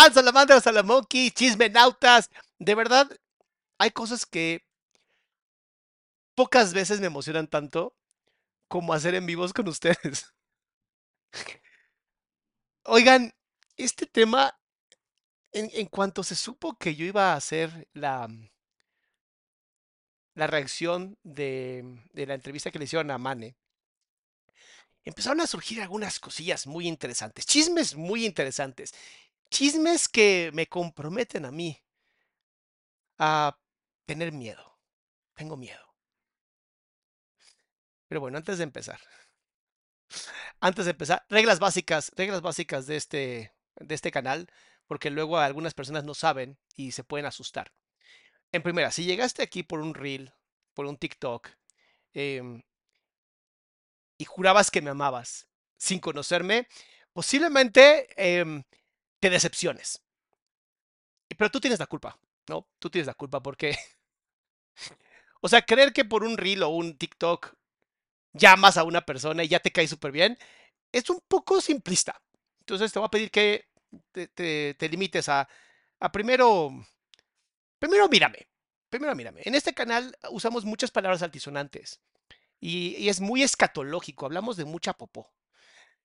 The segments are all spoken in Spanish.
¿Cómo están, salamandras, salamonquis, chismenautas? De verdad, hay cosas que pocas veces me emocionan tanto como hacer en vivos con ustedes. Oigan, este tema, en, en cuanto se supo que yo iba a hacer la, la reacción de, de la entrevista que le hicieron a Mane, empezaron a surgir algunas cosillas muy interesantes, chismes muy interesantes, chismes que me comprometen a mí a tener miedo. Tengo miedo. Pero bueno, antes de empezar, antes de empezar, reglas básicas, reglas básicas de este, de este canal, porque luego algunas personas no saben y se pueden asustar. En primera, si llegaste aquí por un reel, por un TikTok, eh, y jurabas que me amabas sin conocerme, posiblemente eh, te decepciones. Pero tú tienes la culpa, ¿no? Tú tienes la culpa porque... o sea, creer que por un reel o un TikTok llamas a una persona y ya te cae súper bien, es un poco simplista. Entonces te voy a pedir que te, te, te limites a, a primero... Primero mírame. Primero mírame. En este canal usamos muchas palabras altisonantes. Y, y, es muy escatológico, hablamos de mucha popó.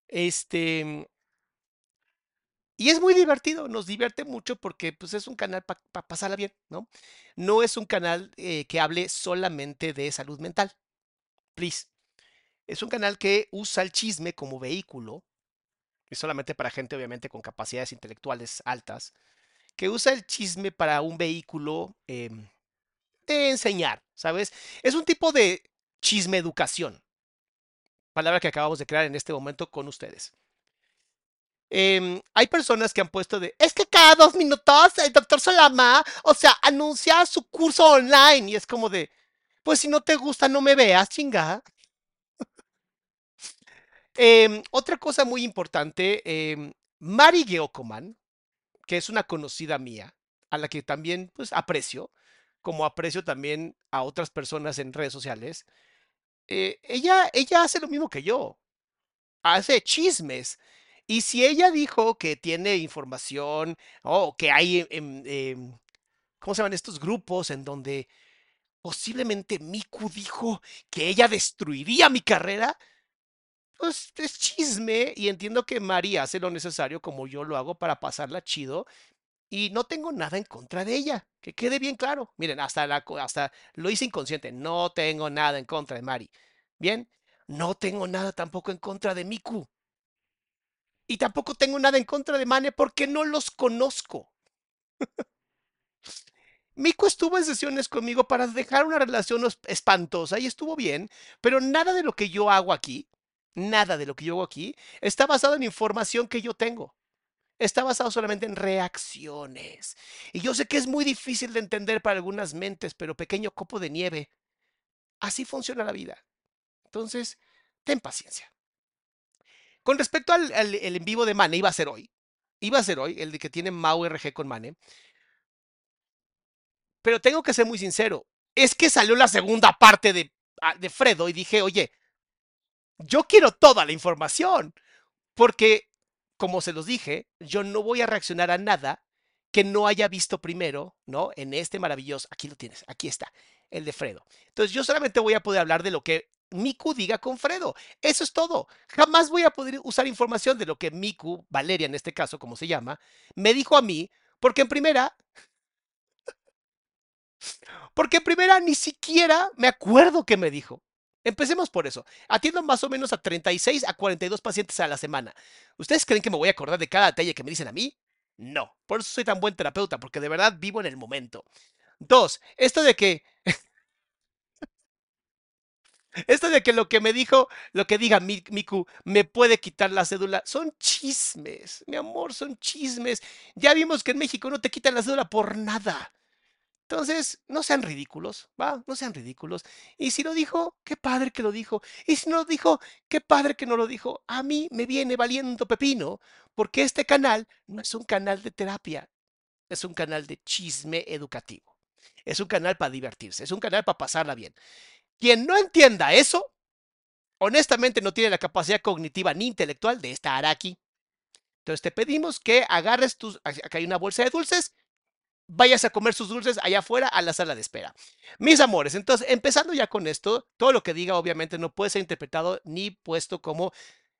Este. Y es muy divertido, nos divierte mucho porque pues, es un canal para pa pasarla bien, ¿no? No es un canal eh, que hable solamente de salud mental. Please. Es un canal que usa el chisme como vehículo, y solamente para gente obviamente con capacidades intelectuales altas, que usa el chisme para un vehículo eh, de enseñar, ¿sabes? Es un tipo de chisme educación. Palabra que acabamos de crear en este momento con ustedes. Eh, hay personas que han puesto de, es que cada dos minutos el doctor Solama, o sea, anuncia su curso online y es como de, pues si no te gusta, no me veas, chinga. eh, otra cosa muy importante, eh, Mari Geocoman, que es una conocida mía, a la que también pues aprecio, como aprecio también a otras personas en redes sociales, eh, ella, ella hace lo mismo que yo. hace chismes. Y si ella dijo que tiene información o que hay, em, ¿cómo se llaman estos grupos en donde posiblemente Miku dijo que ella destruiría mi carrera? Pues es chisme y entiendo que Mari hace lo necesario como yo lo hago para pasarla chido y no tengo nada en contra de ella, que quede bien claro. Miren, hasta, la, hasta lo hice inconsciente, no tengo nada en contra de Mari. Bien, no tengo nada tampoco en contra de Miku. Y tampoco tengo nada en contra de Mane porque no los conozco. Miku estuvo en sesiones conmigo para dejar una relación espantosa y estuvo bien, pero nada de lo que yo hago aquí, nada de lo que yo hago aquí, está basado en información que yo tengo. Está basado solamente en reacciones. Y yo sé que es muy difícil de entender para algunas mentes, pero pequeño copo de nieve, así funciona la vida. Entonces, ten paciencia. Con respecto al, el en vivo de Mane, iba a ser hoy. Iba a ser hoy, el de que tiene Mau RG con Mane. Pero tengo que ser muy sincero. Es que salió la segunda parte de, ah, de Fredo y dije, oye, yo quiero toda la información. Porque, como se los dije, yo no voy a reaccionar a nada que no haya visto primero, ¿no? En este maravilloso, aquí lo tienes, aquí está, el de Fredo. Entonces yo solamente voy a poder hablar de lo que Miku diga con Fredo. Eso es todo. Jamás voy a poder usar información de lo que Miku, Valeria en este caso, como se llama, me dijo a mí, porque en primera, porque en primera ni siquiera me acuerdo qué me dijo. Empecemos por eso. Atiendo más o menos a 36 a 42 pacientes a la semana. ¿Ustedes creen que me voy a acordar de cada detalle que me dicen a mí? No. Por eso soy tan buen terapeuta, porque de verdad vivo en el momento. Dos, esto de que esto de que lo que me dijo, lo que diga Miku, me puede quitar la cédula, son chismes, mi amor, son chismes. Ya vimos que en México no te quitan la cédula por nada. Entonces, no sean ridículos, ¿va? No sean ridículos. Y si lo dijo, qué padre que lo dijo. Y si no lo dijo, qué padre que no lo dijo. A mí me viene valiendo pepino, porque este canal no es un canal de terapia, es un canal de chisme educativo. Es un canal para divertirse, es un canal para pasarla bien. Quien no entienda eso, honestamente no tiene la capacidad cognitiva ni intelectual de estar aquí. Entonces te pedimos que agarres tus, acá hay una bolsa de dulces, vayas a comer sus dulces allá afuera a la sala de espera. Mis amores, entonces empezando ya con esto, todo lo que diga obviamente no puede ser interpretado ni puesto como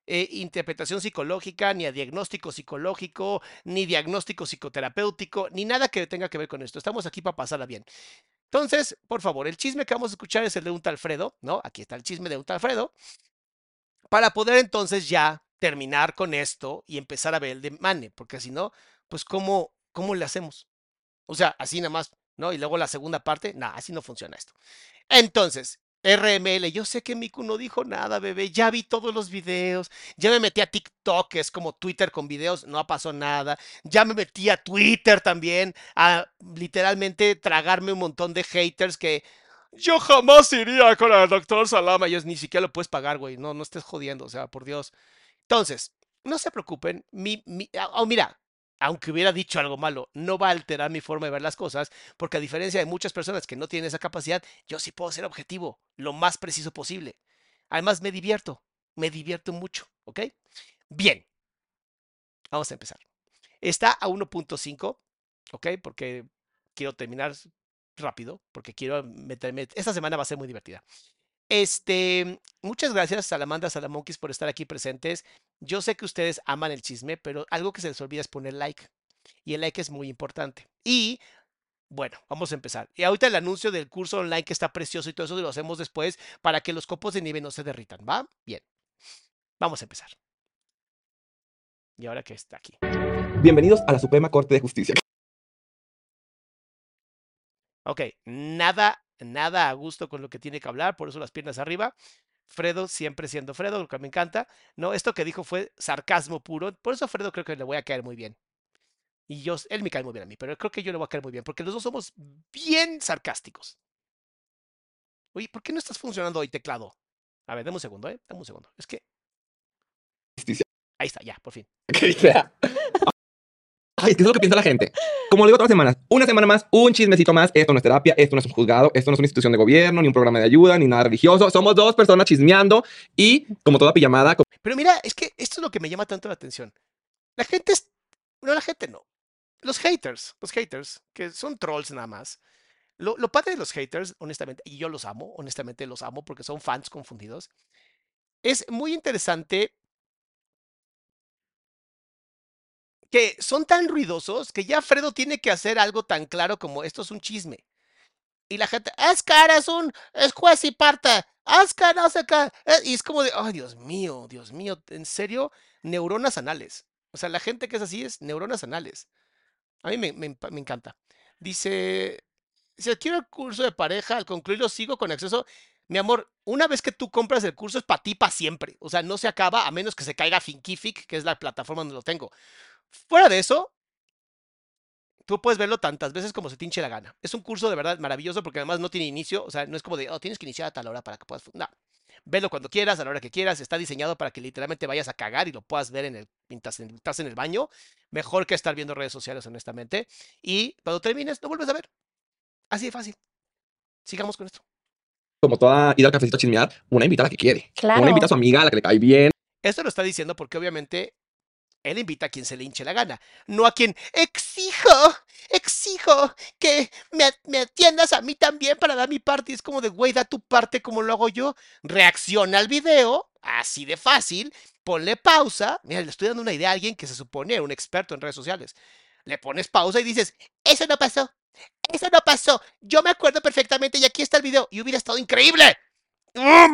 eh, interpretación psicológica, ni a diagnóstico psicológico, ni diagnóstico psicoterapéutico, ni nada que tenga que ver con esto. Estamos aquí para pasarla bien. Entonces, por favor, el chisme que vamos a escuchar es el de un tal Alfredo, ¿no? Aquí está el chisme de un tal Alfredo. Para poder entonces ya terminar con esto y empezar a ver el de Mane, porque si no, pues ¿cómo, cómo le hacemos? O sea, así nada más, ¿no? Y luego la segunda parte, nada, así no funciona esto. Entonces, RML, yo sé que Miku no dijo nada, bebé. Ya vi todos los videos. Ya me metí a TikTok, que es como Twitter con videos, no pasó nada. Ya me metí a Twitter también, a literalmente tragarme un montón de haters que yo jamás iría con el doctor Salama. Ellos ni siquiera lo puedes pagar, güey. No, no estés jodiendo, o sea, por Dios. Entonces, no se preocupen. Mi, mi, oh, mira, aunque hubiera dicho algo malo, no va a alterar mi forma de ver las cosas, porque a diferencia de muchas personas que no tienen esa capacidad, yo sí puedo ser objetivo, lo más preciso posible. Además, me divierto, me divierto mucho, ¿ok? Bien, vamos a empezar. Está a 1.5, ¿ok? Porque quiero terminar rápido, porque quiero meterme, esta semana va a ser muy divertida. Este, muchas gracias Salamandra Salamonquis por estar aquí presentes. Yo sé que ustedes aman el chisme, pero algo que se les olvida es poner like. Y el like es muy importante. Y bueno, vamos a empezar. Y ahorita el anuncio del curso online que está precioso y todo eso lo hacemos después para que los copos de nieve no se derritan, ¿va? Bien. Vamos a empezar. Y ahora que está aquí. Bienvenidos a la Suprema Corte de Justicia. Ok, nada nada a gusto con lo que tiene que hablar, por eso las piernas arriba. Fredo siempre siendo Fredo, lo que me encanta. No, esto que dijo fue sarcasmo puro. Por eso a Fredo creo que le voy a caer muy bien. Y yo, él me cae muy bien a mí, pero creo que yo le voy a caer muy bien, porque los dos somos bien sarcásticos. Oye, ¿por qué no estás funcionando hoy teclado? A ver, dame un segundo, ¿eh? Dame un segundo. Es que... Ahí está, ya, por fin. Ay, es que es lo que piensa la gente. Como lo digo todas las semanas, una semana más, un chismecito más. Esto no es terapia, esto no es un juzgado, esto no es una institución de gobierno, ni un programa de ayuda, ni nada religioso. Somos dos personas chismeando y, como toda pijamada, Pero mira, es que esto es lo que me llama tanto la atención. La gente es. No, la gente no. Los haters, los haters, que son trolls nada más. Lo, lo padre de los haters, honestamente, y yo los amo, honestamente los amo porque son fans confundidos, es muy interesante que son tan ruidosos que ya Fredo tiene que hacer algo tan claro como esto es un chisme. Y la gente, Oscar es un, es juez y parte, Oscar no sé qué. eh", Y es como de, ay, Dios mío, Dios mío, en serio, neuronas anales. O sea, la gente que es así es neuronas anales. A mí me, me me encanta. Dice, si adquiero el curso de pareja, al concluirlo sigo con acceso. Mi amor, una vez que tú compras el curso es para ti para siempre. O sea, no se acaba a menos que se caiga Finkific, que es la plataforma donde lo tengo. Fuera de eso, tú puedes verlo tantas veces como se te hinche la gana. Es un curso de verdad maravilloso porque además no tiene inicio. O sea, no es como de, oh, tienes que iniciar a tal hora para que puedas. fu-". No. Velo cuando quieras, a la hora que quieras. Está diseñado para que literalmente vayas a cagar y lo puedas ver en el, mientras en- estás en el baño. Mejor que estar viendo redes sociales, honestamente. Y cuando termines, lo vuelves a ver. Así de fácil. Sigamos con esto. como toda ida al cafecito a chismear, una invita a la que quiere. Claro. Una invita a su amiga, a la que le cae bien. Esto lo está diciendo porque obviamente él invita a quien se le hinche la gana, no a quien exijo, exijo que me, atiendas a mí también para dar mi parte. Y es como de, güey, da tu parte como lo hago yo. Reacciona al video, así de fácil, ponle pausa. Mira, le estoy dando una idea a alguien que se supone un experto en redes sociales. Le pones pausa y dices, eso no pasó, eso no pasó. Yo me acuerdo perfectamente y aquí está el video. Y hubiera estado increíble. ¡Oh!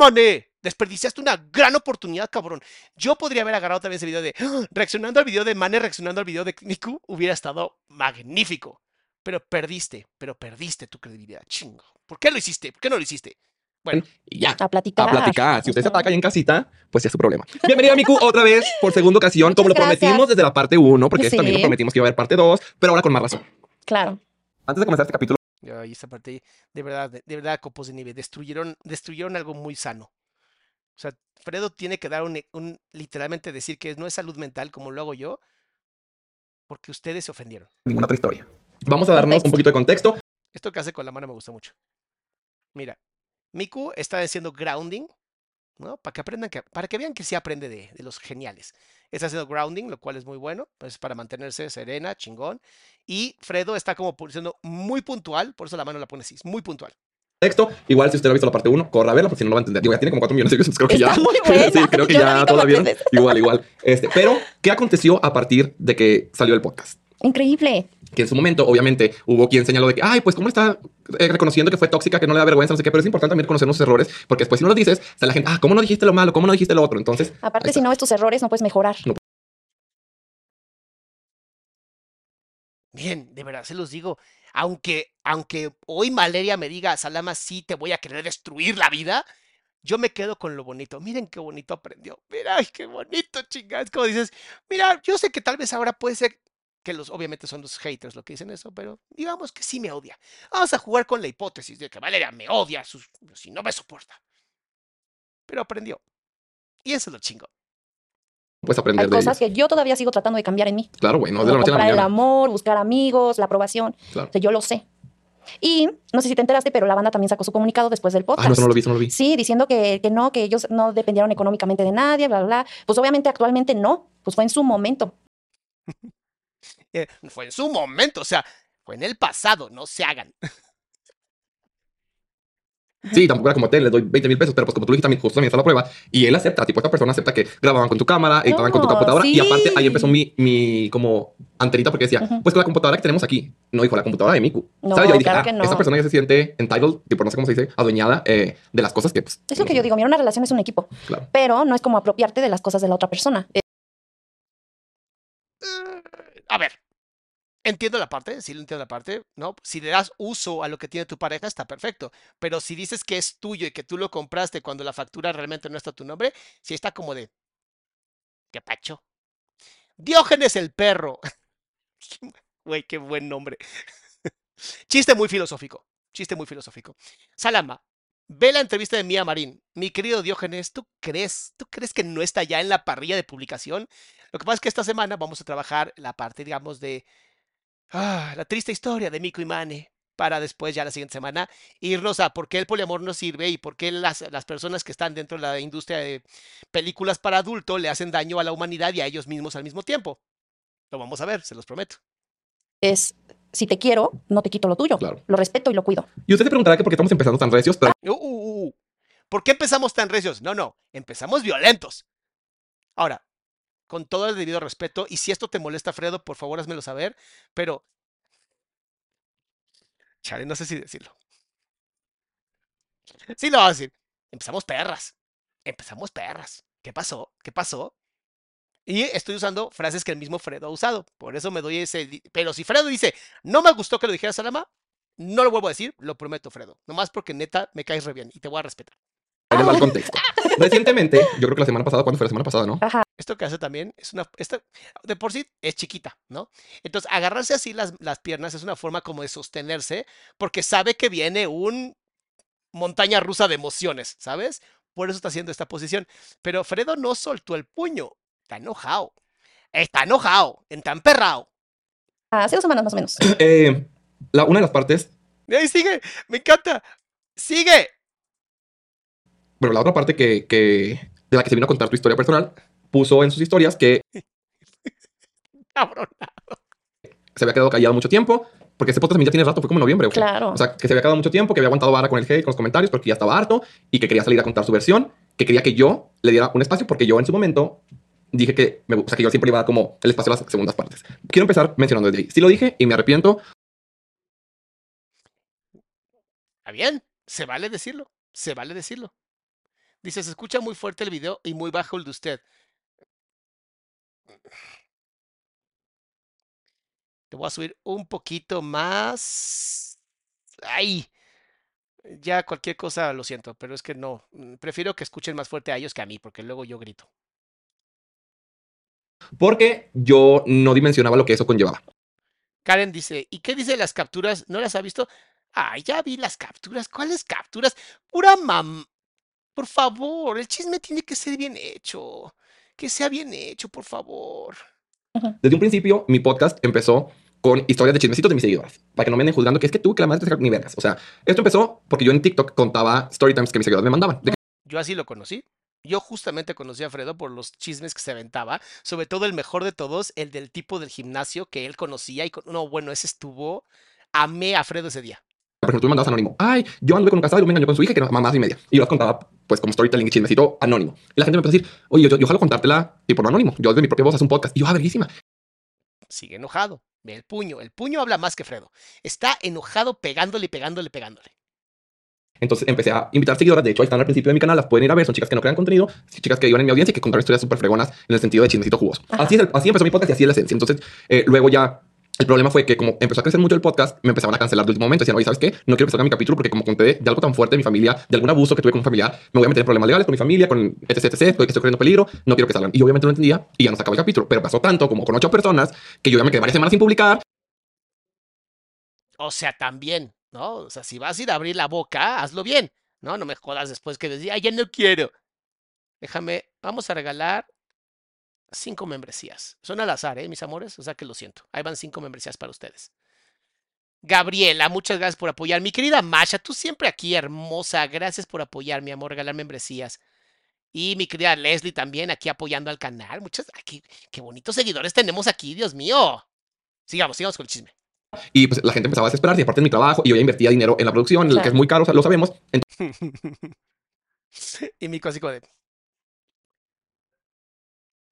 Desperdiciaste una gran oportunidad, cabrón. Yo podría haber agarrado también ese video de ¡Ah! reaccionando al video de Mane, reaccionando al video de Niku, hubiera estado magnífico. Pero perdiste, pero perdiste tu credibilidad. Chingo. ¿Por qué lo hiciste? ¿Por qué no lo hiciste? Bueno, Y ya. A platicar. A platicar. Si usted se ataca ahí en casita, pues ya es su problema. Bienvenida, Miku, otra vez por segunda ocasión, como lo prometimos desde la parte 1, porque también lo prometimos que iba a haber parte 2, pero ahora con más razón. Claro. Antes de comenzar este capítulo, y esta parte, de verdad, de, de verdad, copos de nieve, destruyeron, destruyeron algo muy sano. O sea, Fredo tiene que dar un, e- un- literalmente decir que no es salud mental como lo hago yo, porque ustedes se ofendieron. ninguna otra historia. Vamos a darnos un poquito de contexto. Esto que hace con la mano me gusta mucho. Mira, Miku está haciendo grounding, ¿no? Para que aprendan que, para que vean que sí aprende de, de los geniales. Está haciendo grounding, lo cual es muy bueno, pues para mantenerse serena, chingón. Y Fredo está como siendo muy puntual, por eso la mano la pone así, es muy puntual. Texto, igual si usted no ha visto la parte 1, corra a verla porque si no lo va a entender. Digo, ya tiene como 4 millones de views, creo que Está ya. muy buena. sí, creo que Yo ya la vieron. Igual, igual. Este, pero, ¿qué aconteció a partir de que salió el podcast? Increíble. que en su momento, obviamente, hubo quien señaló de que, ay, pues, ¿cómo está eh, reconociendo que fue tóxica, que no le da vergüenza, no sé qué? Pero es importante también conocer nuestros errores, porque después, si no lo dices, está la gente, ah, ¿cómo no dijiste lo malo? ¿Cómo no dijiste lo otro? Entonces, Aparte, si no ves tus errores, no puedes mejorar. De verdad se los digo, aunque, aunque hoy Valeria me diga, Salama, sí te voy a querer destruir la vida, yo me quedo con lo bonito. Miren qué bonito aprendió. Mira, qué bonito, chingada. Es como dices, mira, yo sé que tal vez ahora puede ser que los, obviamente son los haters lo que dicen eso, pero digamos que sí me odia. Vamos a jugar con la hipótesis de que Valeria me odia, si no me soporta. Pero aprendió. Y eso es lo chingo. Puedes aprender Hay de cosas ellos. que yo todavía sigo tratando de cambiar en mí. Claro, güey, no de la noche a la comprar el mañana. amor, buscar amigos, la aprobación. Claro. O sea, yo lo sé. Y no sé si te enteraste, pero la banda también sacó su comunicado después del podcast. Ah, no, no lo vi, no lo vi. Sí, diciendo que, que no, que ellos no dependieron económicamente de nadie, bla, bla, bla. Pues obviamente actualmente no, pues fue en su momento. Eh, fue en su momento, o sea, fue en el pasado, no se hagan. Sí, tampoco era como te, le doy 20 mil pesos, pero pues como tú dijiste también, justo también está la prueba. Y él acepta, tipo, esta persona acepta que grababan con tu cámara, editaban con tu No, computadora. Y aparte, ahí empezó mi, mi como antenita porque decía, pues con la computadora que tenemos aquí. No dijo la computadora de Miku. No, ¿Sabes? Yo dije, ah, que no. esta persona ya se siente entitled, tipo, no sé cómo se dice, adueñada eh, de las cosas que, pues. Es lo que yo digo, mira, una relación es un equipo, Claro. pero no es como apropiarte de las cosas de la otra persona. Eh, Eh, A ver, entiendo la parte, sí lo entiendo la parte, ¿no? Si le das uso a lo que tiene tu pareja, está perfecto. Pero si dices que es tuyo y que tú lo compraste cuando la factura realmente no está a tu nombre, sí está como de. ¿Qué pacho? Diógenes el perro. Güey, qué buen nombre. Chiste muy filosófico. Chiste muy filosófico. Salama, Ve la entrevista de Mía Marín. Mi querido Diógenes, ¿tú crees, ¿tú crees que no está ya en la parrilla de publicación? Lo que pasa es que esta semana vamos a trabajar la parte, digamos, de ah, la triste historia de Miko y Mane para después ya la siguiente semana irnos a por qué el poliamor no sirve y por qué las, las personas que están dentro de la industria de películas para adulto le hacen daño a la humanidad y a ellos mismos al mismo tiempo. Lo vamos a ver, se los prometo. Es, si te quiero, no te quito lo tuyo. Claro. Lo respeto y lo cuido. Y usted se preguntará que por qué estamos empezando tan recios, pero Uh, uh, uh. ¿Por qué empezamos tan recios? No, no, empezamos violentos. Ahora, con todo el debido respeto, y si esto te molesta, Fredo, por favor, házmelo saber, pero... Chale, no sé si decirlo. Sí lo voy a decir. Empezamos perras. Empezamos perras. ¿Qué pasó? ¿Qué pasó? Y estoy usando frases que el mismo Fredo ha usado. Por eso me doy ese... Pero si Fredo dice, no me gustó que lo dijera Salama, no lo vuelvo a decir, lo prometo, Fredo. Nomás porque neta me caes re bien y te voy a respetar. Ahí les va el contexto. Recientemente, yo creo que la semana pasada, ¿cuándo fue la semana pasada, no? Esto que hace también es una. Esta, de por sí es chiquita, ¿no? Entonces, agarrarse así las, las piernas es una forma como de sostenerse, porque sabe que viene un montaña rusa de emociones, ¿sabes? Por eso está haciendo esta posición. Pero Fredo no soltó el puño. Está enojado. Está enojado. Está emperrado. Hace dos semanas más o menos. Eh, la, una de las partes, Y ahí sigue. Me encanta. Sigue. Bueno, la otra parte que, que de la que se vino a contar tu historia personal, puso en sus historias que Cabrón. se había quedado callado mucho tiempo, porque ese podcast también ya tiene rato, fue como en noviembre. Claro. O sea, que se había quedado mucho tiempo, que había aguantado vara con el hate, con los comentarios, porque ya estaba harto y que quería salir a contar su versión, que quería que yo le diera un espacio, porque yo en su momento dije que, me, o sea, que yo siempre iba a dar como el espacio a las segundas partes. Quiero empezar mencionando desde ahí. Sí lo dije y me arrepiento. Está bien. Se vale decirlo. Se vale decirlo. Dice, se escucha muy fuerte el video y muy bajo el de usted. Te voy a subir un poquito más. Ay. Ya cualquier cosa lo siento, pero es que no. mm, Prefiero que escuchen más fuerte a ellos que a mí, porque luego yo grito. Porque yo no dimensionaba lo que eso conllevaba. Karen dice, ¿y qué dice de las capturas? ¿No las ha visto? Ay, ya vi las capturas. ¿Cuáles capturas? Pura mam. Por favor, el chisme tiene que ser bien hecho. Que sea bien hecho, por favor. Desde un principio, mi podcast empezó con historias de chismecitos de mis seguidores. Para que no me anden juzgando que es que tú, que la madre te ni vergas. O sea, esto empezó porque yo en TikTok contaba story times que mis seguidores me mandaban. De Yo así lo conocí. Yo justamente conocí a Fredo por los chismes que se aventaba, sobre todo el mejor de todos, el del tipo del gimnasio que él conocía y con... no, bueno, ese estuvo. Amé a Fredo ese día. Por ejemplo, tú me mandabas anónimo. Ay, yo anduve con un casado y luego me engañó con su hija que era mamá y media. Y yo las contaba, pues, como storytelling y chismecito anónimo. Y la gente me empezó a decir, oye, yo, yo ojalá contártela y por no anónimo. Yo desde mi propia voz hace un podcast. Y yo, ah, verguísima. Sigue enojado. Ve el puño. El puño habla más que Fredo. Está enojado pegándole, pegándole, pegándole. Entonces empecé a invitar seguidoras. De hecho, ahí están al principio de mi canal. Las pueden ir a ver. Son chicas que no crean contenido, chicas que viven en mi audiencia y que contaron historias súper fregonas en el sentido de chismecito jugoso. Así, es el- así empezó mi podcast y así es la esencia. Entonces, eh, luego ya el problema fue que como empezó a crecer mucho el podcast, me empezaban a cancelar de último momento. Decían, oye, ¿sabes qué? No quiero que mi capítulo porque como conté de algo tan fuerte de mi familia, de algún abuso que tuve con un familiar, me voy a meter en problemas legales con mi familia, con etc, etc, estoy, estoy corriendo peligro, no quiero que salgan. Y obviamente no entendía y ya no sacaba el capítulo. Pero pasó tanto como con ocho personas que yo ya me quedé varias semanas sin publicar. O sea, también, ¿no? O sea, si vas a ir a abrir la boca, hazlo bien. No, no me jodas después que decía, ya no quiero. Déjame, vamos a regalar cinco membresías. Son al azar, ¿eh, mis amores? O sea que lo siento. Ahí van cinco membresías para ustedes. Gabriela, muchas gracias por apoyar. Mi querida Masha, tú siempre aquí, hermosa. Gracias por apoyar, mi amor, regalar membresías. Y mi querida Leslie también aquí apoyando al canal. Muchas, ay, qué, bonitos seguidores tenemos aquí, Dios mío. Sigamos, sigamos con el chisme. Y pues la gente empezaba a desesperarse y aparte de mi trabajo y yo ya invertía dinero en la producción, el que es Claro. muy caro, o sea, lo sabemos. y Mico así como de...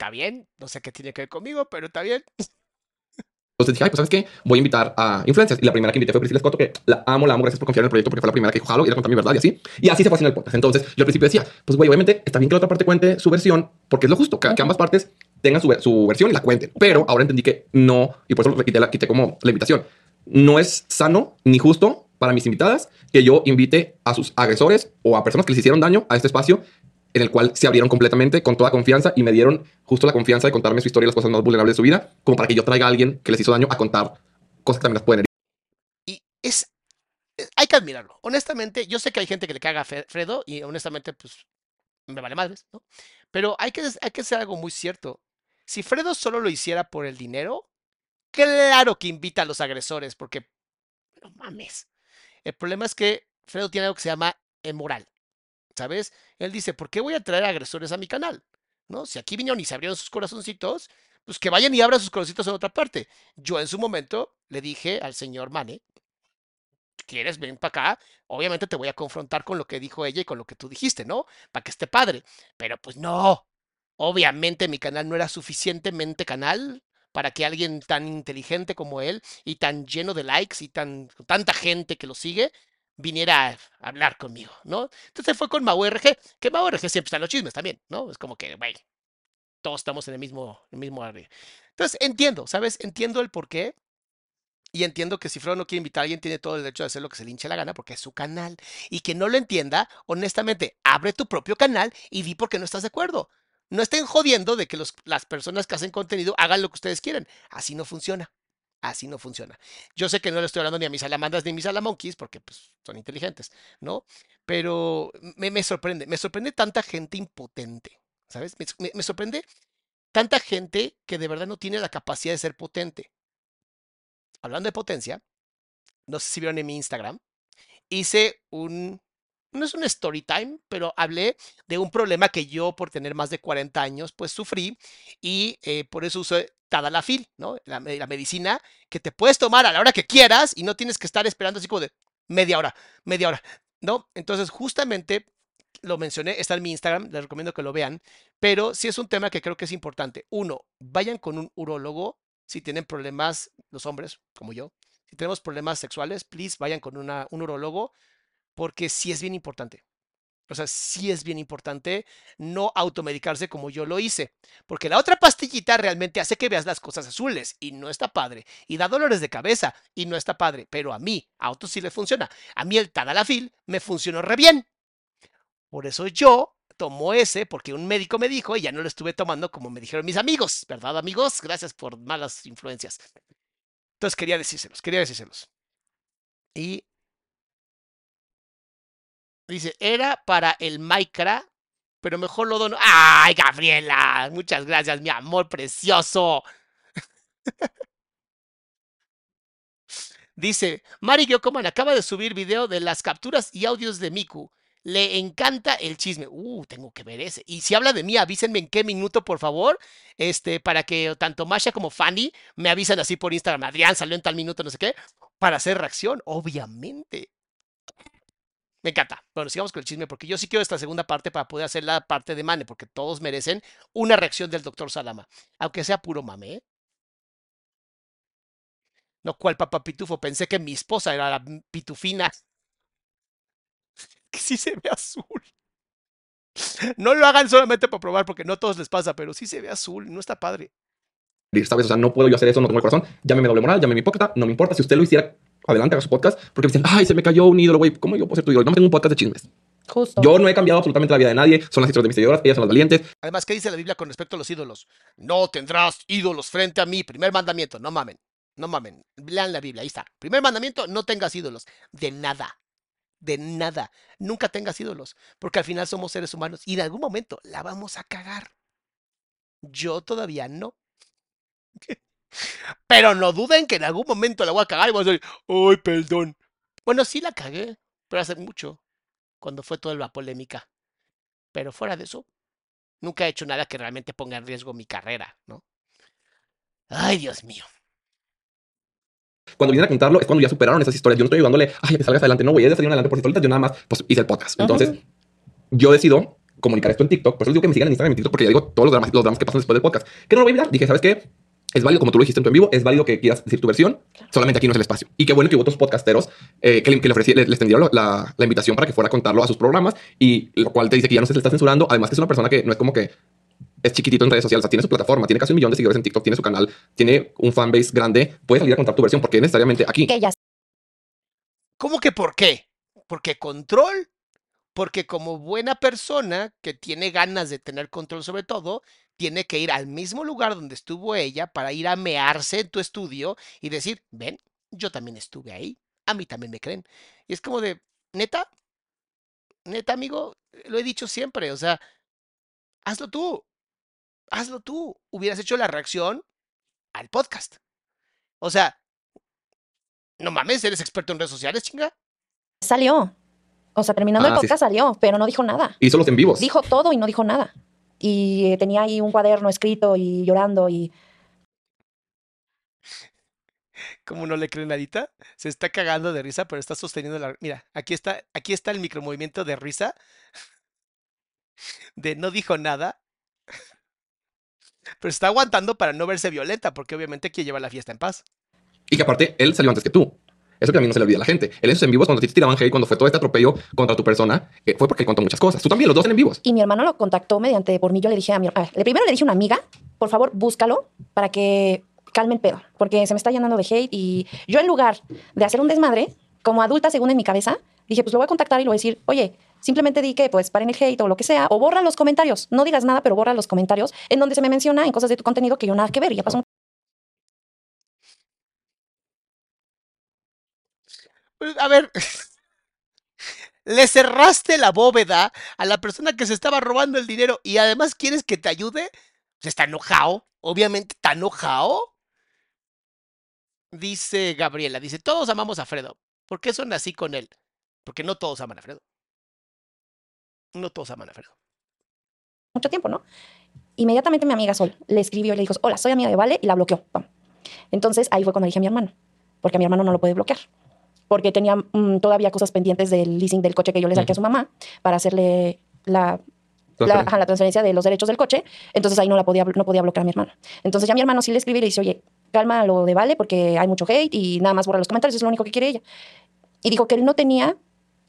Está bien, no sé qué tiene que ver conmigo, pero está bien. Entonces dije, ay, pues ¿sabes qué? Voy a invitar a influencers. Y la primera que invité fue Priscila Escoto, que la amo, la amo, gracias por confiar en el proyecto, porque fue la primera que dijo, jalo, y le contar mi verdad y así. Y así se fue haciendo el podcast. Entonces yo al principio decía, pues güey, obviamente está bien que la otra parte cuente su versión, porque es lo justo, que, que ambas partes tengan su, su versión y la cuenten. Pero ahora entendí que no, y por eso quité, la, quité como la invitación. No es sano ni justo para mis invitadas que yo invite a sus agresores o a personas que les hicieron daño a este espacio en el cual se abrieron completamente con toda confianza y me dieron justo la confianza de contarme su historia y las cosas más vulnerables de su vida, como para que yo traiga a alguien que les hizo daño a contar cosas que también las pueden herir. Y es, eh, hay que admirarlo. Honestamente, yo sé que hay gente que le caga a Fredo y honestamente, pues, me vale madres, ¿no? Pero hay que, hay que hacer algo muy cierto. Si Fredo solo lo hiciera por el dinero, claro que invita a los agresores, porque no mames. El problema es que Fredo tiene algo que se llama moral, ¿sabes? Él dice, ¿por qué voy a traer agresores a mi canal? ¿No? Si aquí vinieron y se abrieron sus corazoncitos, pues que vayan y abran sus corazoncitos en otra parte. Yo en su momento le dije al señor Mane, ¿quieres ven para acá? Obviamente te voy a confrontar con lo que dijo ella y con lo que tú dijiste, ¿no? Para que esté padre. Pero pues no. Obviamente mi canal no era suficientemente canal para que alguien tan inteligente como él y tan lleno de likes y tan tanta gente que lo sigue viniera a hablar conmigo, ¿no? Entonces fue con Mau RG, que Mau RG siempre está en los chismes también, ¿no? Es como que, güey, todos estamos en el mismo, el mismo área. Entonces entiendo, ¿sabes? Entiendo el por qué. Y entiendo que si Fredo no quiere invitar a alguien, tiene todo el derecho de hacer lo que se le hinche la gana porque es su canal. Y que no lo entienda, honestamente, abre tu propio canal y di por qué no estás de acuerdo. No estén jodiendo de que las personas que hacen contenido hagan lo que ustedes quieren. Así no funciona. Así no funciona. Yo sé que no le estoy hablando ni a mis salamandas ni a mis salamonkeys porque pues, son inteligentes, ¿no? Pero me, me sorprende, me sorprende tanta gente impotente, ¿sabes? Me- me sorprende tanta gente que de verdad no tiene la capacidad de ser potente. Hablando de potencia, no sé si vieron en mi Instagram, hice un, no es un story time, pero hablé de un problema que yo por tener más de 40 años pues sufrí y eh, por eso uso Tadalafil, ¿no? La, la medicina que te puedes tomar a la hora que quieras y no tienes que estar esperando así como de media hora, media hora, ¿no? Entonces justamente lo mencioné, está en mi Instagram, les recomiendo que lo vean, pero sí es un tema que creo que es importante. Uno, vayan con un urólogo si tienen problemas, los hombres como yo, si tenemos problemas sexuales, please vayan con una, un urólogo porque sí es bien importante. O sea, sí es bien importante no automedicarse como yo lo hice, porque la otra pastillita realmente hace que veas las cosas azules y no está padre, y da dolores de cabeza y no está padre, pero a mí, a otros sí le funciona. A mí el Tadalafil me funcionó re bien. Por eso yo tomo ese, porque un médico me dijo y ya no lo estuve tomando como me dijeron mis amigos, ¿verdad amigos? Gracias por malas influencias. Entonces quería decírselos, quería decírselos. Y dice, era para el Minecraft, pero mejor lo dono. ¡Ay, Gabriela! Muchas gracias, mi amor precioso. Dice, Mari Gyokoman acaba de subir video de las capturas y audios de Miku. Le encanta el chisme. Uh, tengo que ver ese. Y si habla de mí, avísenme en qué minuto, por favor. Este, para que tanto Masha como Fanny me avisen así por Instagram. Adrián salió en tal minuto, no sé qué. Para hacer reacción, obviamente. Me encanta. Bueno, sigamos con el chisme, porque yo sí quiero esta segunda parte para poder hacer la parte de Mane, porque todos merecen una reacción del doctor Salama. Aunque sea puro mame, ¿eh? No, cual papá pitufo. Pensé que mi esposa era la pitufina. Que sí se ve azul. No lo hagan solamente para probar, porque no a todos les pasa, pero sí se ve azul. No está padre. ¿sabes? O sea, no puedo yo hacer eso, no tengo el corazón. Llámeme doble moral, llámeme hipócrita, no me importa. Si usted lo hiciera, adelante, haga su podcast. Porque me dicen, ay, se me cayó un ídolo, güey. ¿Cómo yo puedo ser tu ídolo? No tengo un podcast de chismes. Justo. Yo no he cambiado absolutamente la vida de nadie. Son las historias de mis seguidoras, ellas son las valientes. Además, ¿qué dice la Biblia con respecto a los ídolos? No tendrás ídolos frente a mí. Primer mandamiento, no mamen. No mamen. Lean la Biblia, ahí está. Primer mandamiento, no tengas ídolos. De nada. De nada. Nunca tengas ídolos. Porque al final somos seres humanos y en algún momento la vamos a cagar. Yo todavía no. Pero no duden que en algún momento la voy a cagar y voy a decir, ¡ay, perdón! Bueno, sí la cagué, pero hace mucho, cuando fue toda la polémica. Pero fuera de eso, nunca he hecho nada que realmente ponga en riesgo mi carrera, ¿no? Ay, Dios mío. Cuando vienen a contarlo es cuando ya superaron esas historias. Yo no estoy ayudándole, ay, a que salgas adelante. No, güey, ella salió adelante por sí solita. Yo nada más, pues hice el podcast. Entonces, yo decido comunicar esto en TikTok. Por eso les digo que me sigan en Instagram y en TikTok, porque ya digo todos los dramas, los dramas que pasan después del podcast. Que no lo voy a evitar. Dije, ¿sabes qué? Es válido, como tú lo dijiste en tu en vivo, es válido que quieras decir tu versión. Solamente aquí no es el espacio. Y qué bueno que hubo otros podcasteros eh, que, le, que le ofrecí, le, les tendieron la, la invitación para que fuera a contarlo a sus programas. Y lo cual te dice que ya no se le está censurando. Además, que es una persona que no es como que es chiquitito en redes sociales, o sea, tiene su plataforma, tiene casi un millón de seguidores en TikTok, tiene su canal, tiene un fanbase grande, puedes salir a contar tu versión, porque necesariamente aquí. Que ya ¿Cómo que por qué? Porque control. Porque como buena persona que tiene ganas de tener control sobre todo, tiene que ir al mismo lugar donde estuvo ella para ir a mearse en tu estudio y decir, ven, yo también estuve ahí. a mí también me creen. Y es como de, neta, neta, amigo, lo he dicho siempre, o sea, hazlo tú, hazlo tú. Hubieras hecho la reacción al podcast. O sea, no mames, eres experto en redes sociales, chinga. Salió. O sea, terminando Ah, el sí. podcast salió, pero no dijo nada. Hizo los en vivos. Dijo todo y no dijo nada. Y tenía ahí un cuaderno escrito y llorando y Como no le creen nadita, se está cagando de risa, pero está sosteniendo la. Mira, aquí está, aquí está el micromovimiento de risa. De no dijo nada. Pero está aguantando para no verse violenta, porque obviamente quiere llevar la fiesta en paz. Y que aparte, él salió antes que tú. Eso mí no se le olvida a la gente. Él en sus en vivos, cuando te tiraban hate, cuando fue todo este atropello contra tu persona, eh, fue porque él contó muchas cosas. Tú también, los dos en vivos. Y mi hermano lo contactó mediante por mí. Yo le dije a mi le primero le dije a una amiga, por favor, búscalo para que calme el pedo, porque se me está llenando de hate. Y yo, en lugar de hacer un desmadre, como adulta, según en mi cabeza, dije, pues lo voy a contactar y le voy a decir, oye, simplemente di que pues paren el hate o lo que sea, o borra los comentarios. No digas nada, pero borra los comentarios en donde se me menciona en cosas de tu contenido que yo nada que ver. Ya pasó un Pues, A ver. Le cerraste la bóveda a la persona que se estaba robando el dinero y además quieres que te ayude. Se está enojado. Obviamente está enojado. Dice Gabriela, dice, todos amamos a Fredo. ¿Por qué son así con él? Porque no todos aman a Fredo. No todos aman a Fredo. mucho tiempo, ¿no? Inmediatamente mi amiga Sol le escribió y le dijo, hola, soy amiga de Vale, y la bloqueó. Entonces ahí fue cuando dije a mi hermano, porque a mi hermano no lo puede bloquear, porque tenía mm, todavía cosas pendientes del leasing del coche que yo le saqué a su mamá para hacerle la, la, ajá, la transferencia de los derechos del coche, entonces ahí no la podía, no podía bloquear a mi hermano. Entonces ya mi hermano sí le escribe y le dice, oye, calma lo de Vale porque hay mucho hate y nada más borra los comentarios, es lo único que quiere ella. Y dijo que él no tenía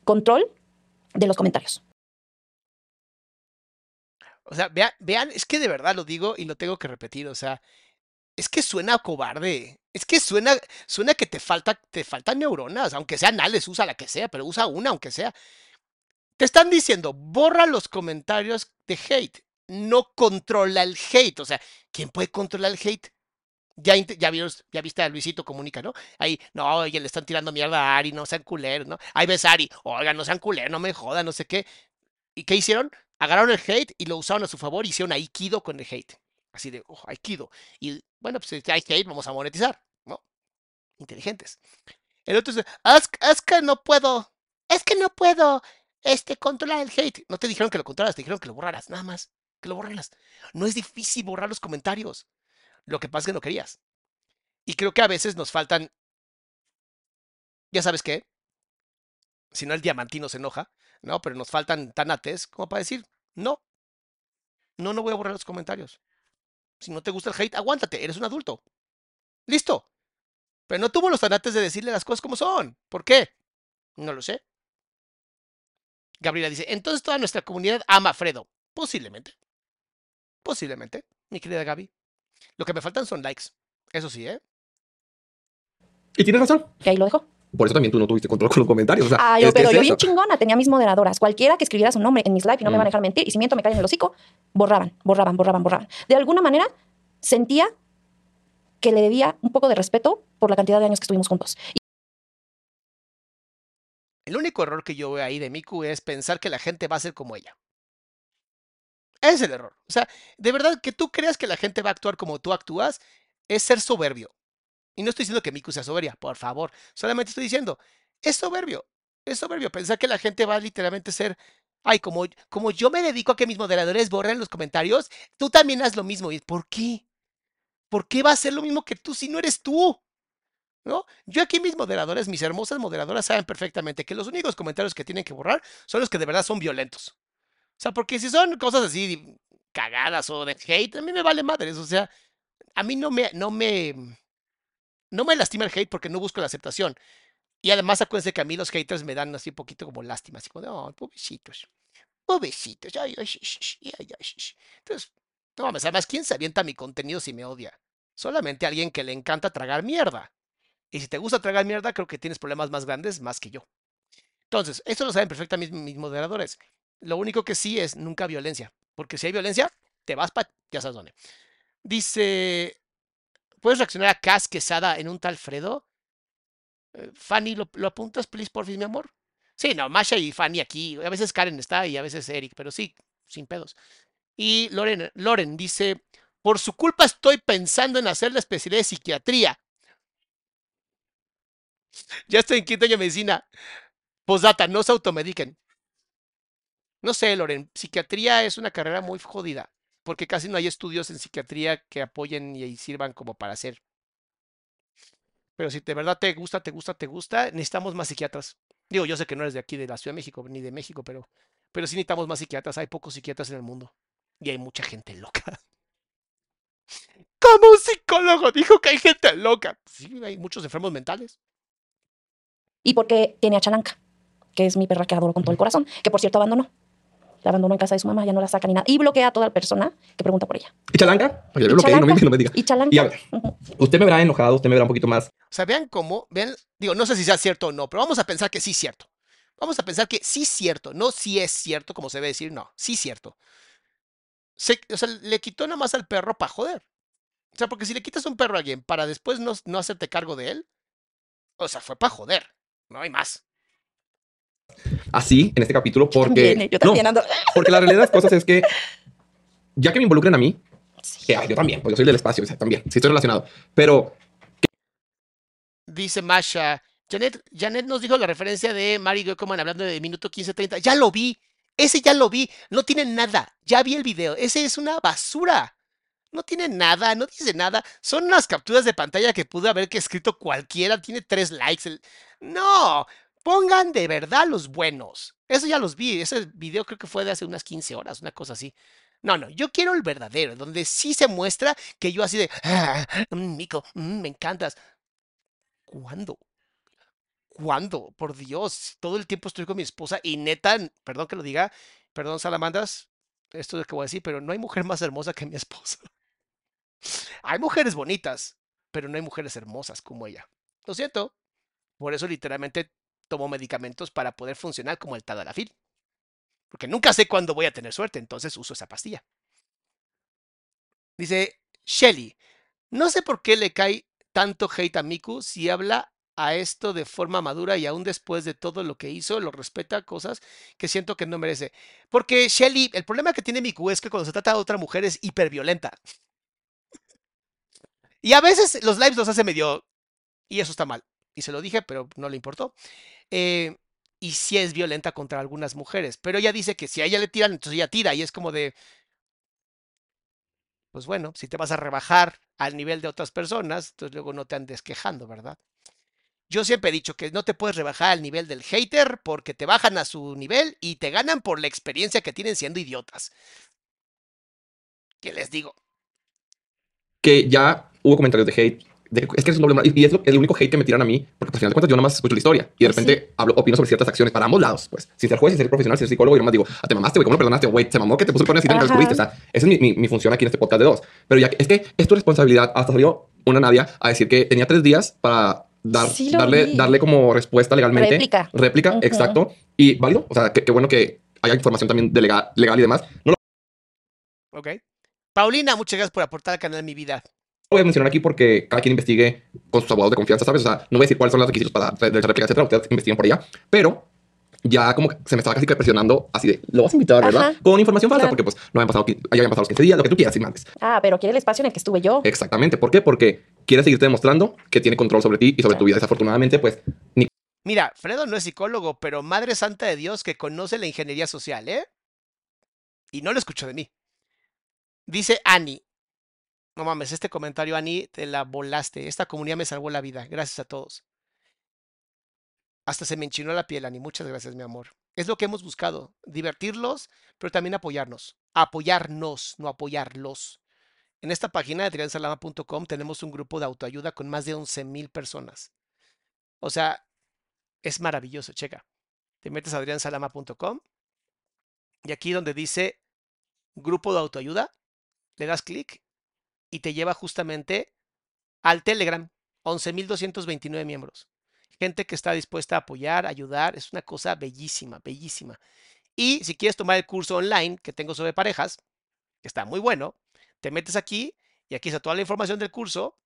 control de los comentarios. O sea, vean, vean, es que de verdad lo digo y lo tengo que repetir, o sea, es que suena cobarde. Es que suena, suena que te falta, te faltan neuronas, aunque sean anales, usa la que sea, pero usa una aunque sea. Te están diciendo, borra los comentarios de hate. No controla el hate. O sea, ¿quién puede controlar el hate? Ya, ya, vieron- ya viste a Luisito Comunica, ¿no? Ahí, no, oye, le están tirando mierda a Ari, no sean culeros, ¿no? Ahí ves a Ari, oiga, no sean culeros, no me jodan, no sé qué. ¿Y qué hicieron? Agarraron el hate y lo usaron a su favor hicieron aikido con el hate. Así de, oh, aikido. Y bueno, pues si hay hate, vamos a monetizar, ¿no? Inteligentes. El otro dice, es, es que no puedo, es que no puedo, este, controlar el hate. No te dijeron que lo controlaras, te dijeron que lo borraras, nada más, que lo borraras. No es difícil borrar los comentarios. Lo que pasa es que no querías. Y creo que a veces nos faltan, ya sabes qué, si no el diamantino se enoja, ¿no? Pero nos faltan tanates como para decir, no, no, no voy a borrar los comentarios. Si no te gusta el hate, aguántate, eres un adulto. Listo. Pero no tuvo los tanates de decirle las cosas como son. ¿Por qué? No lo sé. Gabriela dice, entonces toda nuestra comunidad ama a Fredo. Posiblemente. Posiblemente, mi querida Gaby. Lo que me faltan son likes. Eso sí, ¿eh? Y tienes razón. Que ahí lo dejó. Por eso también tú no tuviste control con los comentarios. O sea, Ah, yo, pero es yo eso. bien chingona, tenía mis moderadoras. Cualquiera que escribiera su nombre en mis live y no me Mm. van a dejar mentir, y si miento me caen en el hocico, borraban, borraban, borraban, borraban. De alguna manera sentía que le debía un poco de respeto por la cantidad de años que estuvimos juntos. El único error que yo veo ahí de Miku es pensar que la gente va a ser como ella. Ese es el error. O sea, de verdad que tú creas que la gente va a actuar como tú actúas es ser soberbio. Y no estoy diciendo que Miku sea soberbia, por favor. Solamente estoy diciendo, es soberbio. Es soberbio pensar que la gente va a literalmente ser, ay, como, como yo me dedico a que mis moderadores borren los comentarios, tú también haz lo mismo. ¿Y por qué? ¿Por qué va a ser lo mismo que tú si no eres tú? ¿No? Yo aquí mis moderadores, mis hermosas moderadoras saben perfectamente que los únicos comentarios que tienen que borrar son los que de verdad son violentos. O sea, porque si son cosas así cagadas o de hate, a mí me vale madres. O sea, a mí no me, no me, no me lastima el hate porque no busco la aceptación. Y además acuérdense que a mí los haters me dan así un poquito como lástima, así como de, oh, pobrecitos, pobrecitos, ay, ay, ay, ay, sh- sh". Entonces, no mames, además, ¿quién se avienta mi contenido si me odia? Solamente alguien que le encanta tragar mierda. Y si te gusta tragar mierda, creo que tienes problemas más grandes más que yo. Entonces, esto lo saben perfectamente mis, mis moderadores. Lo único que sí es nunca violencia. Porque si hay violencia, te vas para ya sabes dónde. Dice, ¿puedes reaccionar a Cas Quesada en un tal Fredo? Eh, Fanny, ¿lo, apuntas, please, porfis, mi amor? Sí, no, Masha y Fanny aquí. A veces Karen está y a veces Eric, pero sí, sin pedos. Y Loren, Loren dice, por su culpa estoy pensando en hacer la especialidad de psiquiatría. Ya estoy en quinto año de medicina. Postdata, no se automediquen. No sé, Loren, psiquiatría es una carrera muy jodida, porque casi no hay estudios en psiquiatría que apoyen y sirvan como para hacer. Pero si de verdad te gusta, te gusta, te gusta, necesitamos más psiquiatras. Digo, yo sé que no eres de aquí, de la Ciudad de México, ni de México, pero, pero sí necesitamos más psiquiatras. Hay pocos psiquiatras en el mundo. Y hay mucha gente loca. Como un psicólogo dijo que hay gente loca. Sí, hay muchos enfermos mentales. Y porque tiene a Chalanca, que es mi perra que adoro con todo el corazón, que por cierto abandonó. La abandonó en casa de su mamá, ya no la saca ni nada. Y bloquea a toda la persona que pregunta por ella. ¿Y Chalanca? Para que le Y bloquee, no me, Chalanca. no me diga. Y Chalanca. Y a ver, usted me verá enojado, usted me verá un poquito más. O sea, vean cómo, vean, digo, no sé si sea cierto o no, pero vamos a pensar que sí es cierto. Vamos a pensar que sí es cierto, no sí es cierto, como se debe decir, no, sí es cierto. Se- o sea, le quitó nada más al perro para joder. O sea, porque si le quitas un perro a alguien para después no, no hacerte cargo de él, o sea, fue para joder, no hay más. Así, en este capítulo, porque... También, ¿eh? yo no, también ando. porque la realidad de las cosas es que, ya que me involucran a mí, Sí. que ay, yo también, porque yo soy del espacio, o sea, también, sí estoy relacionado. Pero Dice Masha, Janet, Janet nos dijo la referencia de Mary Goeckman hablando de minuto 15-30. Ya lo vi, ese ya lo vi, no tiene nada, ya vi el video, ese es una basura. No tiene nada, no dice nada. Son unas capturas de pantalla que pudo haber que escrito cualquiera, tiene tres likes. el- No, pongan de verdad los buenos. Eso ya los vi, ese video creo que fue de hace unas 15 horas, una cosa así. No, no, yo quiero el verdadero, donde sí se muestra que yo así de, ah, mm, Mico, mm, me encantas. ¿Cuándo? ¿Cuándo? Por Dios, todo el tiempo estoy con mi esposa y neta, perdón que lo diga, perdón Salamandas, esto es lo que voy a decir, pero no hay mujer más hermosa que mi esposa. Hay mujeres bonitas, pero no hay mujeres hermosas como ella. Lo siento. Por eso literalmente tomo medicamentos para poder funcionar como el tadalafil. Porque nunca sé cuándo voy a tener suerte, entonces uso esa pastilla. Dice Shelly, no sé por qué le cae tanto hate a Miku si habla a esto de forma madura y aún después de todo lo que hizo, lo respeta, cosas que siento que no merece. Porque Shelly, el problema que tiene Miku es que cuando se trata de otra mujer es hiperviolenta. Y a veces los lives los hace medio... Y eso está mal. Y se lo dije, pero no le importó. Eh, y sí es violenta contra algunas mujeres. Pero ella dice que si a ella le tiran, entonces ella tira. Y es como de... Pues bueno, si te vas a rebajar al nivel de otras personas, entonces luego no te andes quejando, ¿verdad? Yo siempre he dicho que no te puedes rebajar al nivel del hater porque te bajan a su nivel y te ganan por la experiencia que tienen siendo idiotas. ¿Qué les digo? que ya hubo comentarios de hate. De- es que es un doble moral, y es lo- el único hate que me tiran a mí, porque al final de cuentas yo nada más escucho la historia y de Pues sí. repente hablo, opino sobre ciertas acciones para ambos lados, pues, sin ser juez, sin ser profesional, sin ser psicólogo, yo nada más digo, ah, te mamaste, güey, ¿cómo lo perdonaste? Güey, se mamó que te puso el cuerno así, te Ajá. descubriste. O sea, esa es mi, mi, mi función aquí en este podcast de dos. Pero ya que- es que es tu responsabilidad. Hasta salió una Nadia a decir que tenía tres días para dar, Sí darle, vi. darle como respuesta legalmente. Réplica. Réplica, exacto. Y válido. O sea, qué qué bueno que haya información también de legal, legal y demás. No lo ¿Ok? Paulina, muchas gracias por aportar al canal Mi Vida. Voy a mencionar aquí porque cada quien investigue con sus abogados de confianza, ¿sabes? O sea, no voy a decir cuáles son los requisitos para dar réplica, etcétera. Ustedes investiguen por allá. Pero ya como que se me estaba casi que presionando así de, lo vas a invitar, ¿verdad? Ajá. Con información falsa, Claro. porque pues no habían pasado, ya habían pasado los 15 días, lo que tú quieras, sin más. Ah, pero quiere el espacio en el que estuve yo. Exactamente. ¿Por qué? Porque quiere seguirte demostrando que tiene control sobre ti y sobre tu vida. Desafortunadamente, pues, ni Mira, Fredo no es psicólogo, pero Madre Santa de Dios que conoce la ingeniería social, ¿eh? Y no lo escuchó de mí. Dice Ani. No mames, este comentario, Ani, te la volaste. Esta comunidad me salvó la vida. Gracias a todos. Hasta se me enchinó la piel, Ani. Muchas gracias, mi amor. Es lo que hemos buscado. Divertirlos, pero también apoyarnos. Apoyarnos, no apoyarlos. En esta página de triansalama.com tenemos un grupo de autoayuda con más de 11.000 personas. O sea, es maravilloso, checa. Te metes a adriansalama.com y aquí donde dice grupo de autoayuda, le das clic y te lleva justamente al Telegram. 11.229 miembros. Gente que está dispuesta a apoyar, ayudar. Es una cosa bellísima, bellísima. Y si quieres tomar el curso online que tengo sobre parejas, que está muy bueno, te metes aquí y aquí está toda la información del curso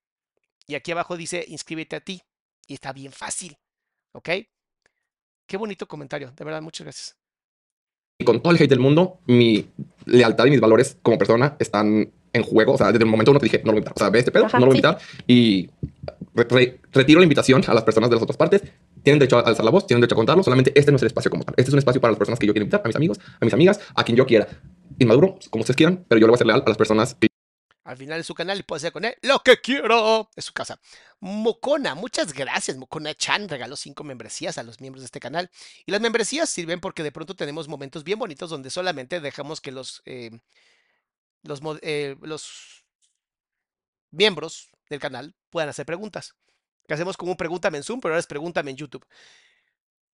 y aquí abajo dice inscríbete a ti. Y está bien fácil. ¿Ok? Qué bonito comentario, de verdad, muchas gracias. Y con todo el hate del mundo, mi lealtad y mis valores como persona están en juego. O sea, desde el momento uno te dije, no lo voy a invitar. O sea, ve este pedo, Ajá, no lo voy a sí. invitar. Y re- re- retiro la invitación a las personas de las otras partes. Tienen derecho a alzar la voz, tienen derecho a contarlo. Solamente este no es el espacio como tal. Este es un espacio para las personas que yo quiero invitar, a mis amigos, a mis amigas, a quien yo quiera. Inmaduro, como ustedes quieran, pero yo le voy a ser leal a las personas que Al final es su canal y puede hacer con él lo que quiero. Es su casa. Mocona, muchas gracias. Mocona Chan regaló cinco membresías a los miembros de este canal. Y las membresías sirven porque de pronto tenemos momentos bien bonitos donde solamente dejamos que los, eh, eh, los miembros del canal puedan hacer preguntas. Que hacemos como un pregúntame en Zoom, pero ahora es pregúntame en YouTube.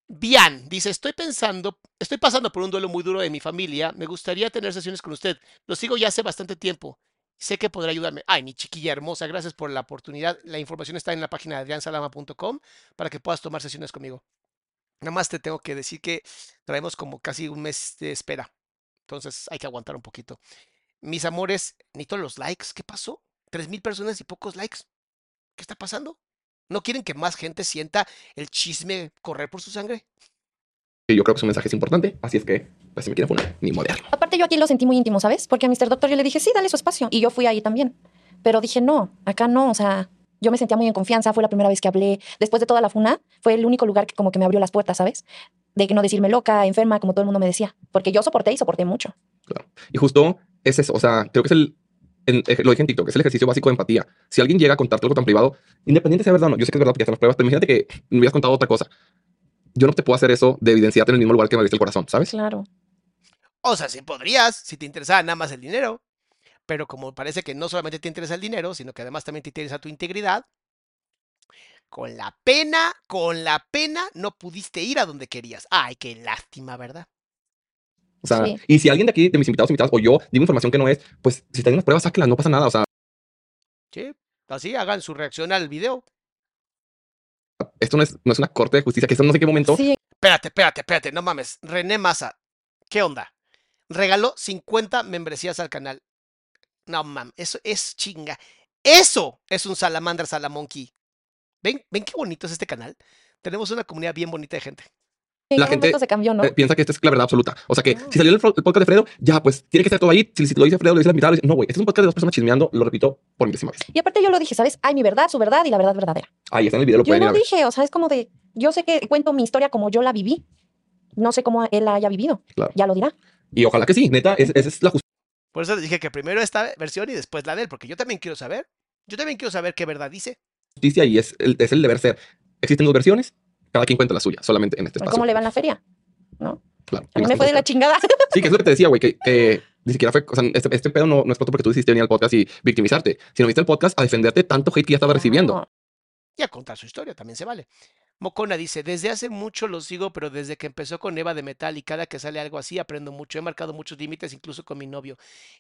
Bian dice, estoy pensando, estoy pasando por un duelo muy duro de mi familia. Me gustaría tener sesiones con usted. Lo sigo ya hace bastante tiempo. Sé que podrá ayudarme. Ay, mi chiquilla hermosa, gracias por la oportunidad. La información está en la página de adriansalama.com para que puedas tomar sesiones conmigo. Nada más te tengo que decir que traemos como casi un mes de espera. Entonces hay que aguantar un poquito. Mis amores, necesito los likes. ¿Qué pasó? Tres mil personas y pocos likes. ¿Qué está pasando? ¿No quieren que más gente sienta el chisme correr por su sangre? que yo creo que su mensaje es importante. Así es que, pues si me quieren poner, ni moderno. Aparte yo aquí lo sentí muy íntimo, ¿sabes? Porque a Mr. Doctor yo le dije, sí, dale su espacio. Y yo fui ahí también. Pero dije, no, acá no, o sea, yo me sentía muy en confianza, fue la primera vez que hablé. Después de toda la funa, fue el único lugar que como que me abrió las puertas, ¿sabes? De que no decirme loca, enferma, como todo el mundo me decía. Porque yo soporté y soporté mucho. Y justo es eso, o sea, creo que es el, en- eh, lo dije en TikTok, es el ejercicio básico de empatía. Si alguien llega a contarte algo tan privado, independiente sea verdad o no, yo sé que es verdad porque están las pruebas, pero imagínate que me hubieras contado otra cosa. Yo no te puedo hacer eso de evidenciarte en el mismo lugar que me abriste el corazón, ¿sabes? Claro. O sea, sí podrías, si te interesara nada más el dinero. Pero como parece que no solamente te interesa el dinero, sino que además también te interesa tu integridad, con la pena, con la pena no pudiste ir a donde querías. Ay, qué lástima, ¿verdad? O sea, Sí. y si alguien de aquí, de mis invitados, invitadas, o yo digo información que no es, pues si te unas pruebas, sáquelas, no pasa nada. O sea, Sí, así hagan su reacción al video. esto no es, no es una corte de justicia, que esto no sé qué momento. Sí, Espérate, espérate, espérate, no mames. René Massa, ¿qué onda? Regaló 50 membresías al canal. No mames, eso es chinga. Eso es un salamandra salamonkey. ¿Ven, ¿Ven qué bonito es este canal? Tenemos una comunidad bien bonita de gente. La gente- se cambió, ¿no? eh, piensa que esta es la verdad absoluta. O sea que No. si salió el, el podcast de Fredo, ya, pues tiene que estar todo ahí. Si, si lo dice Fredo, lo dice la mitad. lo dice- No, güey, este es un podcast de dos personas chismeando, lo repito por milésima vez. Y aparte yo lo dije, ¿sabes? Ay, mi verdad, su verdad y la verdad verdadera. Ahí está en el video, lo Yo lo dije, o sea, es como de, yo sé que cuento mi historia como yo la viví. No sé cómo él la haya vivido. Claro. Ya lo dirá. Y ojalá que sí, neta, es- esa es la Por eso dije que primero esta versión y después la de él, porque yo también quiero saber. Yo también quiero saber qué verdad dice. justicia y es el, es el deber ser. Existen dos versiones, cada quien cuenta la suya, solamente en este espacio. ¿Cómo le va en la feria? ¿No? Claro, A mí y me más fue de la chingada. Sí, que es lo que te decía, güey, que, que ni siquiera fue, o sea, este, este pedo no, no es porque tú decidiste venir al podcast y victimizarte, sino viste el podcast a defenderte tanto hate que ya estaba recibiendo. No. Y a contar su historia, también se vale. Mocona dice, desde hace mucho lo sigo, pero desde que empezó con Eva de Metal y cada que sale algo así aprendo mucho. He marcado muchos límites, incluso con mi novio.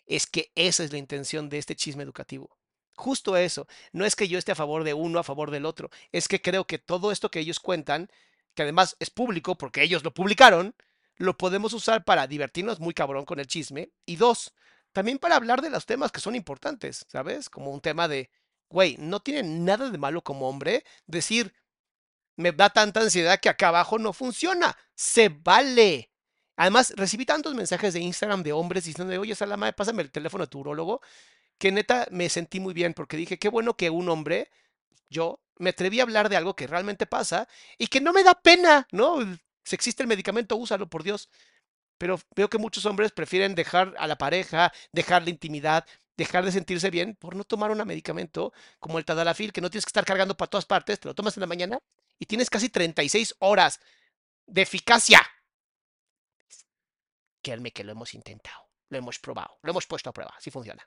Es que esa es la intención de este chisme educativo. Justo eso. No es que yo esté a favor de uno, a favor del otro. Es que creo que todo esto que ellos cuentan, que además es público porque ellos lo publicaron, lo podemos usar para divertirnos muy cabrón con el chisme. Y dos, también para hablar de los temas que son importantes, ¿sabes? Como un tema de, güey, no tiene nada de malo como hombre decir, me da tanta ansiedad que acá abajo no funciona. Se vale. Además, recibí tantos mensajes de Instagram de hombres diciendo, oye, Salama, pásame el teléfono de tu urólogo, que neta me sentí muy bien porque dije, qué bueno que un hombre, yo, me atreví a hablar de algo que realmente pasa y que no me da pena, ¿no? Si existe el medicamento, úsalo, por Dios. Pero veo que muchos hombres prefieren dejar a la pareja, dejar la intimidad, dejar de sentirse bien por no tomar un medicamento como el Tadalafil, que no tienes que estar cargando para todas partes, te lo tomas en la mañana y tienes casi 36 horas de eficacia. Créanme que lo hemos intentado, lo hemos probado, lo hemos puesto a prueba, así funciona.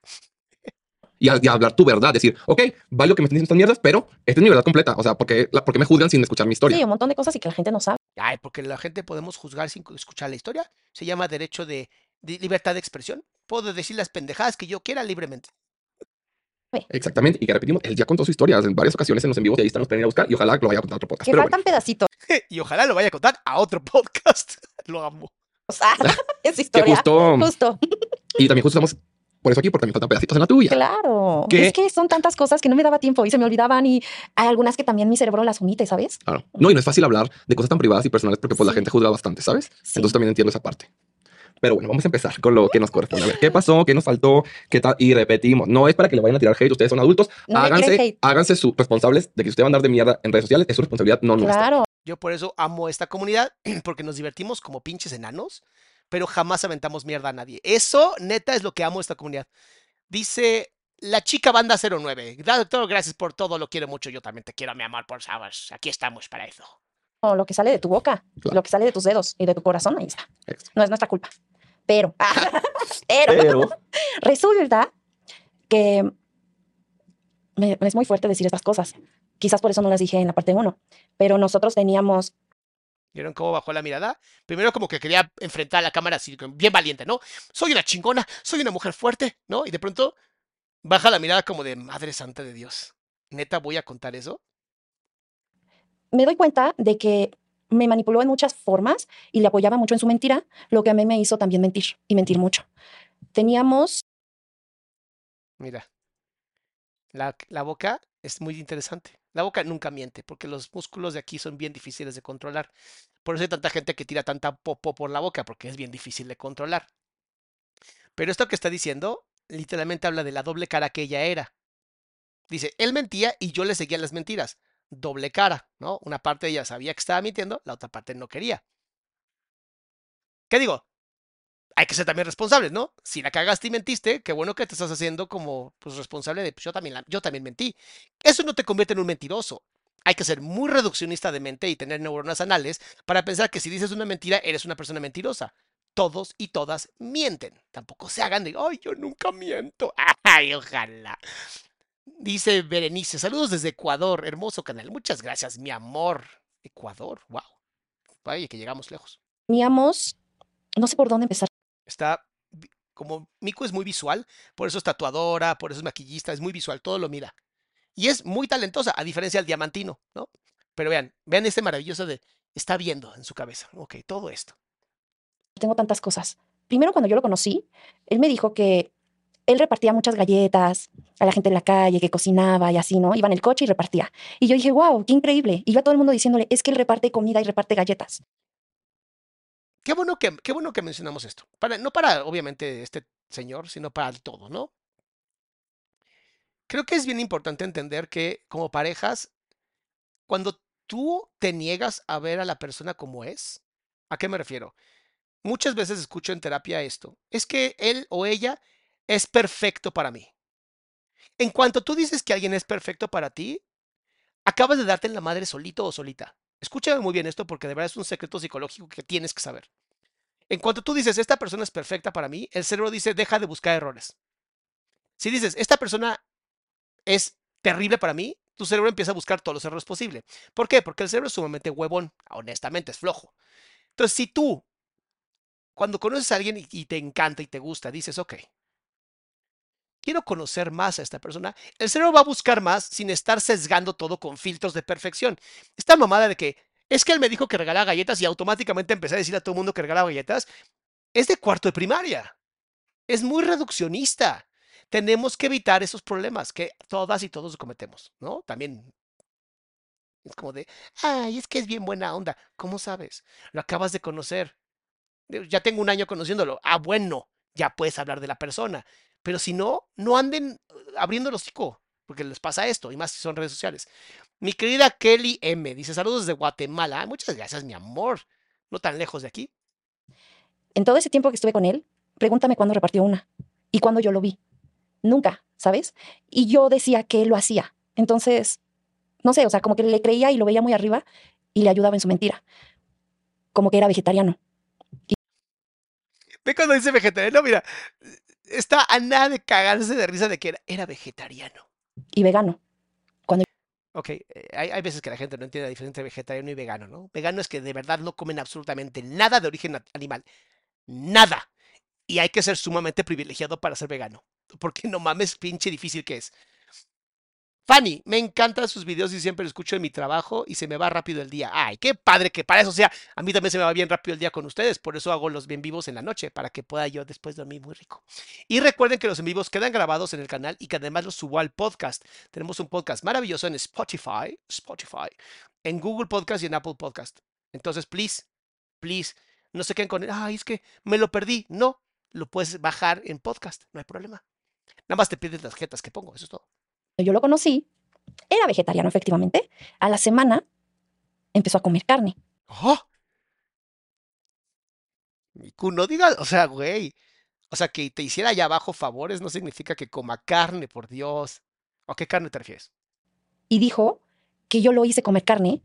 Y, a- y a hablar tu verdad, decir, ok, vale lo que me están diciendo estas mierdas, pero esta es mi verdad completa. O sea, ¿por qué, la- por qué me juzgan sin escuchar mi historia? Sí, un montón de cosas y que la gente no sabe. Ay, porque la gente podemos juzgar sin escuchar la historia. Se llama derecho de, de libertad de expresión. Puedo decir las pendejadas que yo quiera libremente. Exactamente, y que repetimos, él ya contó su historia en varias ocasiones en los en vivos y ahí están los pueden ir a buscar y ojalá que lo vaya a contar en otro podcast. Que Pero faltan pedacitos. y ojalá lo vaya a contar a otro podcast. lo amo. O sea, es bueno, que historia. justo, Justo. y también justo estamos Por eso aquí, porque también faltan pedacitos en la tuya. Claro. ¿Qué? Es que son tantas cosas que no me daba tiempo y se me olvidaban y hay algunas que también mi cerebro las omite, ¿sabes? Claro. No, y no es fácil hablar de cosas tan privadas y personales porque pues la Sí. gente juzga bastante, ¿sabes? Sí. Entonces también entiendo esa parte. Pero bueno, vamos a empezar con lo que nos corresponde. A ver, ¿qué pasó? ¿Qué nos faltó? ¿Qué tal? Y repetimos, no es para que le vayan a tirar hate, ustedes son adultos, No háganse, hate. háganse su, responsables de que usted va a andar de mierda en redes sociales, es su responsabilidad, no nuestra. Claro. Yo por eso amo esta comunidad, porque nos divertimos como pinches enanos, pero jamás aventamos mierda a nadie. Eso, neta, es lo que amo de esta comunidad. Dice la chica banda 09. "Gra- Doctor, gracias por todo, lo quiero mucho. Yo también te quiero, mi amor, por sabes. Aquí estamos para eso. O lo que sale de tu boca, Claro. lo que sale de tus dedos y de tu corazón, ahí está. No es nuestra culpa. Pero, pero, Pero, resulta que me- es muy fuerte decir estas cosas. Quizás por eso no las dije en la parte 1, pero nosotros teníamos ¿Vieron cómo bajó la mirada? Primero como que quería enfrentar a la cámara así, bien valiente, ¿no? Soy una chingona, soy una mujer fuerte, ¿no? Y de pronto baja la mirada como de Madre Santa de Dios. ¿Neta voy a contar eso? me doy cuenta de que me manipuló en muchas formas y le apoyaba mucho en su mentira, lo que a mí me hizo también mentir y mentir mucho. Teníamos, Mira, la, la boca es muy interesante. La boca nunca miente, porque los músculos de aquí son bien difíciles de controlar. Por eso hay tanta gente que tira tanta popó por la boca, porque es bien difícil de controlar. Pero esto que está diciendo, literalmente habla de la doble cara que ella era. Dice, él mentía y yo le seguía las mentiras. Doble cara, ¿no? Una parte de ella sabía que estaba mintiendo, la otra parte no quería. ¿Qué digo? Hay que ser también responsables, ¿no? Si la cagaste y mentiste, qué bueno que te estás haciendo como pues, responsable de, pues yo también, la- yo también mentí. Eso no te convierte en un mentiroso. Hay que ser muy reduccionista de mente y tener neuronas anales para pensar que si dices una mentira, eres una persona mentirosa. Todos y todas mienten. Tampoco se hagan de, ay, yo nunca miento. Ay, ojalá. Dice Berenice, saludos desde Ecuador, hermoso canal. Muchas gracias, mi amor. Ecuador, wow. Vaya que llegamos lejos. teníamos, no sé por dónde empezar. Está como Miku es muy visual, por eso es tatuadora, por eso es maquillista, es muy visual, todo lo mira. Y es muy talentosa, a diferencia del diamantino, ¿no? Pero vean, vean este maravilloso de está viendo en su cabeza. Ok, todo esto. Tengo tantas cosas. Primero, cuando yo lo conocí, él me dijo que él repartía muchas galletas a la gente en la calle, que cocinaba y así, ¿no? Iba en el coche y repartía. Y yo dije, wow, qué increíble. Y yo a todo el mundo diciéndole, es que él reparte comida y reparte galletas. Qué bueno que, qué bueno que mencionamos esto. Para, no para, obviamente, este señor, sino para todo, ¿no? Creo que es bien importante entender que como parejas, cuando tú te niegas a ver a la persona como es, ¿a qué me refiero? Muchas veces escucho en terapia esto, es que él o ella es perfecto para mí. En cuanto tú dices que alguien es perfecto para ti, acabas de darte en la madre solito o solita. Escúchame muy bien esto porque de verdad es un secreto psicológico que tienes que saber. En cuanto tú dices, esta persona es perfecta para mí, el cerebro dice, deja de buscar errores. Si dices, esta persona es terrible para mí, tu cerebro empieza a buscar todos los errores posibles. ¿Por qué? Porque el cerebro es sumamente huevón, honestamente, es flojo. Entonces, si tú, cuando conoces a alguien y, te encanta y te gusta, dices, ok, quiero conocer más a esta persona, el cerebro va a buscar más sin estar sesgando todo con filtros de perfección. Esta mamada de que es que él me dijo que regalaba galletas y automáticamente empecé a decir a todo el mundo que regalaba galletas, es de cuarto de primaria. Es muy reduccionista. Tenemos que evitar esos problemas que todas y todos cometemos, ¿no? También es como de, ay, es que es bien buena onda. ¿Cómo sabes? Lo acabas de conocer. Ya tengo un año conociéndolo. Ah, bueno, ya puedes hablar de la persona. Pero si no, no anden eh, abriendo el hocico, porque les pasa esto, y más si son redes sociales. Mi querida Kelly M dice: Saludos desde Guatemala. Muchas gracias, mi amor. No tan lejos de aquí. En todo ese tiempo que estuve con él, pregúntame cuándo repartió una y cuándo yo lo vi. Nunca, ¿sabes? Y yo decía que él lo hacía. Entonces, no sé, o sea, como que le creía y lo veía muy arriba y le ayudaba en su mentira. Como que era vegetariano. Ve cuando dice vegetariano, mira, está a nada de cagarse de risa de que era, era vegetariano. y vegano. Ok, eh, hay, hay veces que la gente no entiende la diferencia entre vegetariano y vegano, ¿no? Vegano es que de verdad no comen absolutamente nada de origen animal. Nada. Y hay que ser sumamente privilegiado para ser vegano. Porque no mames, pinche difícil que es. Fanny, me encantan sus videos y siempre lo escucho en mi trabajo y se me va rápido el día. Ay, qué padre que para eso sea. A mí también se me va bien rápido el día con ustedes, por eso hago los bien vivos en la noche, para que pueda yo después dormir muy rico. Y recuerden que los en vivos quedan grabados en el canal y que además los subo al podcast. Tenemos un podcast maravilloso en Spotify, Spotify, en Google Podcast y en Apple Podcast. Entonces, please, please, no se queden con, ay, es que me lo perdí. No, lo puedes bajar en podcast, no hay problema. Nada más te pides las jetas que pongo, eso es todo. Yo lo conocí, era vegetariano efectivamente. A la semana empezó a comer carne. ¡Oh! Miku, no digas, o sea, güey. O sea, que te hiciera allá abajo favores no significa que coma carne, por Dios. ¿O qué carne te refieres? Y dijo que yo lo hice comer carne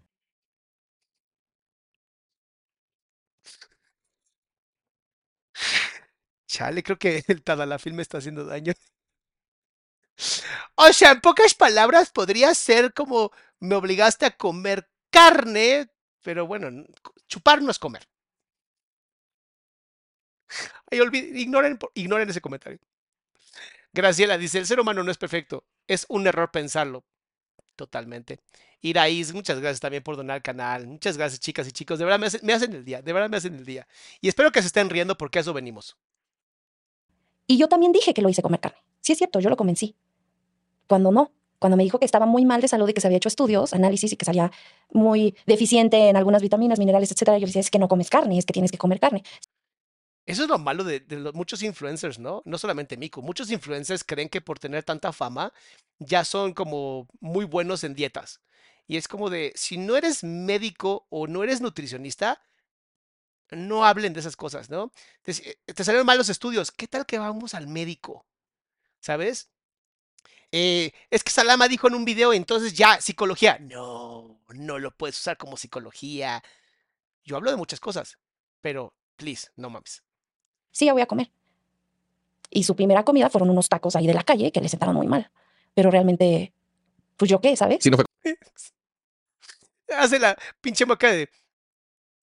Chale, creo que el Tadalafil me está haciendo daño. O sea, en pocas palabras podría ser como me obligaste a comer carne, pero bueno, chupar no es comer. Ay, ignoren, ignoren ese comentario. Graciela dice, el ser humano no es perfecto, es un error pensarlo. Totalmente. Iraís, muchas gracias también por donar al canal. Muchas gracias, chicas y chicos. De verdad me hacen, me hacen el día. De verdad me hacen el día. Y espero que se estén riendo porque a eso venimos. Y yo también dije que lo hice comer carne. Sí es cierto, yo lo convencí. Cuando no, cuando me dijo que estaba muy mal de salud y que se había hecho estudios, análisis y que salía muy deficiente en algunas vitaminas, minerales, etcétera, yo le decía, es que no comes carne, es que tienes que comer carne. Eso es lo malo de, los, muchos influencers, ¿no? No solamente Miku. Muchos influencers creen que por tener tanta fama ya son como muy buenos en dietas. Y es como de, si no eres médico o no eres nutricionista, no hablen de esas cosas, ¿no? Te, te salieron mal los estudios. ¿Qué tal que vamos al médico? ¿Sabes? Eh, es que Salama dijo en un video, entonces ya, psicología. No, no lo puedes usar como psicología. Yo hablo de muchas cosas, pero, please, no mames. Sí, ya voy a comer. Y su primera comida fueron unos tacos ahí de la calle que le sentaron muy mal. Pero realmente, pues yo qué, ¿sabes? Sí, no fue. Hace la pinche moca de,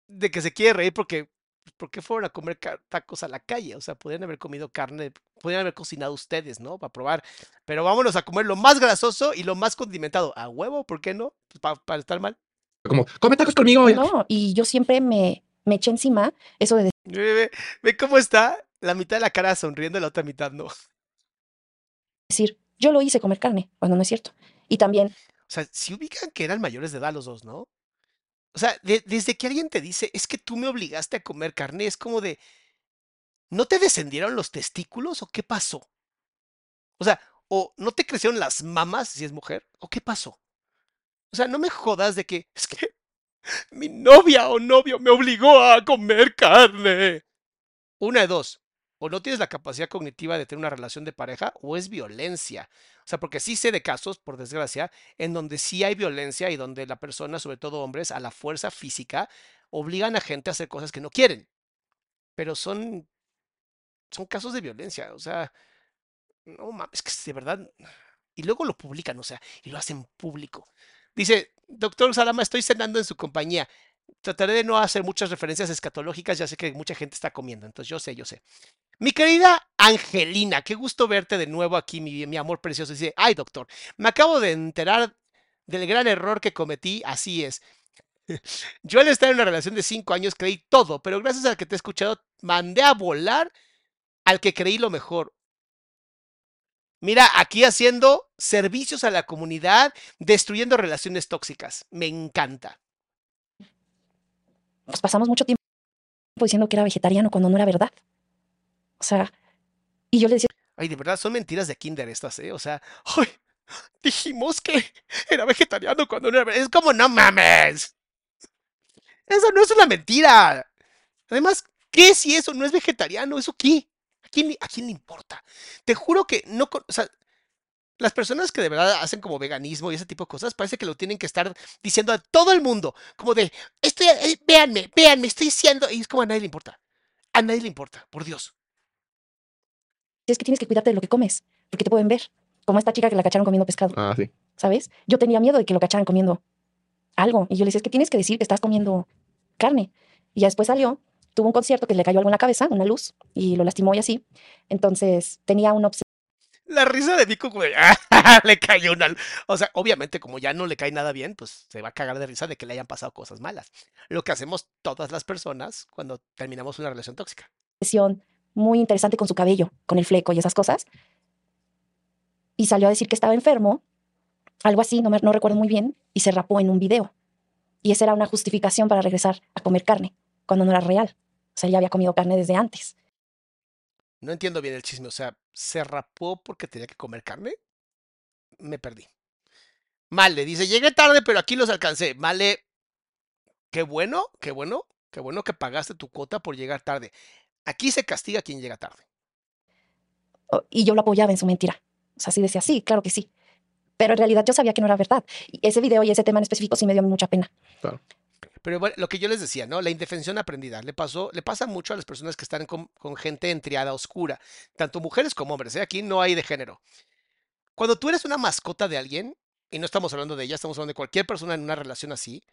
de que se quiere reír porque pues, ¿por qué fueron a comer tacos a la calle? O sea, podrían haber comido carne, podrían haber cocinado ustedes, ¿no? Para probar. Pero vámonos a comer lo más grasoso y lo más condimentado. ¿A huevo? ¿Por qué no? Pues para, estar mal. Como, come tacos conmigo. No, y yo siempre me, me eché encima eso de Ve, ve, cómo está la mitad de la cara sonriendo y la otra mitad no. Decir, yo lo hice comer carne, cuando no es cierto. Y también. O sea, si ubican que eran mayores de edad los dos, ¿no? O sea, desde que alguien te dice, es que tú me obligaste a comer carne, es como de, ¿no te descendieron los testículos o qué pasó? O sea, o no te crecieron las mamas si es mujer, o qué pasó. O sea, no me jodas de que, es que mi novia o novio me obligó a comer carne. Una de dos. O no tienes la capacidad cognitiva de tener una relación de pareja o es violencia. O sea, porque sí sé de casos, por desgracia, en donde sí hay violencia y donde la persona, sobre todo hombres, a la fuerza física, obligan a gente a hacer cosas que no quieren. Pero son, son casos de violencia. O sea, no mames, que de verdad. Y luego lo publican, o sea, y lo hacen público. Dice, doctor Salama, estoy cenando en su compañía. Trataré de no hacer muchas referencias escatológicas, ya sé que mucha gente está comiendo, entonces yo sé, yo sé. Mi querida Angelina, qué gusto verte de nuevo aquí, mi, amor precioso. Dice, ay doctor, me acabo de enterar del gran error que cometí, así es. Yo al estar en una relación de cinco años creí todo, pero gracias al que te he escuchado, mandé a volar al que creí lo mejor. Mira, aquí haciendo servicios a la comunidad, destruyendo relaciones tóxicas. Me encanta. Nos pasamos mucho tiempo diciendo que era vegetariano cuando no era verdad. O sea, y yo le decía... Ay, de verdad, son mentiras de kinder estas, ¿eh? O sea, dijimos que era vegetariano cuando no era. Es como, no mames. Eso no es una mentira. Además, ¿qué si eso no es vegetariano? ¿Eso qué? ¿A quién, ¿A quién le importa? Te juro que no... O sea, las personas que de verdad hacen como veganismo y ese tipo de cosas, parece que lo tienen que estar diciendo a todo el mundo. Como de, estoy, eh, véanme, véanme, estoy diciendo. Y es como a nadie le importa. A nadie le importa, por Dios es que tienes que cuidarte de lo que comes, porque te pueden ver. Como esta chica que la cacharon comiendo pescado. Ah, sí. ¿Sabes? Yo tenía miedo de que lo cacharan comiendo algo. Y yo le decía, es que tienes que decir que estás comiendo carne. Y ya después salió, tuvo un concierto que le cayó algo en la cabeza, una luz, y lo lastimó y así. Entonces tenía una opción. La risa de Nico, güey, le cayó una... O sea, obviamente como ya no le cae nada bien, pues se va a cagar de risa de que le hayan pasado cosas malas. Lo que hacemos todas las personas cuando terminamos una relación tóxica. Muy interesante con su cabello, con el fleco y esas cosas. Y salió a decir que estaba enfermo, algo así, no, me, no recuerdo muy bien, y se rapó en un video. Y esa era una justificación para regresar a comer carne, cuando no era real. O sea, ya había comido carne desde antes. No entiendo bien el chisme. O sea, ¿se rapó porque tenía que comer carne? Me perdí. Male, dice, llegué tarde, pero aquí los alcancé. Male, qué bueno, qué bueno, qué bueno que pagaste tu cuota por llegar tarde. Aquí se castiga a quien llega tarde. Y yo lo apoyaba en su mentira. O sea, sí decía, sí, claro que sí. Pero en realidad yo sabía que no era verdad. Y ese video y ese tema en específico sí me dio mucha pena. Pero bueno, lo que yo les decía, ¿no? La indefensión aprendida le pasó, le pasa mucho a las personas que están con, con gente en triada oscura, tanto mujeres como hombres, ¿eh? Aquí no hay de género. Cuando tú eres una mascota de alguien, y no estamos hablando de ella, estamos hablando de cualquier persona en una relación así,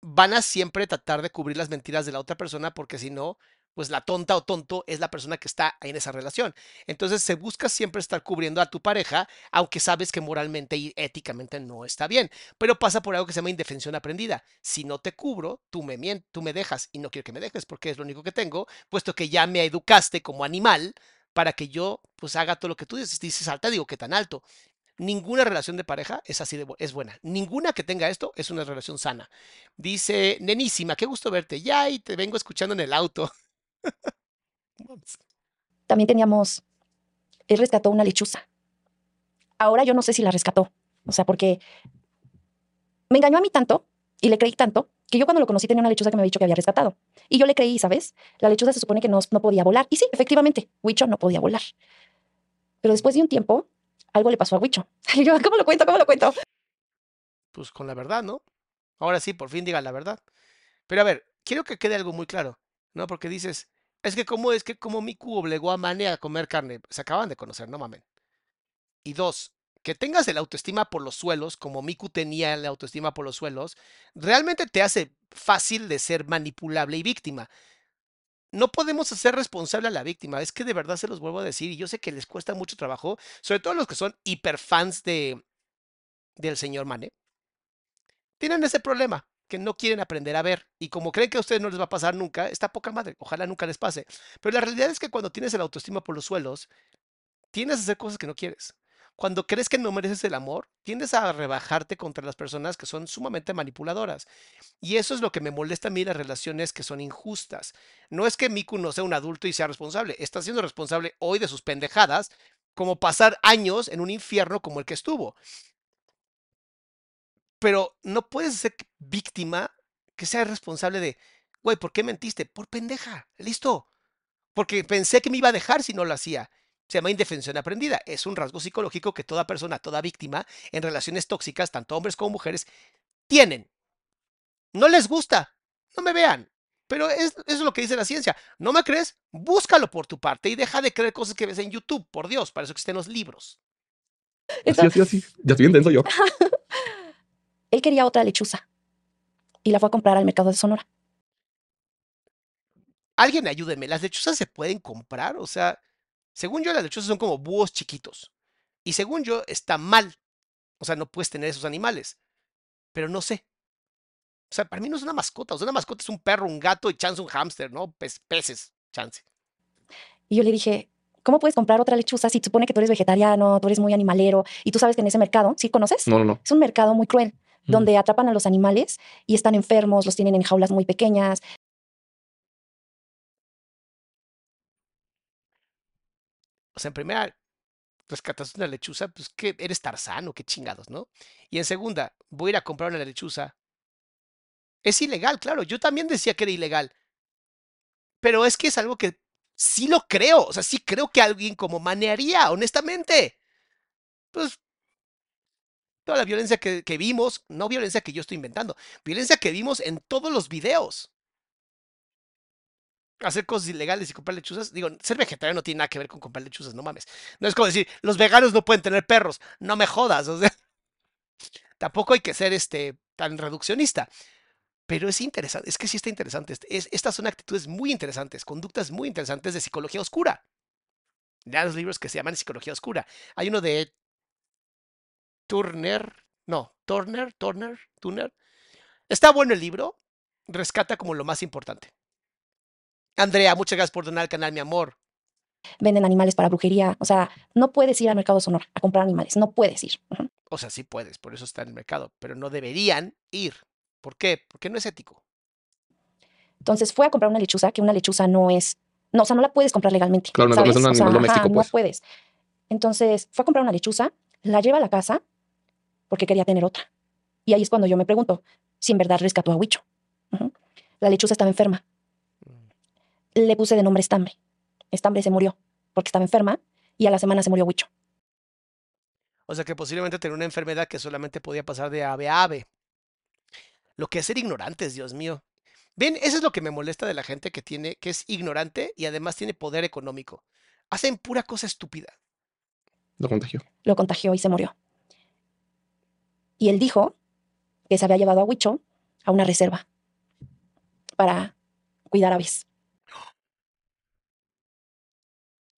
van a siempre tratar de cubrir las mentiras de la otra persona porque si no, pues la tonta o tonto es la persona que está en esa relación. Entonces se busca siempre estar cubriendo a tu pareja, aunque sabes que moralmente y éticamente no está bien. Pero pasa por algo que se llama indefensión aprendida. Si no te cubro, tú me, tú me dejas y no quiero que me dejes porque es lo único que tengo, puesto que ya me educaste como animal para que yo pues haga todo lo que tú dices. Dices alta, digo que tan alto. Ninguna relación de pareja es así de es buena. Ninguna que tenga esto es una relación sana. Dice, nenísima, qué gusto verte. Ya, y te vengo escuchando en el auto. También teníamos, él rescató una lechuza. Ahora yo no sé si la rescató. O sea, porque me engañó a mí tanto y le creí tanto que yo cuando lo conocí tenía una lechuza que me había dicho que había rescatado. Y yo le creí, ¿sabes? La lechuza se supone que no, no podía volar. Y sí, efectivamente, Huicho no podía volar. Pero después de un tiempo, algo le pasó a Huicho. Y yo, ¿cómo lo cuento? ¿Cómo lo cuento? Pues con la verdad, ¿no? Ahora sí, por fin diga la verdad. Pero a ver, quiero que quede algo muy claro, ¿no? Porque dices, es que cómo es que como Miku obligó a Mane a comer carne. Se acaban de conocer, no mamen. Y dos, que tengas el autoestima por los suelos, como Miku tenía el autoestima por los suelos, realmente te hace fácil de ser manipulable y víctima. No podemos hacer responsable a la víctima, es que de verdad se los vuelvo a decir, y yo sé que les cuesta mucho trabajo, sobre todo los que son hiperfans de, del señor Mane, tienen ese problema, que no quieren aprender a ver, y como creen que a ustedes no les va a pasar nunca, está poca madre, ojalá nunca les pase. Pero la realidad es que cuando tienes el autoestima por los suelos, tiendes a hacer cosas que no quieres. Cuando crees que no mereces el amor, tiendes a rebajarte contra las personas que son sumamente manipuladoras. Y eso es lo que me molesta a mí las relaciones que son injustas. No es que Miku no sea un adulto y sea responsable, está siendo responsable hoy de sus pendejadas, como pasar años en un infierno como el que estuvo. Pero no puedes ser víctima que sea responsable de, güey, ¿por qué mentiste? Por pendeja, listo. Porque pensé que me iba a dejar si no lo hacía. Se llama indefensión aprendida. Es un rasgo psicológico que toda persona, toda víctima en relaciones tóxicas, tanto hombres como mujeres, tienen. No les gusta. No me vean. Pero es, eso es lo que dice la ciencia. ¿No me crees? Búscalo por tu parte y deja de creer cosas que ves en YouTube. Por Dios, para eso existen los libros. Así, así, así. Ya estoy intenso yo. Él quería otra lechuza y la fue a comprar al mercado de Sonora. Alguien ayúdeme. ¿Las lechuzas se pueden comprar? O sea, según yo, las lechuzas son como búhos chiquitos. Y según yo, está mal. O sea, no puedes tener esos animales. Pero no sé. O sea, para mí no es una mascota. O sea, una mascota es un perro, un gato y chance un hámster, ¿no? Peces, chance. Y yo le dije, ¿cómo puedes comprar otra lechuza si supone que tú eres vegetariano, tú eres muy animalero y tú sabes que en ese mercado, ¿sí conoces? No, no, no. Es un mercado muy cruel, Mm. donde atrapan a los animales y están enfermos, los tienen en jaulas muy pequeñas. O sea, en primera, rescatas una lechuza, pues que eres tarzano, qué chingados, ¿no? Y en segunda, voy a ir a comprar una lechuza. Es ilegal, claro. Yo también decía que era ilegal. Pero es que es algo que sí lo creo. O sea, sí creo que alguien como manearía, honestamente. Pues toda la violencia que, vimos, no violencia que yo estoy inventando, violencia que vimos en todos los videos. Hacer cosas ilegales y comprar lechuzas. Digo, ser vegetariano no tiene nada que ver con comprar lechuzas, no mames. No es como decir, los veganos no pueden tener perros. No me jodas, o sea. Tampoco hay que ser este tan reduccionista. Pero es interesante, es que sí está interesante. este- es- estas son actitudes muy interesantes, conductas muy interesantes de psicología oscura. Lean los libros que se llaman Psicología Oscura. Hay uno de Turner, no, Turner, Turner, Turner. Está bueno el libro, rescata como lo más importante. Andrea, muchas gracias por donar al canal, mi amor. Venden animales para brujería. O sea, no puedes ir al mercado Sonora a comprar animales. No puedes ir. O sea, sí puedes, por eso está en el mercado, pero no deberían ir. ¿Por qué? Porque no es ético. Entonces fue a comprar una lechuza, que una lechuza no es. No, o sea, no la puedes comprar legalmente. Claro, no- no es ¿sabes? un O sea, animal doméstico, ajá, pues. No puedes. Entonces fue a comprar una lechuza, la lleva a la casa porque quería tener otra. Y ahí es cuando yo me pregunto si en verdad rescató a Huicho. La lechuza estaba enferma. Le puse de nombre Estambre. Estambre se murió porque estaba enferma y a la semana se murió Huicho. O sea que posiblemente tenía una enfermedad que solamente podía pasar de ave a ave. Lo que es ser ignorantes, Dios mío. Ven, eso es lo que me molesta de la gente que tiene, que es ignorante y además tiene poder económico. Hacen pura cosa estúpida. Lo contagió. Lo contagió y se murió. Y él dijo que se había llevado a Huicho a una reserva para cuidar aves.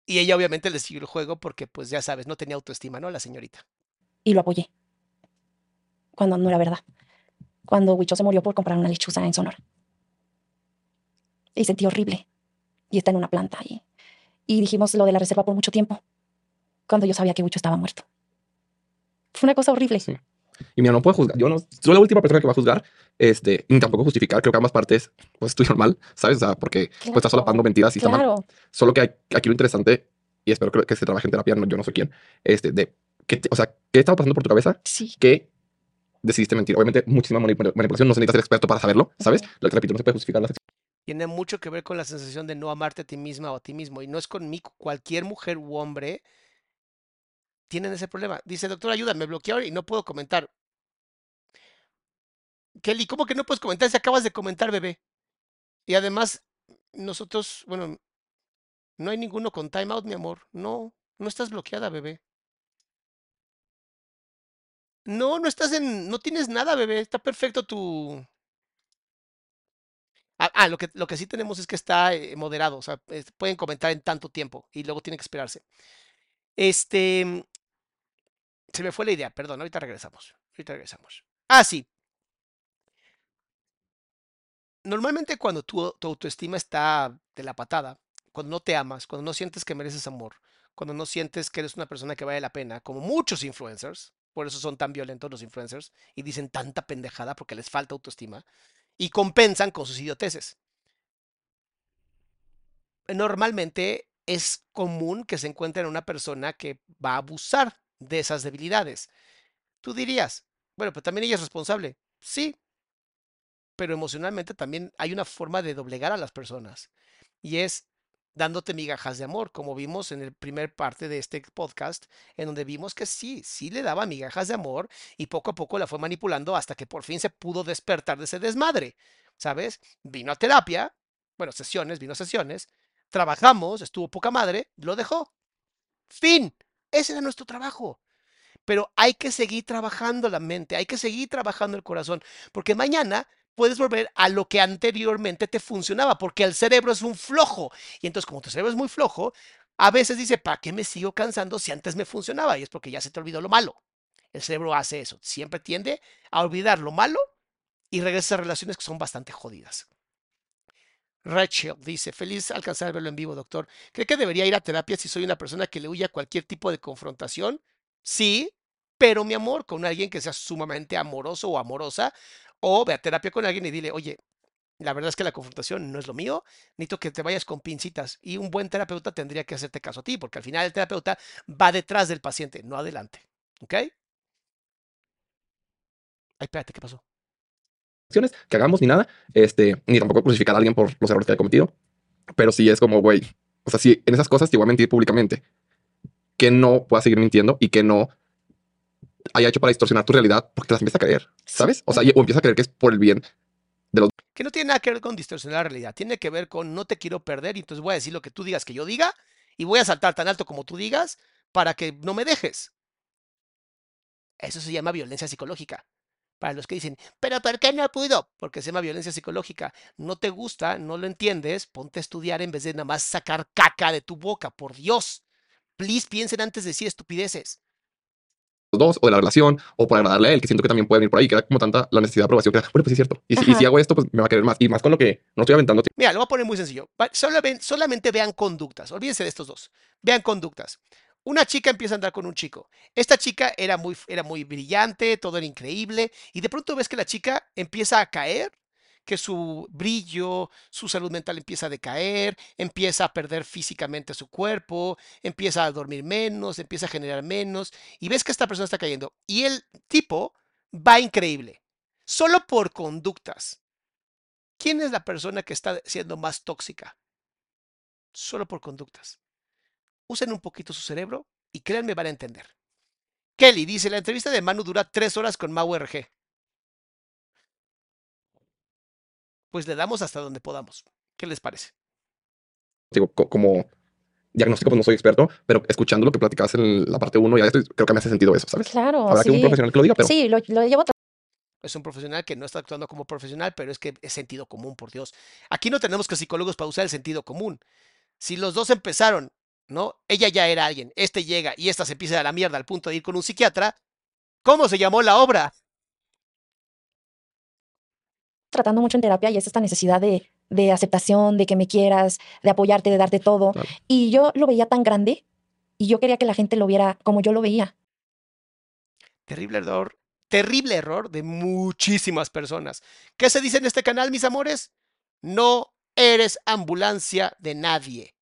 Y ella obviamente le siguió el juego porque, pues ya sabes, no tenía autoestima, ¿no? La señorita. y lo apoyé. Cuando no era verdad. Cuando Huicho se murió por comprar una lechuza en Sonora. Y sentí horrible. Y está en una planta. Y, y dijimos lo de la reserva por mucho tiempo. Cuando yo sabía que Huicho estaba muerto. Fue una cosa horrible. Sí. Y mira, no puedo juzgar. Yo no soy la última persona que va a juzgar, este, ni tampoco justificar. Creo que ambas partes, pues estuvieron mal, ¿sabes? O sea, porque pues estás Claro, solapando mentiras y está mal. Claro. Solo que hay, aquí lo interesante, y espero que, que se trabaje en terapia, no, yo no soy quien, este, de, que te- o sea, ¿qué estaba pasando por tu cabeza Sí. que decidiste mentir? Obviamente, muchísima manip- manipulación, no se necesita ser experto para saberlo, ¿sabes? Ujú. Lo que repito, no se puede justificar las Tiene mucho que ver con la sensación de no amarte a ti misma o a ti mismo. Y no es conmigo. Cualquier mujer u hombre tienen ese problema. Dice, doctor, ayuda, me bloquearon y no puedo comentar. Kelly, ¿cómo que no puedes comentar si acabas de comentar, bebé? Y además, nosotros, bueno, no hay ninguno con timeout, mi amor. No, no estás bloqueada, bebé. No, no estás en, no tienes nada, bebé. Está perfecto tu. Ah, ah, lo que, lo que sí tenemos es que está eh, moderado, o sea, pueden comentar en tanto tiempo y luego tienen que esperarse. Este, se me fue la idea, perdón, ahorita regresamos. Ahorita regresamos. Ah, sí. Normalmente cuando tu, autoestima está de la patada, cuando no te amas, cuando no sientes que mereces amor, cuando no sientes que eres una persona que vale la pena, como muchos influencers, por eso son tan violentos los influencers y dicen tanta pendejada porque les falta autoestima y compensan con sus idioteces. Normalmente es común que se encuentre en una persona que va a abusar de esas debilidades. Tú dirías, bueno, pero también ella es responsable. Sí, pero emocionalmente también hay una forma de doblegar a las personas y es dándote migajas de amor, como vimos en el primer parte de este podcast, en donde vimos que sí, sí le daba migajas de amor y poco a poco la fue manipulando hasta que por fin se pudo despertar de ese desmadre, ¿sabes? Vino a terapia, bueno, sesiones, vino a sesiones, trabajamos, estuvo poca madre, lo dejó. Fin. Ese era nuestro trabajo. Pero hay que seguir trabajando la mente, hay que seguir trabajando el corazón, porque mañana puedes volver a lo que anteriormente te funcionaba, porque el cerebro es un flojo. Y entonces, como tu cerebro es muy flojo, a veces dice, ¿para qué me sigo cansando si antes me funcionaba? Y es porque ya se te olvidó lo malo. El cerebro hace eso, siempre tiende a olvidar lo malo y regresa a relaciones que son bastante jodidas. Rachel dice, feliz alcanzar verlo en vivo, doctor. ¿Cree que debería ir a terapia si soy una persona que le huye a cualquier tipo de confrontación? Sí, pero mi amor, con alguien que sea sumamente amoroso o amorosa, o ve a terapia con alguien y dile, oye, la verdad es que la confrontación no es lo mío, necesito que te vayas con pincitas. Y un buen terapeuta tendría que hacerte caso a ti, porque al final el terapeuta va detrás del paciente, no adelante. ¿Ok? Ay, espérate, ¿qué pasó? Acciones que hagamos ni nada, este, ni tampoco crucificar a alguien por los errores que haya cometido, pero sí es como, güey, o sea, si en esas cosas te voy a mentir públicamente, que no pueda seguir mintiendo y que no haya hecho para distorsionar tu realidad porque te las empieza a creer, ¿sabes? O sea, o empieza a creer que es por el bien. Que no tiene nada que ver con distorsionar la realidad, tiene que ver con no te quiero perder y entonces voy a decir lo que tú digas que yo diga y voy a saltar tan alto como tú digas para que no me dejes. Eso se llama violencia psicológica. Para los que dicen, pero ¿por qué no pudo? Porque se llama violencia psicológica. No te gusta, no lo entiendes, ponte a estudiar en vez de nada más sacar caca de tu boca, por Dios. Please piensen antes de decir estupideces. los dos, o de la relación, o por agradarle a él, que siento que también puede venir por ahí, que era como tanta la necesidad de aprobación, que era, bueno, pues sí es cierto. Y, si- y si hago esto, pues me va a querer más. Y más con lo que no estoy aventando Mira, lo voy a poner muy sencillo. Va- solo ven- solamente vean conductas. Olvídense de estos dos. Vean conductas. Una chica empieza a andar con un chico. Esta chica era muy, era muy brillante, todo era increíble. Y de pronto ves que la chica empieza a caer, que su brillo, su salud mental empieza a decaer, empieza a perder físicamente su cuerpo, empieza a dormir menos, empieza a generar menos. Y ves que esta persona está cayendo. Y el tipo va increíble. Solo por conductas. ¿Quién es la persona que está siendo más tóxica? Solo por conductas. Usen un poquito su cerebro y créanme, van a entender. Kelly dice, la entrevista de Manu dura tres horas con Mau RG. Pues le damos hasta donde podamos. ¿Qué les parece? digo, co- como diagnóstico, pues no soy experto, pero escuchando lo que platicabas en la parte 1, ya estoy, creo que me hace sentido eso, ¿sabes? Claro, Habrá que un sí. profesional que lo diga, pero Sí, lo, lo llevo Es un profesional que no está actuando como profesional, pero es que es sentido común, por Dios. Aquí no tenemos que psicólogos para usar el sentido común. Si los dos empezaron, ¿no? Ella ya era alguien, este llega y esta se empieza a la mierda al punto de ir con un psiquiatra, ¿cómo se llamó la obra? tratando mucho en terapia y es esta necesidad de, de aceptación, de que me quieras, de apoyarte, de darte todo. Claro. Y yo lo veía tan grande y yo quería que la gente lo viera como yo lo veía. Terrible error, terrible error de muchísimas personas. ¿Qué se dice en este canal, mis amores? No eres ambulancia de nadie.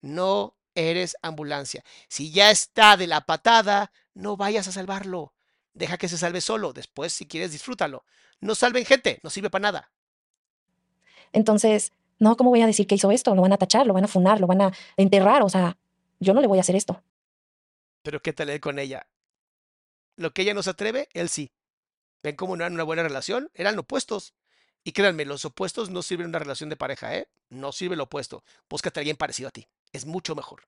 No eres ambulancia. Si ya está de la patada, no vayas a salvarlo. Deja que se salve solo. Después, si quieres, disfrútalo. No salven gente, no sirve para nada. Entonces, no, ¿cómo voy a decir que hizo esto? Lo van a tachar, lo van a funar, lo van a enterrar. O sea, yo no le voy a hacer esto. Pero ¿qué tal él con ella? Lo que ella no se atreve, él sí. ¿Ven cómo no eran una buena relación? Eran opuestos. Y créanme, los opuestos no sirven en una relación de pareja, ¿eh? No sirve lo opuesto. Búscate a alguien parecido a ti. Es mucho mejor.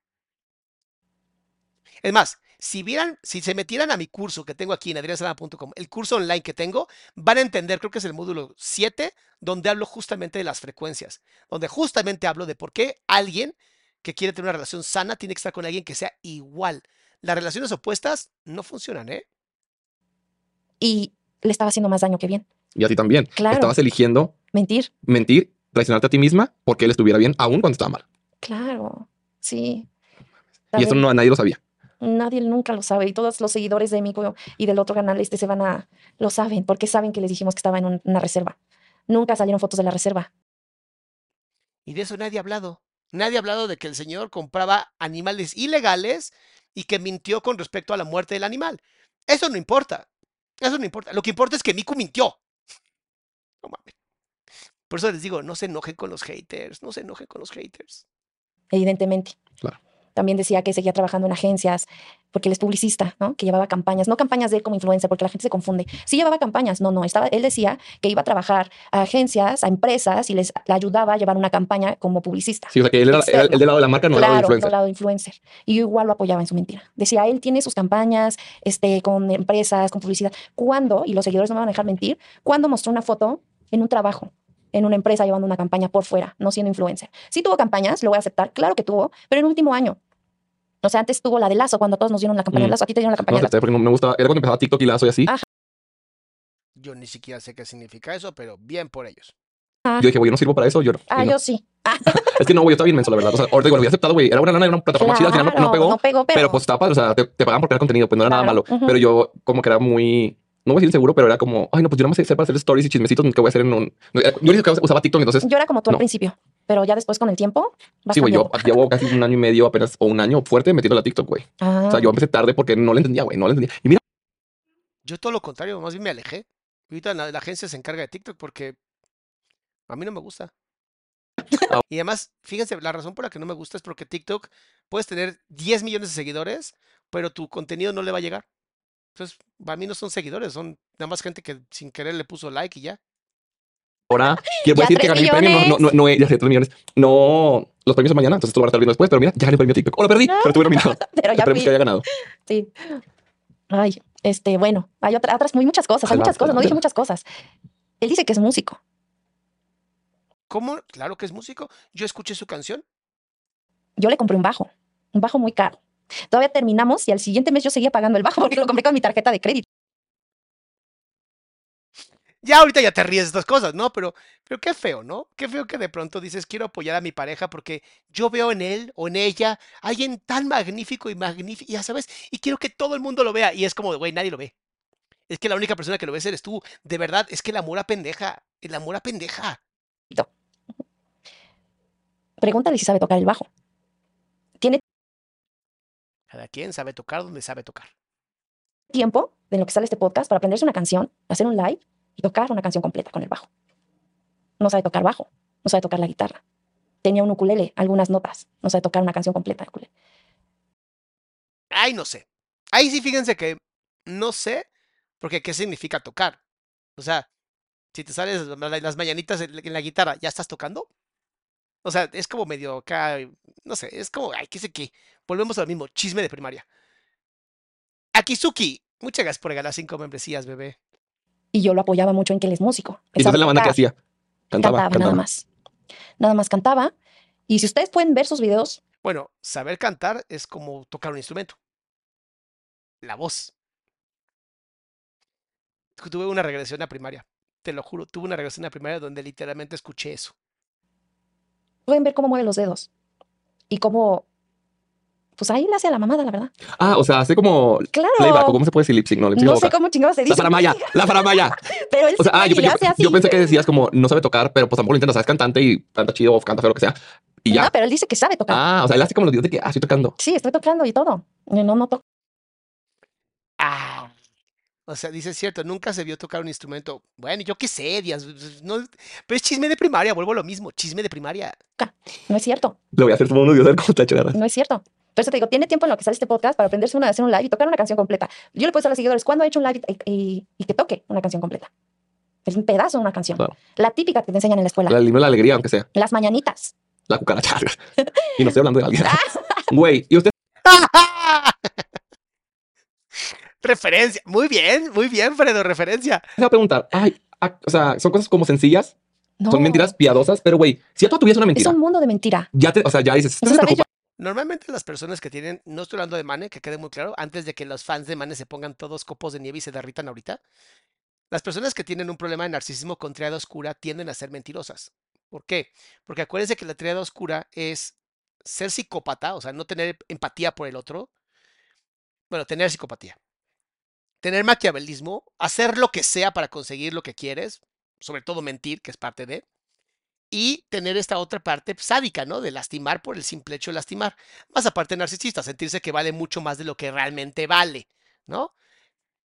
Es más, si vieran, si se metieran a mi curso que tengo aquí en adriansalama.com, el curso online que tengo, van a entender, creo que es el módulo 7, donde hablo justamente de las frecuencias, donde justamente hablo de por qué alguien que quiere tener una relación sana tiene que estar con alguien que sea igual. Las relaciones opuestas no funcionan, ¿eh? Y le estaba haciendo más daño que bien. y a ti también. Claro. Estabas eligiendo Mentir. mentir, traicionarte a ti misma porque él estuviera bien, aún cuando estaba mal. Claro, sí. Y eso no nadie lo sabía. Nadie nunca lo sabe y todos los seguidores de Mico y del otro canal este se van a lo saben porque saben que les dijimos que estaba en un- una reserva. Nunca salieron fotos de la reserva. Y de eso nadie ha hablado. Nadie ha hablado de que el señor compraba animales ilegales y que mintió con respecto a la muerte del animal. Eso no importa. Eso no importa. Lo que importa es que Miku mintió. No mames. Por eso les digo, no se enojen con los haters. No se enojen con los haters. Evidentemente. Claro. También decía que seguía trabajando en agencias, porque él es publicista, ¿no? Que llevaba campañas, no campañas de él como influencer, porque la gente se confunde. Sí llevaba campañas, no, no, estaba, él decía que iba a trabajar a agencias, a empresas y les le ayudaba a llevar una campaña como publicista. Sí, o sea que él era, el del lado de la marca, no del lado del Claro, influencer. lado de influencer. Y yo igual lo apoyaba en su mentira. Decía, él tiene sus campañas este, con empresas, con publicidad. ¿Cuándo? Y los seguidores no me van a dejar mentir. ¿Cuándo mostró una foto en un trabajo? En una empresa llevando una campaña por fuera, no siendo influencer. Sí tuvo campañas, lo voy a aceptar, claro que tuvo, pero en el último año. O sea, antes tuvo la de Lazo, cuando todos nos dieron la campaña de Mm. Lazo. A ti te dieron la No campaña de Lazo. porque no me gusta. Era cuando empezaba TikTok y Lazo y así. Ah. Yo ni siquiera sé qué significa eso, pero bien por ellos. Ah, Yo dije, güey, yo no sirvo para eso. Yo, ah, no. yo sí. Ah, Es que no, güey, yo estaba bien menso, la verdad. O sea, ahorita digo, lo había aceptado, güey. Era una lana, era una plataforma chida. Al final no- no, claro, pegó. No pegó, pero, pero, pues estaba padre. O sea, te, te pagaban por crear contenido, pues no era nada Claro, malo. ujú. Pero yo, como que era muy. No voy a decir inseguro, pero era como, ay, no, pues yo no me sé para hacer stories y chismecitos que voy a hacer en un. Yo dije que usaba TikTok, entonces. yo era como tú al principio, pero ya después con el tiempo vas Sí, güey, yo llevo casi un año y medio apenas, o un año fuerte metiendo la TikTok, güey. Ah, O sea, yo empecé tarde porque no le entendía, güey, no le entendía. Y mira, Yo todo lo contrario, más bien me alejé. Ahorita la, la agencia se encarga de TikTok porque a mí no me gusta. Ah. Y además, fíjense, la razón por la que no me gusta es porque TikTok puedes tener 10 millones de seguidores, pero tu contenido no le va a llegar. Entonces, para mí no son seguidores, son nada más gente que sin querer le puso like y ya. ahora quiero decir que gané el premio. No, no, millones. no, no, ya sé, tres millones. No, los premios son mañana, entonces esto lo van a estar viendo después, pero mira, ya gané el premio TikTok. Oh, lo perdí, pero estuve nominado. pero ya Esperemos fui. que haya ganado. Sí. Ay, este, bueno, hay otra- otras, muy muchas cosas, hay muchas cosas, no dije muchas cosas. Él dice que es músico. ¿Cómo? Claro que es músico. Yo escuché su canción. Yo le compré un bajo, un bajo muy caro. Todavía terminamos y al siguiente mes yo seguía pagando el bajo porque lo compré con mi tarjeta de crédito. Ya ahorita ya te ríes de estas cosas, ¿no? Pero, pero qué feo, ¿no? Qué feo que de pronto dices, quiero apoyar a mi pareja porque yo veo en él o en ella alguien tan magnífico y magnífico, ya sabes, y quiero que todo el mundo lo vea. Y es como, de, güey, nadie lo ve. Es que la única persona que lo ves eres tú. De verdad, es que el amor a pendeja. El amor a pendeja. Pregúntale si sabe tocar el bajo. Tiene Cada quien sabe tocar donde sabe tocar. tiempo de lo que sale este podcast para aprenderse una canción, hacer un live y tocar una canción completa con el bajo. No sabe tocar bajo, no sabe tocar la guitarra. Tenía un ukulele, algunas notas, no sabe tocar una canción completa. ukulele. Ay, no sé. Ahí sí, fíjense que no sé, porque ¿qué significa tocar? O sea, si te sales la- las mañanitas en la guitarra, ¿ya estás tocando? O sea, es como medio acá, no sé, es como, ay, qué sé qué. Volvemos a lo mismo, chisme de primaria. Akizuki, muchas gracias por regalar cinco membresías, bebé. Y yo lo apoyaba mucho en que él es músico. Y entonces la banda que hacía. Cantaba, cantaba, cantaba. nada más. Nada más cantaba. Y si ustedes pueden ver sus videos, Bueno, saber cantar es como tocar un instrumento. La voz. Tuve una regresión a primaria. Te lo juro, tuve una regresión a primaria donde literalmente escuché eso. Pueden ver cómo mueve los dedos. Y cómo, pues ahí le hace a la mamada, la verdad. Ah, o sea, hace como Claro. playback, ¿o ¿cómo se puede decir lip sync? No, lip sync No la sé cómo chingados se dice. La faramaya, la faramaya. Pero él O sea, sí ah, yo, yo- hace así. yo pensé que decías como no sabe tocar, pero pues tampoco lo intenta, sabes cantante y canta chido o canta feo lo que sea. Y ya. No, pero él dice que sabe tocar. Ah, o sea, él hace como los videos de que, ah, estoy tocando. Sí, estoy tocando y todo. No, no, no toco. Ah. O sea, dice cierto, nunca se vio tocar un instrumento. Bueno, yo qué sé, Díaz. No, pero es chisme de primaria, vuelvo a lo mismo, chisme de primaria. No es cierto. Le voy a hacer como unos videos a ver cómo está. No es cierto. Por eso te digo, tiene tiempo en lo que sale este podcast para aprenderse una, hacer un live y tocar una canción completa. Yo le puedo decir a los seguidores, ¿cuándo ha hecho un live y, y- y que toque una canción completa? Es un pedazo de una canción. Claro. La típica que te enseñan en la escuela. La la alegría, aunque sea. Las mañanitas. La cucaracha. y no estoy hablando de alguien. Güey, y usted referencia. Muy bien, muy bien, Fredo, referencia. se va a preguntar, ay, ah, o sea, son cosas como sencillas, No. son mentiras piadosas, pero güey, si ya toda tu vida es una Es mentira, un mundo de mentira. ya te, o sea, ya dices. Normalmente las personas que tienen, no estoy hablando de Mane, que quede muy claro, antes de que los fans de Mane se pongan todos copos de nieve y se derritan ahorita, las personas que tienen un problema de narcisismo con triada oscura tienden a ser mentirosas. ¿Por qué? Porque acuérdense que la triada oscura es ser psicópata, o sea, no tener empatía por el otro. Bueno, tener psicopatía. Tener maquiavelismo, hacer lo que sea para conseguir lo que quieres, sobre todo mentir, que es parte de. Y tener esta otra parte sádica, ¿no? De lastimar por el simple hecho de lastimar. Más aparte narcisista, sentirse que vale mucho más de lo que realmente vale, ¿no?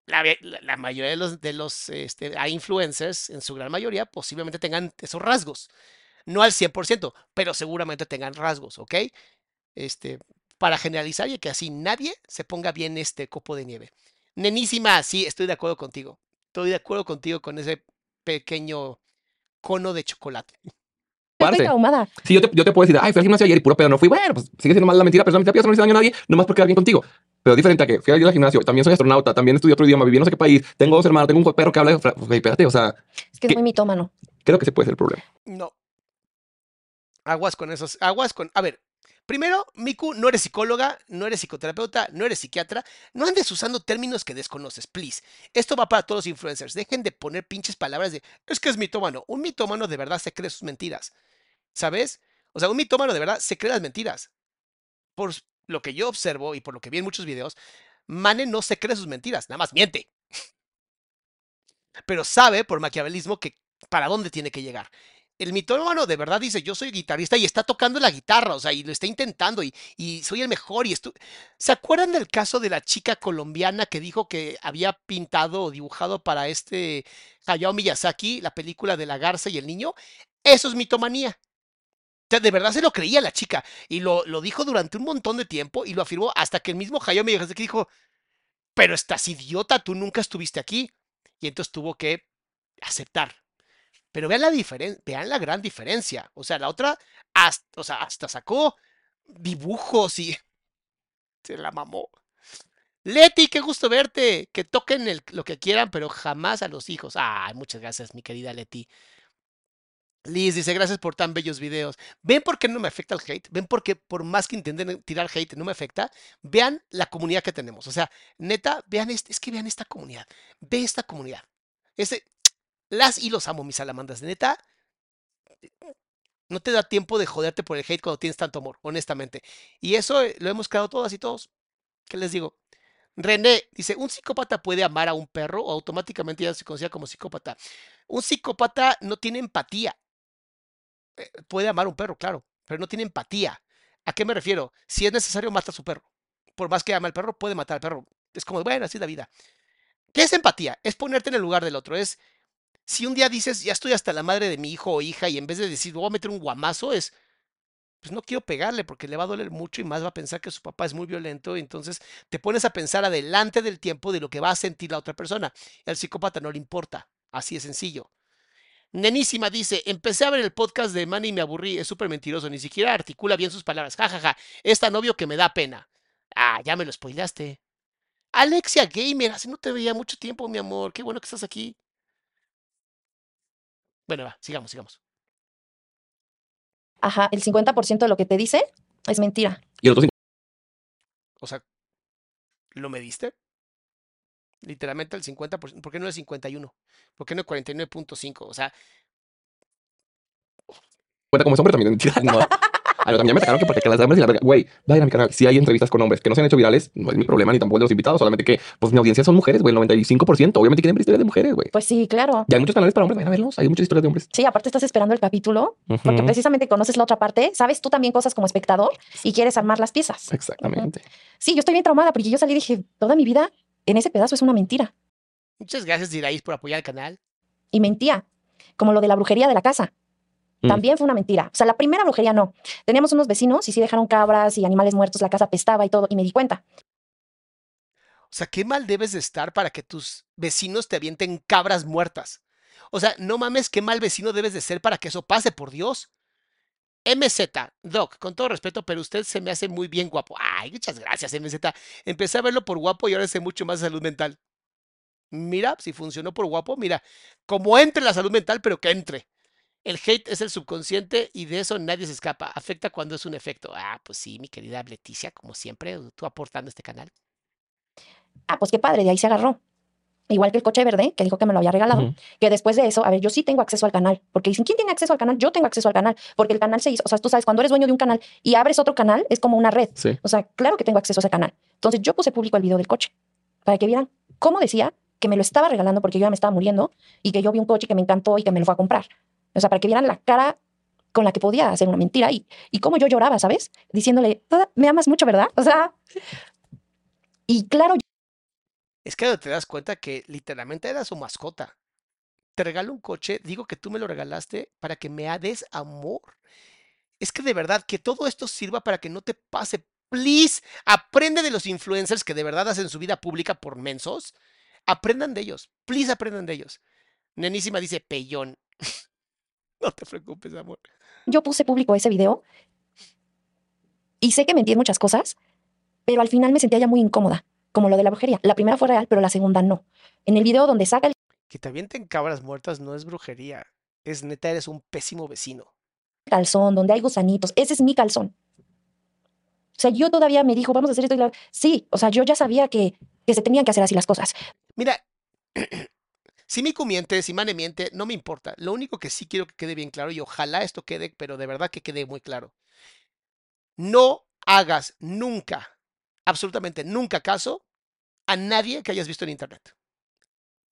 La, mayoría de los, de los este, influencers, en su gran mayoría, posiblemente tengan esos rasgos. No al 100%, pero seguramente tengan rasgos, ¿ok? Este, para generalizar y que así nadie se ponga bien este copo de nieve. Nenísima, sí, estoy de acuerdo contigo. Estoy de acuerdo contigo con ese pequeño cono de chocolate. Traumada. Si yo te, yo te puedo decir, ay, fui al gimnasio ayer y puro pedo no fui, bueno, pues sigue siendo mal la mentira, pero la mentira no le hizo daño a nadie, nomás porque alguien contigo. Pero diferente a que fui ayer al gimnasio, también soy astronauta, también estudié otro idioma, viví en no sé qué país, tengo dos hermanos, tengo un perro que habla, güey, espérate, o sea, Es que es muy mitómano. creo que ese puede ser el problema. No. Aguas con esos. Aguas con. A ver, primero, Miku, no eres psicóloga, no eres psicoterapeuta, no eres psiquiatra. No andes usando términos que desconoces, please. Esto va para todos los influencers. Dejen de poner pinches palabras de. Es que es mitómano. Un mitómano de verdad se cree sus mentiras. ¿Sabes? O sea, un mitómano de verdad se cree las mentiras. Por lo que yo observo y por lo que vi en muchos videos, Mane no se cree sus mentiras, nada más miente. Pero sabe por maquiavelismo que para dónde tiene que llegar el mitómano de verdad dice, yo soy guitarrista y está tocando la guitarra, o sea, y lo está intentando y, y soy el mejor y. ¿Se acuerdan del caso de la chica colombiana que dijo que había pintado o dibujado para este Hayao Miyazaki la película de la garza y el niño? Eso es mitomanía. O sea, de verdad se lo creía la chica y lo, lo dijo durante un montón de tiempo y lo afirmó hasta que el mismo Hayao Miyazaki dijo, pero estás idiota, tú nunca estuviste aquí. Y entonces tuvo que aceptar. Pero vean la diferencia, vean la gran diferencia. O sea, la otra hasta, o sea, hasta sacó dibujos y se la mamó. Leti, qué gusto verte. Que toquen lo que quieran, pero jamás a los hijos. Ay, muchas gracias, mi querida Leti. Liz dice, gracias por tan bellos videos. ¿Ven por qué no me afecta el hate? ¿Ven por qué por más que intenten tirar hate no me afecta? Vean la comunidad que tenemos. O sea, neta, vean, este, es que vean esta comunidad. Ve esta comunidad. Ese, las y los amo, mis salamandas. Neta, no te da tiempo de joderte por el hate cuando tienes tanto amor, honestamente. Y eso eh, lo hemos creado todas y todos. ¿Qué les digo? René dice, ¿un psicópata puede amar a un perro o automáticamente ya se considera como psicópata? Un psicópata no tiene empatía. Eh, puede amar a un perro, claro, pero no tiene empatía. ¿A qué me refiero? Si es necesario, mata a su perro. Por más que ama al perro, puede matar al perro. Es como, bueno, así es la vida. ¿Qué es empatía? Es ponerte en el lugar del otro. Es, si un día dices, ya estoy hasta la madre de mi hijo o hija, y en vez de decir, voy a meter un guamazo, es, pues no quiero pegarle porque le va a doler mucho y más va a pensar que su papá es muy violento. Y entonces te pones a pensar adelante del tiempo de lo que va a sentir la otra persona. Al psicópata no le importa. Así es sencillo. Nenísima dice, empecé a ver el podcast de Manny y me aburrí, es súper mentiroso, ni siquiera articula bien sus palabras. Ja, ja, ja, es tan que me da pena. Ah, ya me lo spoilaste. Alexia Gamer, hace no te veía mucho tiempo, mi amor, qué bueno que estás aquí. Bueno, va, sigamos, sigamos. Ajá, el 50% de lo que te dice es mentira. Y el otro O sea, ¿lo mediste? Literalmente el 50%. ¿Por qué no el 51? ¿Por qué no el 49.5? O sea, cuenta como es hombre también mentira. No. A lo también me sacaron que porque que las damas y la verga. Güey, vayan a mi canal. Si hay entrevistas con hombres que no se han hecho virales, no es mi problema ni tampoco el de los invitados. Solamente que, pues mi audiencia son mujeres, güey. El 95%. Obviamente quieren ver historias de mujeres, güey. Pues sí, claro. Y hay muchos canales para hombres, vayan a verlos. Hay muchas historias de hombres. Sí, aparte estás esperando el capítulo porque Ujú. precisamente conoces la otra parte, sabes tú también cosas como espectador y quieres armar las piezas. Exactamente. Sí, yo estoy bien traumada porque yo salí y dije, toda mi vida en ese pedazo es una mentira. muchas gracias, Diraís, por apoyar el canal. Y mentía, como lo de la brujería de la casa. Mm. También fue una mentira. O sea, la primera brujería no. Teníamos unos vecinos y sí dejaron cabras y animales muertos, la casa apestaba y todo, y me di cuenta. O sea, qué mal debes de estar para que tus vecinos te avienten cabras muertas. O sea, no mames, qué mal vecino debes de ser para que eso pase, por Dios. MZ, Doc, con todo respeto, pero usted se me hace muy bien guapo. Ay, muchas gracias, MZ. Empecé a verlo por guapo y ahora sé mucho más de salud mental. Mira, si funcionó por guapo, mira, como entre la salud mental, pero que entre. El hate es el subconsciente y de eso nadie se escapa. Afecta cuando es un efecto. Ah, pues sí, mi querida Leticia, como siempre, tú aportando este canal. Ah, pues qué padre, de ahí se agarró. Igual que el coche verde, que dijo que me lo había regalado, que después de eso, a ver, yo sí tengo acceso al canal, porque dicen, ¿quién tiene acceso al canal? Yo tengo acceso al canal, porque el canal se hizo, o sea, tú sabes, cuando eres dueño de un canal y abres otro canal, es como una red. Sí. O sea, claro que tengo acceso a ese canal. Entonces yo puse público el video del coche, para que vieran cómo decía que me lo estaba regalando porque yo ya me estaba muriendo y que yo vi un coche que me encantó y que me lo fue a comprar. O sea, para que vieran la cara con la que podía hacer una mentira y, y cómo yo lloraba, ¿sabes? Diciéndole, "Ah, me amas mucho, ¿verdad? O sea, y claro, Es que te das cuenta que literalmente era su mascota. Te regalo un coche, digo que tú me lo regalaste para que me des amor. Es que de verdad, que todo esto sirva para que no te pase. Please, aprende de los influencers que de verdad hacen su vida pública por mensos. Aprendan de ellos. Please, aprendan de ellos. Nenísima dice, peyón. No te preocupes, amor. yo puse público ese video y sé que mentí en muchas cosas, pero al final me sentía ya muy incómoda, como lo de la brujería. La primera fue real, pero la segunda no. En el video donde saca el Que te avienten cabras muertas no es brujería. Es neta, eres un pésimo vecino. calzón, donde hay gusanitos, ese es mi calzón. O sea, yo todavía me dijo, vamos a hacer esto. y la- Sí, o sea, yo ya sabía que, que se tenían que hacer así las cosas. Mira, si Miku miente, si Mane miente, no me importa. Lo único que sí quiero que quede bien claro, y ojalá esto quede, pero de verdad que quede muy claro. No hagas nunca, absolutamente nunca caso a nadie que hayas visto en internet.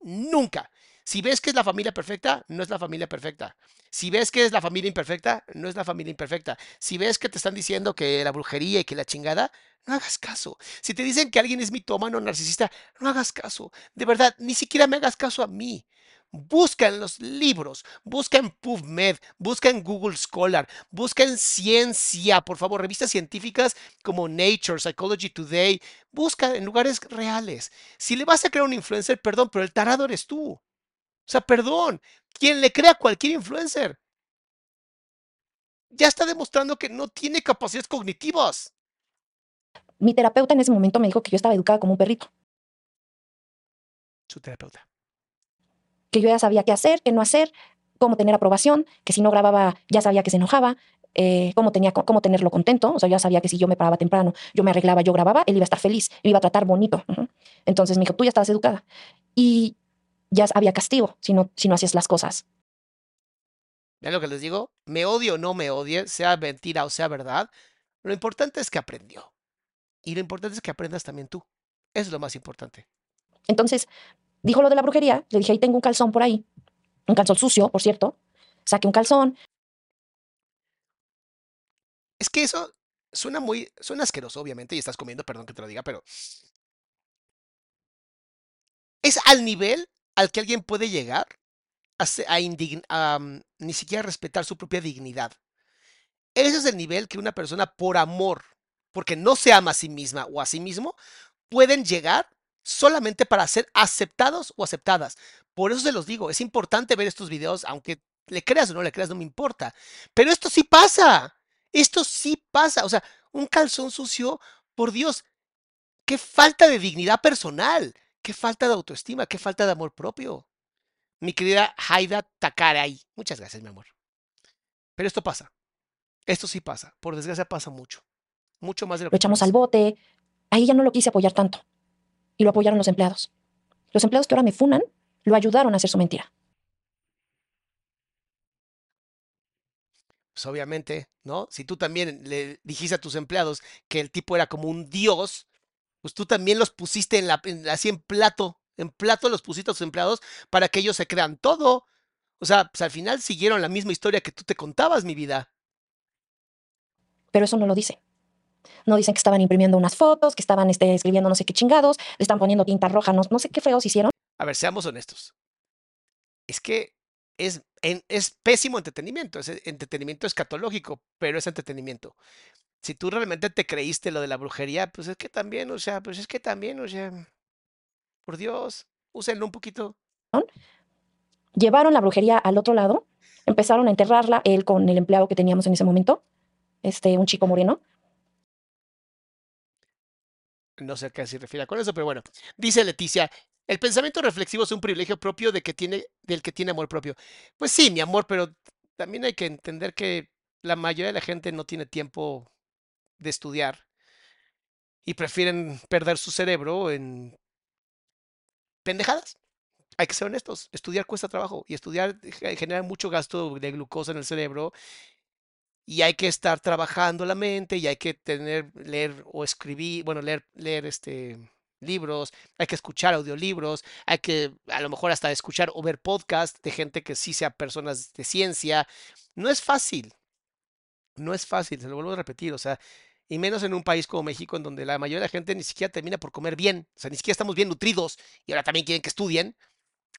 Nunca. Si ves que es la familia perfecta, no es la familia perfecta. Si ves que es la familia imperfecta, no es la familia imperfecta. Si ves que te están diciendo que la brujería y que la chingada, no hagas caso. Si te dicen que alguien es mitómano narcisista, no hagas caso. De verdad, ni siquiera me hagas caso a mí. Busca en los libros, busca en PubMed, busca en Google Scholar, busca en ciencia, por favor, revistas científicas como Nature, Psychology Today, busca en lugares reales. Si le vas a crear un influencer, perdón, pero el tarado eres tú. O sea, perdón, quien le crea a cualquier influencer ya está demostrando que no tiene capacidades cognitivas. Mi terapeuta en ese momento me dijo que yo estaba educada como un perrito, Su terapeuta. que yo ya sabía qué hacer, qué no hacer, cómo tener aprobación, que si no grababa ya sabía que se enojaba, eh, cómo, tenía, cómo tenerlo contento, o sea, ya sabía que si yo me paraba temprano, yo me arreglaba, yo grababa, él iba a estar feliz, me iba a tratar bonito. Entonces me dijo, tú ya estabas educada. Y ya había castigo si no, si no hacías las cosas. ¿Ven lo que les digo? Me odio o no me odie, sea mentira o sea verdad. Lo importante es que aprendió. Y lo importante es que aprendas también tú. Eso es lo más importante. Entonces, dijo lo de la brujería, le dije, ahí tengo un calzón por ahí, un calzón sucio, por cierto. Saqué un calzón, Es que eso suena muy, suena asqueroso, obviamente, y estás comiendo, perdón que te lo diga, pero es al nivel al que alguien puede llegar a, a a, mm, ni siquiera respetar su propia dignidad. Ese es el nivel que una persona por amor, porque no se ama a sí misma o a sí mismo, pueden llegar solamente para ser aceptados o aceptadas. Por eso se los digo, es importante ver estos videos, aunque le creas o no le creas, no me importa. Pero esto sí pasa. Esto sí pasa. O sea, un calzón sucio, por Dios, qué falta de dignidad personal, qué falta de autoestima, qué falta de amor propio. Mi querida Haida Takaray, muchas gracias, mi amor. Pero esto pasa. Esto sí pasa. Por desgracia pasa mucho. Mucho más de lo lo que echamos al bote. Ahí ya no lo quise apoyar tanto. Y lo apoyaron los empleados. Los empleados que ahora me funan lo ayudaron a hacer su mentira. Pues obviamente, ¿no? Si tú también le dijiste a tus empleados que el tipo era como un dios, pues tú también los pusiste en la, en- así en plato, en plato los pusiste a tus empleados para que ellos se crean todo. O sea, pues al final siguieron la misma historia que tú te contabas, mi vida. Pero eso no lo dicen. No dicen que estaban imprimiendo unas fotos, que estaban este, escribiendo no sé qué chingados, le están poniendo tinta roja, no, no sé qué feos hicieron. A ver, seamos honestos. Es que es, en- es pésimo entretenimiento, es entretenimiento escatológico, pero es entretenimiento. Si tú realmente te creíste lo de la brujería, pues es que también, o sea, pues es que también, o sea, por Dios, úsenlo un poquito. Llevaron la brujería al otro lado, empezaron a enterrarla él con el empleado que teníamos en ese momento, este, un chico moreno. No sé a qué se refiere con eso, pero bueno. Dice Leticia, el pensamiento reflexivo es un privilegio propio de que tiene, del que tiene amor propio. Pues sí, mi amor, pero también hay que entender que la mayoría de la gente no tiene tiempo de estudiar y prefieren perder su cerebro en pendejadas. Hay que ser honestos, estudiar cuesta trabajo y estudiar ge- genera mucho gasto de glucosa en el cerebro y hay que estar trabajando la mente y hay que tener, leer o escribir, bueno, leer, leer este libros, hay que escuchar audiolibros, hay que a lo mejor hasta escuchar o ver podcast de gente que sí sea personas de ciencia. No es fácil, no es fácil, se lo vuelvo a repetir, o sea, y menos en un país como México en donde la mayoría de la gente ni siquiera termina por comer bien, o sea, ni siquiera estamos bien nutridos y ahora también quieren que estudien,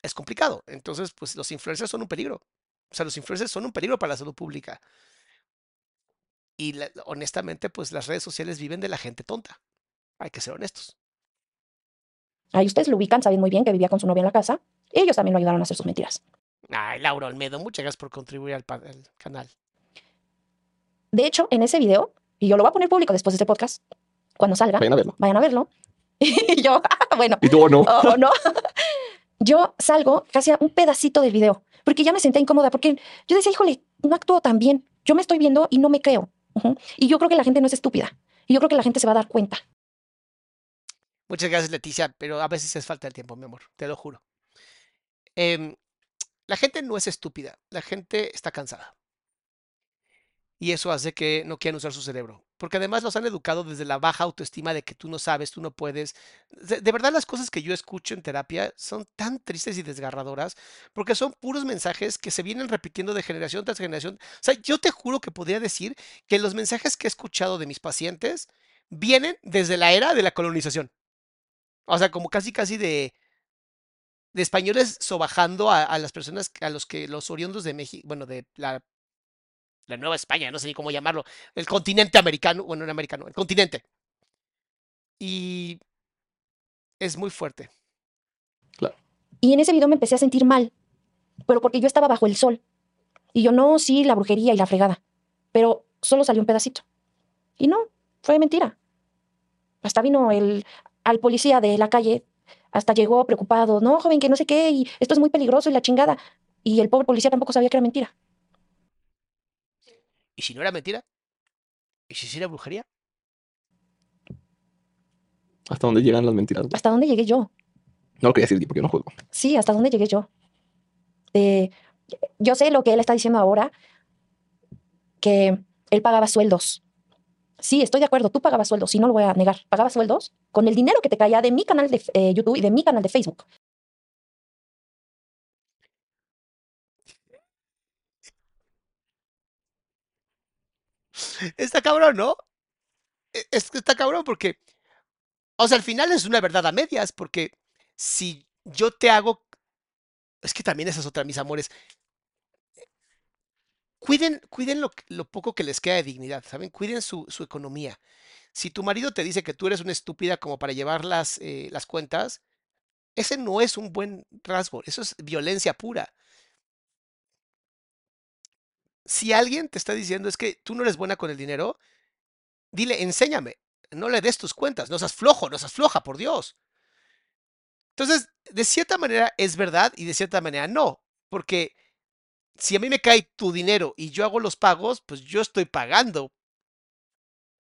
es complicado. Entonces, pues los influencers son un peligro. O sea, los influencers son un peligro para la salud pública. Y la- honestamente, pues las redes sociales viven de la gente tonta. Hay que ser honestos. Ahí ustedes lo ubican, saben muy bien que vivía con su novia en la casa. Y ellos también lo ayudaron a hacer sus mentiras. Ay, Laura Olmedo, muchas gracias por contribuir al canal. De hecho, en ese video, y yo lo voy a poner público después de este podcast, cuando salga, Vayan a verlo. vayan a verlo. Y yo, bueno, Y tú o no. o o no. Yo salgo casi a un pedacito del video, porque ya me senté incómoda, porque yo decía, híjole, no actúo tan bien. Yo me estoy viendo y no me creo. Y yo creo que la gente no es estúpida. Y yo creo que la gente se va a dar cuenta. Muchas gracias, Leticia, pero a veces es falta de tiempo, mi amor, te lo juro. Em, la gente no es estúpida, la gente está cansada. Y eso hace que no quieran usar su cerebro. Porque además los han educado desde la baja autoestima de que tú no sabes, tú no puedes. De, de verdad las cosas que yo escucho en terapia son tan tristes y desgarradoras porque son puros mensajes que se vienen repitiendo de generación tras generación. O sea, yo te juro que podría decir que los mensajes que he escuchado de mis pacientes vienen desde la era de la colonización. O sea, como casi casi de, españoles sobajando a, a las personas, a los que los oriundos de México, bueno, de la, la Nueva España, no sé ni cómo llamarlo, el continente americano, bueno, no americano, el continente. Y es muy fuerte. Y en ese video me empecé a sentir mal, pero porque yo estaba bajo el sol. Y yo, no, sí, la brujería y la fregada. Pero solo salió un pedacito. Y no, fue mentira. Hasta vino el, al policía de la calle, hasta llegó preocupado, no, joven, que no sé qué, y esto es muy peligroso y la chingada. Y el pobre policía tampoco sabía que era mentira. ¿Y si no era mentira? ¿Y si sí era brujería? ¿Hasta dónde llegan las mentiras? ¿Hasta dónde llegué yo? No lo quería decir porque yo no juzgo. Sí, ¿hasta dónde llegué yo? Eh, yo sé lo que él está diciendo ahora, que él pagaba sueldos. Sí, estoy de acuerdo, tú pagabas sueldos, sí, no lo voy a negar. Pagabas sueldos con el dinero que te caía de mi canal de eh, YouTube y de mi canal de Facebook. Está cabrón, ¿no? E- Es está cabrón porque, o sea, al final es una verdad a medias, porque si yo te hago, es que también esa es otra, mis amores. Cuiden, cuiden lo, lo poco que les queda de dignidad, ¿saben? Cuiden su, su economía. Si tu marido te dice que tú eres una estúpida como para llevar las, eh, las cuentas, ese no es un buen rasgo, eso es violencia pura. Si alguien te está diciendo es que tú no eres buena con el dinero, dile, enséñame, no le des tus cuentas, no seas flojo, no seas floja, por Dios. Entonces, de cierta manera es verdad y de cierta manera no, porque si a mí me cae tu dinero y yo hago los pagos, pues yo estoy pagando.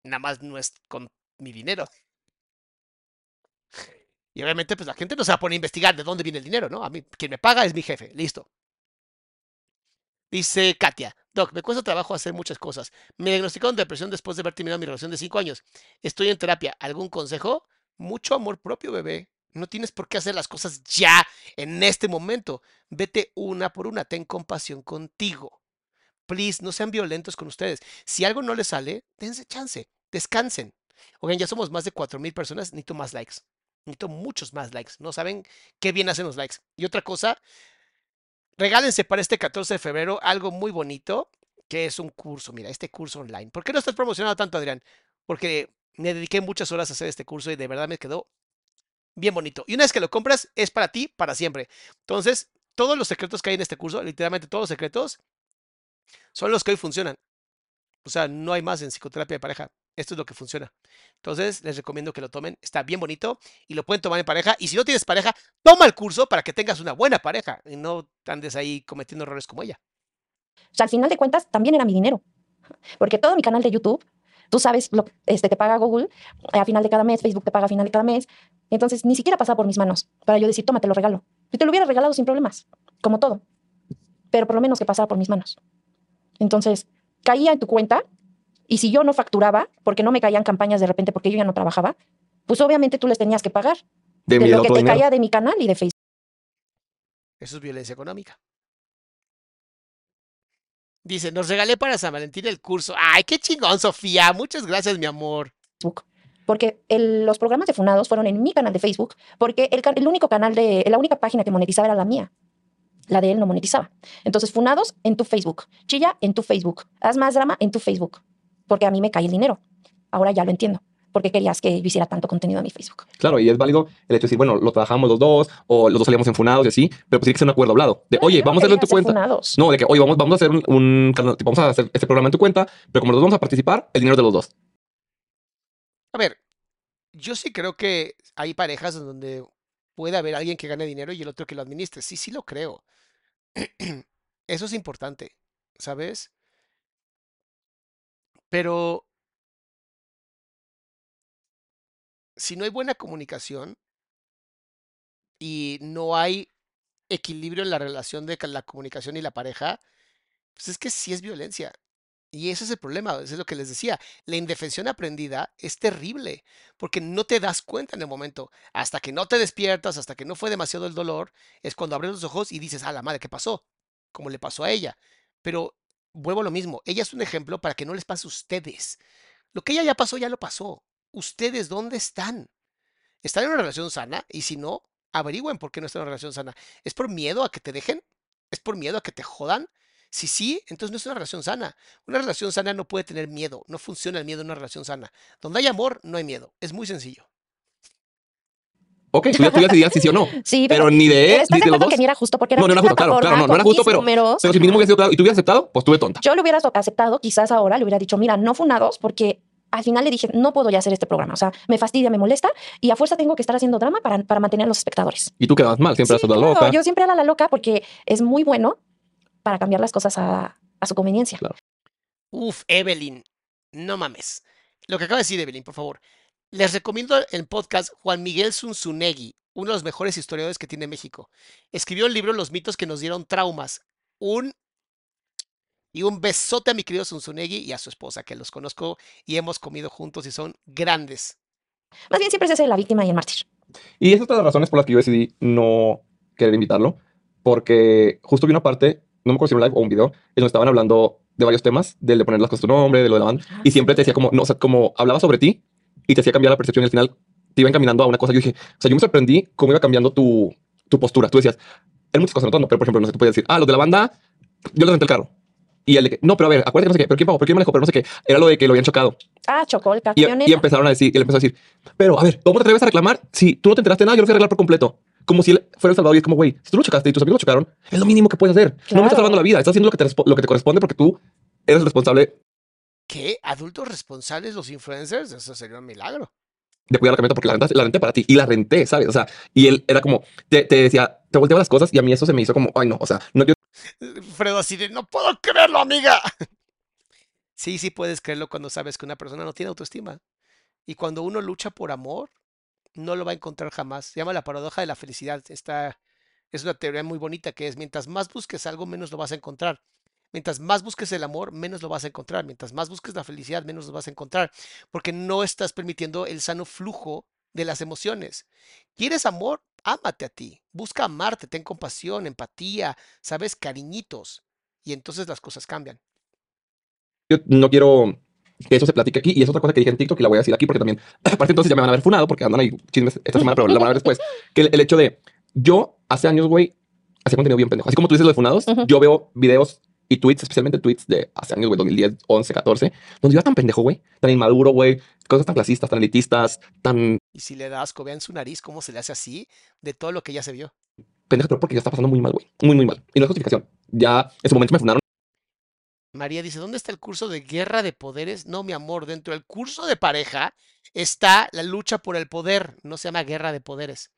Nada más no es con mi dinero. Y obviamente, pues la gente no se va a poner a investigar de dónde viene el dinero, ¿no? A mí, quien me paga es mi jefe, listo. Dice Katia, Doc, me cuesta trabajo hacer muchas cosas. Me diagnosticaron depresión después de haber terminado mi relación de cinco años. Estoy en terapia. ¿Algún consejo? Mucho amor propio, bebé. No tienes por qué hacer las cosas ya, en este momento. Vete una por una. Ten compasión contigo. Please, no sean violentos con ustedes. Si algo no les sale, dense chance. Descansen. Oigan, ya somos más de cuatro mil personas. Necesito más likes. Necesito muchos más likes. No saben qué bien hacen los likes. Y otra cosa, regálense para este 14 de febrero algo muy bonito, que es un curso. Mira, este curso online. ¿Por qué no estás promocionando tanto, Adrián? Porque me dediqué muchas horas a hacer este curso y de verdad me quedó bien bonito. Y una vez que lo compras, es para ti, para siempre. Entonces, todos los secretos que hay en este curso, literalmente todos los secretos, son los que hoy funcionan. O sea, no hay más en psicoterapia de pareja. Esto es lo que funciona. Entonces, les recomiendo que lo tomen. Está bien bonito y lo pueden tomar en pareja. Y si no tienes pareja, toma el curso para que tengas una buena pareja y no andes ahí cometiendo errores como ella. O sea, al final de cuentas, también era mi dinero. Porque todo mi canal de YouTube, tú sabes, lo, este, te paga Google a final de cada mes, Facebook te paga a final de cada mes. Entonces, ni siquiera pasaba por mis manos para yo decir, toma, te lo regalo. Yo te lo hubiera regalado sin problemas, como todo. Pero por lo menos que pasara por mis manos. Entonces, caía en tu cuenta y si yo no facturaba, porque no me caían campañas de repente porque yo ya no trabajaba, pues obviamente tú les tenías que pagar De, de mi lo que te dinero. caía de mi canal y de Facebook. Eso es violencia económica. Dice, nos regalé para San Valentín el curso. Ay, qué chingón, Sofía. Muchas gracias, mi amor. Porque el- los programas de Funados fueron en mi canal de Facebook, porque el, el único canal de, la única página que monetizaba era la mía. La de él no monetizaba. Entonces, Funados en tu Facebook, Chilla en tu Facebook, Haz más drama en tu Facebook, porque a mí me cae el dinero. Ahora ya lo entiendo. porque querías que yo hiciera tanto contenido en mi Facebook? Claro, y es válido el hecho de decir, bueno, lo trabajamos los dos, o los dos salíamos enfunados y así, pero pues tiene que ser un acuerdo hablado. De, oye, no vamos a hacerlo en tu cuenta. funados. No, de que, oye, vamos, vamos a hacer un, un canal- vamos a hacer este programa en tu cuenta, pero como los dos vamos a participar, el dinero es de los dos. A ver, yo sí creo que hay parejas en donde puede haber alguien que gane dinero y el otro que lo administre. Sí, sí lo creo. Eso es importante, ¿sabes? Pero si no hay buena comunicación y no hay equilibrio en la relación de la comunicación y la pareja, pues es que sí es violencia. Y ese es el problema, eso es lo que les decía. La indefensión aprendida es terrible, porque no te das cuenta en el momento. Hasta que no te despiertas, hasta que no fue demasiado el dolor, es cuando abres los ojos y dices, ah, la madre, ¿qué pasó? Como le pasó a ella. Pero vuelvo a lo mismo, ella es un ejemplo para que no les pase a ustedes. Lo que ella ya pasó, ya lo pasó. ¿Ustedes dónde están? ¿Están en una relación sana? Y si no, averigüen por qué no están en una relación sana. ¿Es por miedo a que te dejen? ¿Es por miedo a que te jodan? Si sí, entonces no es una relación sana. Una relación sana no puede tener miedo. No funciona el miedo en una relación sana. Donde hay amor, no hay miedo. Es muy sencillo. Ok, tú ya, tú ya decidías si sí o no. Sí, Pero pero, ni de, pero ¿estás ni de de los dos. que ni era justo porque era No, no era mi justo, claro, claro, no, no era justo, pero, números. pero si mismo hubiera sido claro y tú hubieras aceptado, pues tuve tonta. Yo lo hubiera aceptado, quizás ahora le hubiera dicho, mira, no funados, porque al final le dije, no puedo ya hacer este programa. O sea, me fastidia, me molesta y a fuerza tengo que estar haciendo drama para, para mantener a los espectadores. Y tú quedabas mal, siempre Sí, eras la claro, loca. Yo siempre era la loca porque es muy bueno para cambiar las cosas a, a su conveniencia. Claro. Uf, Evelyn, no mames. Lo que acaba de decir Evelyn, por favor. Les recomiendo el podcast Juan Miguel Zunzunegui, uno de los mejores historiadores que tiene México. Escribió el libro Los mitos que nos dieron traumas. Un y un besote a mi querido Zunzunegui y a su esposa, que los conozco y hemos comido juntos y son grandes. Más bien siempre se hace la víctima y el mártir. Y esa es otra de las razones por las que yo decidí no querer invitarlo, porque justo vi una parte, no me acuerdo si era un live o un video, en donde estaban hablando de varios temas, del de poner las cosas a tu nombre, de lo de la banda, y siempre te decía como, no, o sea, como hablaba sobre ti y te hacía cambiar la percepción y al final te iba encaminando a una cosa. Yo dije, o sea, yo me sorprendí cómo iba cambiando tu, tu postura. Tú decías, hay muchas cosas, no pero por ejemplo, no sé, tú podías decir, ah, los de la banda, yo les renté el carro. Y el de que, no, pero a ver, acuérdate que no sé qué, pero quién pagó, pero quién manejó, pero no sé qué. Era lo de que lo habían chocado. Ah, chocó el Y, y empezaron a decir, y él empezó a decir, pero a ver, ¿cómo te atreves a reclamar si tú no te enteraste de nada? Yo lo fui a arreglar por completo. Como si él fuera el salvador y es como, güey, si tú lo chocaste y tus amigos lo chocaron, es lo mínimo que puedes hacer. No me Claro. estás salvando la vida, estás haciendo lo que te, lo que te corresponde porque tú eres el responsable ¿Qué? ¿Adultos responsables los influencers? Eso sería un milagro. de cuidar la camioneta porque la renté, la renté para ti y la renté, ¿sabes? O sea, y él era como, te, te decía, te volteaba las cosas y a mí eso se me hizo como, ay no, o sea, no quiero Fredo así de, no puedo creerlo, amiga. Sí, sí puedes creerlo cuando sabes que una persona no tiene autoestima. Y cuando uno lucha por amor, no lo va a encontrar jamás. Se llama la paradoja de la felicidad. Esta es una teoría muy bonita que es, mientras más busques algo, menos lo vas a encontrar. Mientras más busques el amor, menos lo vas a encontrar. Mientras más busques la felicidad, menos lo vas a encontrar. Porque no estás permitiendo el sano flujo de las emociones. ¿Quieres amor? Ámate a ti. Busca amarte. Ten compasión, empatía, sabes, cariñitos. Y entonces las cosas cambian. yo no quiero que eso se platique aquí. Y es otra cosa que dije en TikTok y la voy a decir aquí porque también, aparte entonces ya me van a ver funado porque andan ahí chismes esta semana, pero la van a ver después. Que el, el hecho de, yo hace años, güey, hacía contenido bien pendejo. Así como tú dices lo de funados, Ujú. yo veo videos y tweets, especialmente tweets de hace años, güey, 2010, 11, 14, donde yo era tan pendejo, güey, tan inmaduro, güey, cosas tan clasistas, tan elitistas, tan Y si le da asco, vean su nariz, cómo se le hace así de todo lo que ya se vio. pendejas, pero porque ya está pasando muy mal, güey. Muy, muy mal. Y no es justificación. Ya en su momento me funaron. María dice, ¿dónde está el curso de guerra de poderes? No, mi amor, dentro del curso de pareja está la lucha por el poder. No se llama guerra de poderes.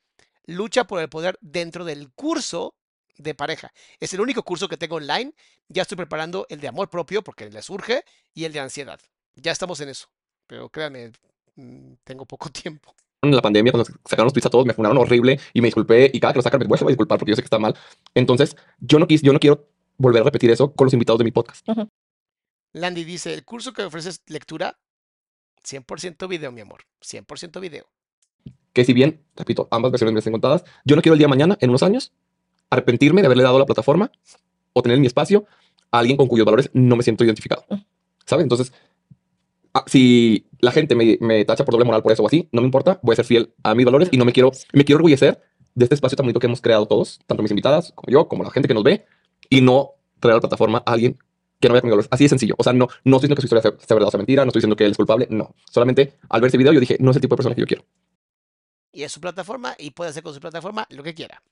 Lucha por el poder dentro del curso de pareja. Es el único curso que tengo online. Ya estoy preparando el de amor propio porque le surge y el de ansiedad. Ya estamos en eso. Pero créanme, mm, tengo poco tiempo. en la pandemia, cuando sacaron los tweets a todos, me funaron horrible y me disculpé. Y cada que lo sacan, me voy a disculpar porque yo sé que está mal. Entonces, yo no quis, yo no quiero volver a repetir eso con los invitados de mi podcast. Landy dice, el curso que ofreces lectura, 100% video, mi amor. 100% video. Que si bien, repito, ambas versiones me estén contadas, yo no quiero el día de mañana, en unos años, arrepentirme de haberle dado la plataforma o tener en mi espacio a alguien con cuyos valores no me siento identificado. ¿Sabes? Entonces, ah, si la gente me, me tacha por doble moral por eso o así, no me importa, voy a ser fiel a mis valores y no me quiero, me quiero orgullecer de este espacio tan bonito que hemos creado todos, tanto mis invitadas como yo, como la gente que nos ve, y no traer a la plataforma a alguien que no vea con mis valores. Así de sencillo. O sea, no, no estoy diciendo que su historia sea, sea verdad o sea mentira, no estoy diciendo que él es culpable, no. Solamente al ver ese video yo dije, no es el tipo de persona que yo quiero. Y es su plataforma y puede hacer con su plataforma lo que quiera.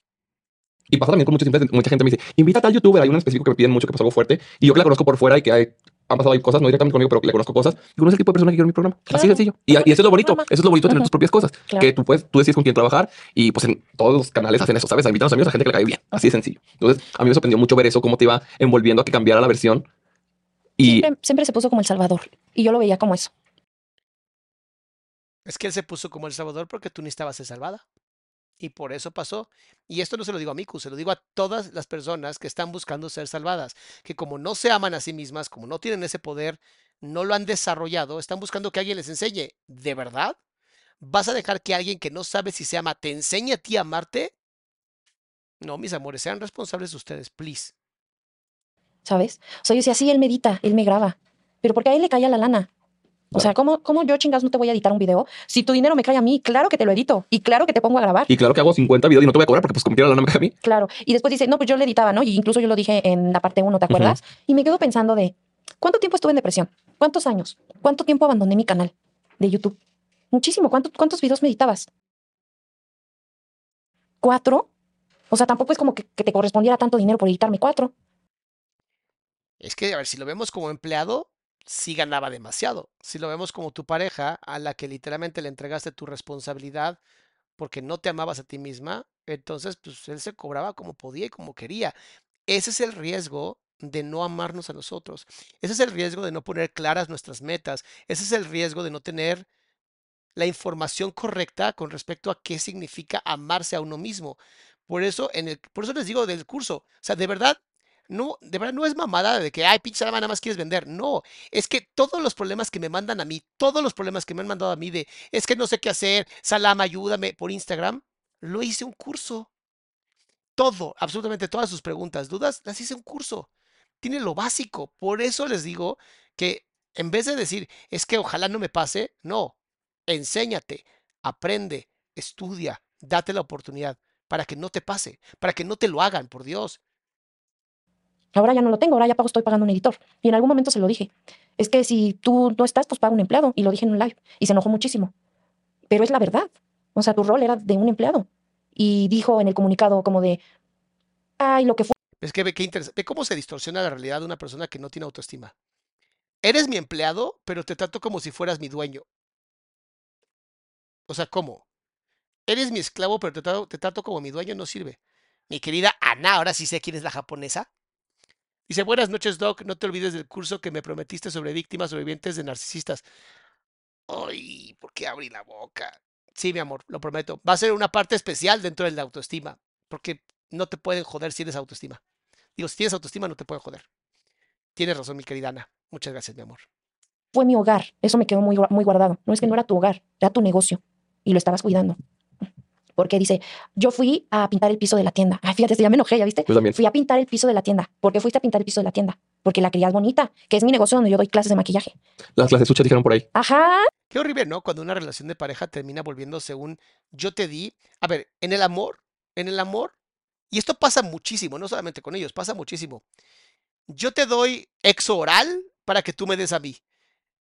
Y pasa también con muchos influencers, mucha gente me dice, invita a tal youtuber, hay un específico que me piden mucho que pasó algo fuerte, y yo que la conozco por fuera y que hay- han pasado ahí cosas, no directamente conmigo, pero que le conozco cosas, digo, no es el tipo de persona que quiero en mi programa. Así de Claro. sencillo. Y, y eso es lo bonito, eso es lo bonito de tener Ujú. tus propias cosas, Claro. que tú puedes, tú decides con quién trabajar, y pues en todos los canales hacen eso, ¿sabes? A invitar a los amigos a gente que le cae bien, así de sencillo. Entonces, a mí me sorprendió mucho ver eso, cómo te iba envolviendo a que cambiara la versión. Y Siempre, siempre se puso como el Salvador. Y yo lo veía como eso. Es que él se puso como el Salvador porque tú necesitabas ser salvada. Y por eso pasó. Y esto no se lo digo a Miku, se lo digo a todas las personas que están buscando ser salvadas, que como no se aman a sí mismas, como no tienen ese poder, no lo han desarrollado, están buscando que alguien les enseñe. ¿De verdad? ¿Vas a dejar que alguien que no sabe si se ama te enseñe a ti a amarte? No, mis amores, sean responsables ustedes, please. ¿sabes? O sea, yo decía, sí, él me edita, él me graba, pero porque a él le caía la lana. O sea, ¿cómo, ¿cómo yo chingados no te voy a editar un video? Si tu dinero me cae a mí, claro que te lo edito y claro que te pongo a grabar. Y claro que hago 50 videos y no te voy a cobrar porque pues como quiera la no me cae a mí. Claro. Y después dice, no, pues yo le editaba, ¿no? Y incluso yo lo dije en la parte 1, ¿te acuerdas? Y me quedo pensando de, ¿cuánto tiempo estuve en depresión? ¿Cuántos años? ¿Cuánto tiempo abandoné mi canal de YouTube? Muchísimo. ¿Cuánto- ¿Cuántos videos me editabas? ¿Cuatro? O sea, tampoco es como que, que te correspondiera tanto dinero por editarme cuatro. Es que, a ver, si lo vemos como empleado, sí ganaba demasiado. Si lo vemos como tu pareja, a la que literalmente le entregaste tu responsabilidad porque no te amabas a ti misma, entonces, pues él se cobraba como podía y como quería. Ese es el riesgo de no amarnos a nosotros. Ese es el riesgo de no poner claras nuestras metas. Ese es el riesgo de no tener la información correcta con respecto a qué significa amarse a uno mismo. Por eso, en el, por eso les digo del curso, o sea, de verdad, no, de verdad no es mamada de que, ay, pinche nada más quieres vender. No, es que todos los problemas que me mandan a mí, todos los problemas que me han mandado a mí de, es que no sé qué hacer, Salama, ayúdame por Instagram, lo hice un curso. Todo, absolutamente todas sus preguntas, dudas, las hice un curso. Tiene lo básico. Por eso les digo que en vez de decir, es que ojalá no me pase, no, enséñate, aprende, estudia, date la oportunidad para que no te pase, para que no te lo hagan, por Dios. Ahora ya no lo tengo, ahora ya pago, estoy pagando un editor. Y en algún momento se lo dije. Es que si tú no estás, pues paga un empleado. Y lo dije en un live. Y se enojó muchísimo. Pero es la verdad. O sea, tu rol era de un empleado. Y dijo en el comunicado como de, ay, lo que fue. Es que ve qué interesante. Ve cómo se distorsiona la realidad de una persona que no tiene autoestima. Eres mi empleado, pero te trato como si fueras mi dueño. O sea, ¿cómo? Eres mi esclavo, pero te te trato como mi dueño, no sirve. Mi querida Ana, ahora sí sé quién es la japonesa. Dice, buenas noches, Doc. No te olvides del curso que me prometiste sobre víctimas sobrevivientes de narcisistas. Ay, ¿por qué abrí la boca? Sí, mi amor, lo prometo. Va a ser una parte especial dentro de la autoestima, porque no te pueden joder si tienes autoestima. Digo, si tienes autoestima, no te pueden joder. Tienes razón, mi querida Ana. Muchas gracias, mi amor. Fue mi hogar. Eso me quedó muy, muy guardado. No es que no era tu hogar, era tu negocio. Y lo estabas cuidando. Porque dice, yo fui a pintar el piso de la tienda. Ay, fíjate, ya me enojé, ¿ya viste? Yo también. Fui a pintar el piso de la tienda. ¿Por qué fuiste a pintar el piso de la tienda? Porque la querías bonita, que es mi negocio donde yo doy clases de maquillaje. Las clases suchas dijeron por ahí. Ajá. Qué horrible, ¿no? Cuando una relación de pareja termina volviéndose un yo te di. A ver, en el amor, en el amor, y esto pasa muchísimo, no solamente con ellos, pasa muchísimo. Yo te doy exo oral para que tú me des a mí.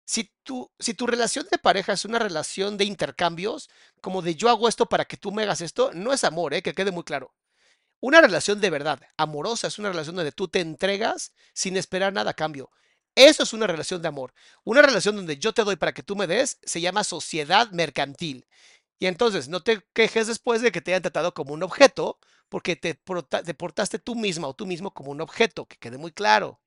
Si tu, si tu relación de pareja es una relación de intercambios, como de yo hago esto para que tú me hagas esto, no es amor, ¿eh? que quede muy claro. Una relación de verdad, amorosa, es una relación donde tú te entregas sin esperar nada a cambio. Eso es una relación de amor. Una relación donde yo te doy para que tú me des se llama sociedad mercantil. Y entonces no te quejes después de que te hayan tratado como un objeto, porque te, te portaste tú misma o tú mismo como un objeto, que quede muy claro.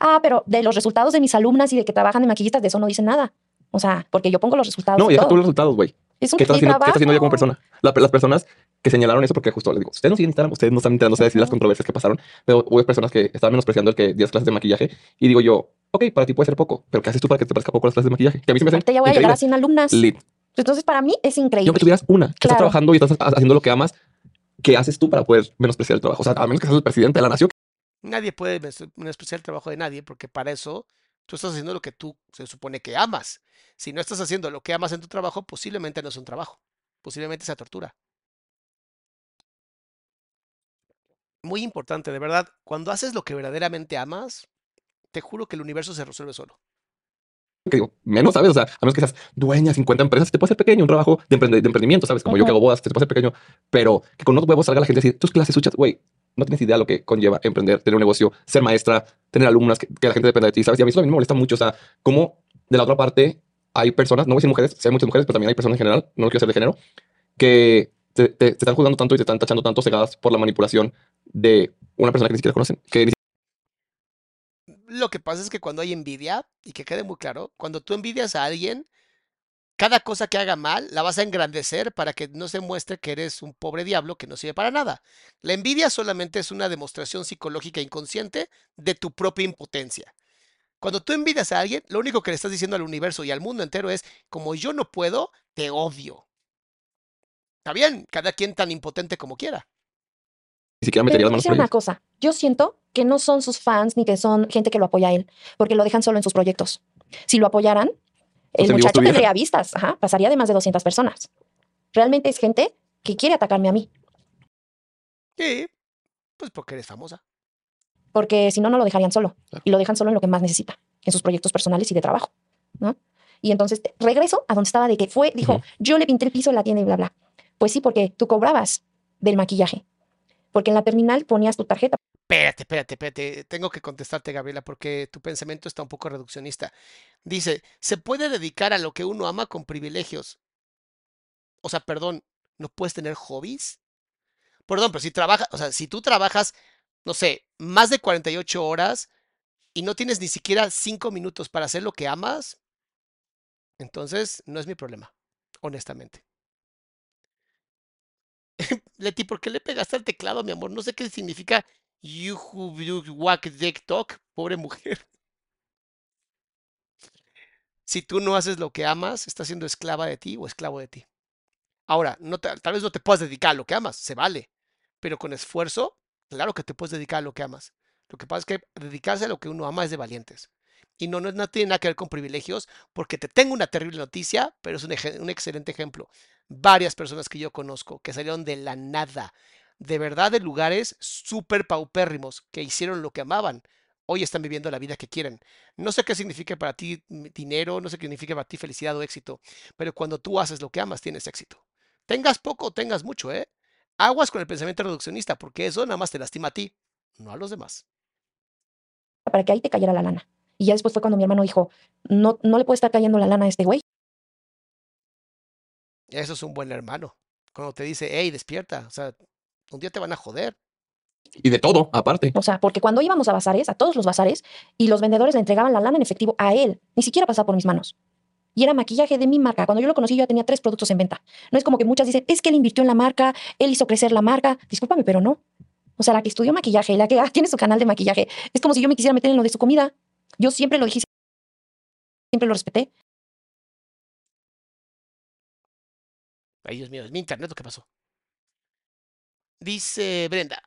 Ah, pero de los resultados de mis alumnas y de que trabajan de maquillistas, de eso no dicen nada. O sea, porque yo pongo los resultados. No, y deja tú los resultados, güey. Es un ¿Qué estás haciendo, ¿Qué estás haciendo ella como persona? La- las personas que señalaron eso, porque justo les digo, ustedes no siguen Instagram, ustedes no están enterándose de decir las controversias que pasaron, pero hubo personas que estaban menospreciando el que dieras clases de maquillaje y digo yo, ok, para ti puede ser poco, pero ¿qué haces tú para que te parezca poco las clases de maquillaje? Que a mí se me hacen ya voy a llegar a increíbles. 100 alumnas. Lit. Entonces, para mí es increíble. aunque tuvieras una, que estás Claro. trabajando y estás ha- haciendo lo que amas, ¿qué haces tú para poder menospreciar el trabajo? O sea, a menos que seas el presidente de la nación, Nadie puede menospreciar el trabajo de nadie porque para eso tú estás haciendo lo que tú se supone que amas. Si no estás haciendo lo que amas en tu trabajo, posiblemente no es un trabajo. Posiblemente sea tortura. Muy importante, de verdad, cuando haces lo que verdaderamente amas, te juro que el universo se resuelve solo. que digo, menos, ¿sabes? O sea, a menos que seas dueña de 50 empresas, te puede ser pequeño, un trabajo de, emprendimiento, ¿sabes? Como yo que hago bodas, te puede ser pequeño, pero que con unos huevos salga la gente a decir, tus clases suchas, güey, no tienes idea lo que conlleva emprender, tener un negocio, ser maestra, tener alumnas, que, que la gente dependa de ti, ¿sabes? Y a mí eso me molesta mucho, o sea, como de la otra parte hay personas, no voy a decir mujeres, sí hay muchas mujeres, pero también hay personas en general, no lo quiero ser de género, que te, te- te están juzgando tanto y te están tachando tanto cegadas por la manipulación de una persona que ni siquiera conocen, que ni Lo que pasa es que cuando hay envidia, y que quede muy claro, cuando tú envidias a alguien, cada cosa que haga mal la vas a engrandecer para que no se muestre que eres un pobre diablo que no sirve para nada. La envidia solamente es una demostración psicológica inconsciente de tu propia impotencia. Cuando tú envidias a alguien, lo único que le estás diciendo al universo y al mundo entero es, como yo no puedo, te odio. Está bien, cada quien tan impotente como quiera. siquiera Pero metería te las manos una cosa. Yo siento que no son sus fans ni que son gente que lo apoya a él, porque lo dejan solo en sus proyectos. Si lo apoyaran, el muchacho tendría vistas, ajá, pasaría de más de 200 personas. Realmente es gente que quiere atacarme a mí, Y, pues porque eres famosa. porque si no, no lo dejarían solo. Claro. Y lo dejan solo en lo que más necesita, en sus proyectos personales y de trabajo, ¿no? Y entonces regreso a donde estaba de que fue, dijo, yo le pinté el piso la tienda y bla, bla. Pues sí, porque tú cobrabas del maquillaje. Porque en la terminal ponías tu tarjeta. Espérate, espérate, espérate. Tengo que contestarte, Gabriela, porque tu pensamiento está un poco reduccionista. Dice, se puede dedicar a lo que uno ama con privilegios. O sea, perdón, ¿no puedes tener hobbies? Perdón, pero si trabajas, o sea, si tú trabajas no sé, más de 48 horas y no tienes ni siquiera 5 minutos para hacer lo que amas, entonces no es mi problema, honestamente. Leti, ¿por qué le pegaste al teclado, mi amor? No sé qué significa talk, pobre mujer. Si tú no haces lo que amas, estás siendo esclava de ti o esclavo de ti. Ahora, no tal vez no te puedas dedicar a lo que amas, se vale, pero con esfuerzo, claro que te puedes dedicar a lo que amas. Lo que pasa es que dedicarse a lo que uno ama es de valientes. Y no, no, tiene nada que ver con privilegios, porque te tengo una terrible noticia, pero es un, un excelente ejemplo. Varias personas que yo conozco que salieron de la nada, de verdad de lugares súper paupérrimos, que hicieron lo que amaban, hoy están viviendo la vida que quieren. No sé qué significa para ti dinero, no sé qué significa para ti felicidad o éxito, pero cuando tú haces lo que amas, tienes éxito. Tengas poco o tengas mucho, ¿eh? Aguas con el pensamiento reduccionista, porque eso nada más te lastima a ti, no a los demás. Para que ahí te cayera la lana. Y ya después fue cuando mi hermano dijo, no, no le puede estar cayendo la lana a este güey. Eso es un buen hermano. Cuando te dice, hey, despierta, o sea, un día te van a joder. Y de todo, aparte. O sea, porque cuando íbamos a bazares, a todos los bazares, y los vendedores le entregaban la lana en efectivo a él, ni siquiera pasaba por mis manos. Y era maquillaje de mi marca. Cuando yo lo conocí, yo ya tenía tres productos en venta. No es como que muchas dicen, es que él invirtió en la marca, él hizo crecer la marca. Discúlpame, pero no. O sea, la que estudió maquillaje y la que ah, tiene su canal de maquillaje, es como si yo me quisiera meter en lo de su comida. Yo siempre lo dije, siempre lo respeté. Ay, Dios mío, es mi internet, ¿qué pasó? Dice Brenda.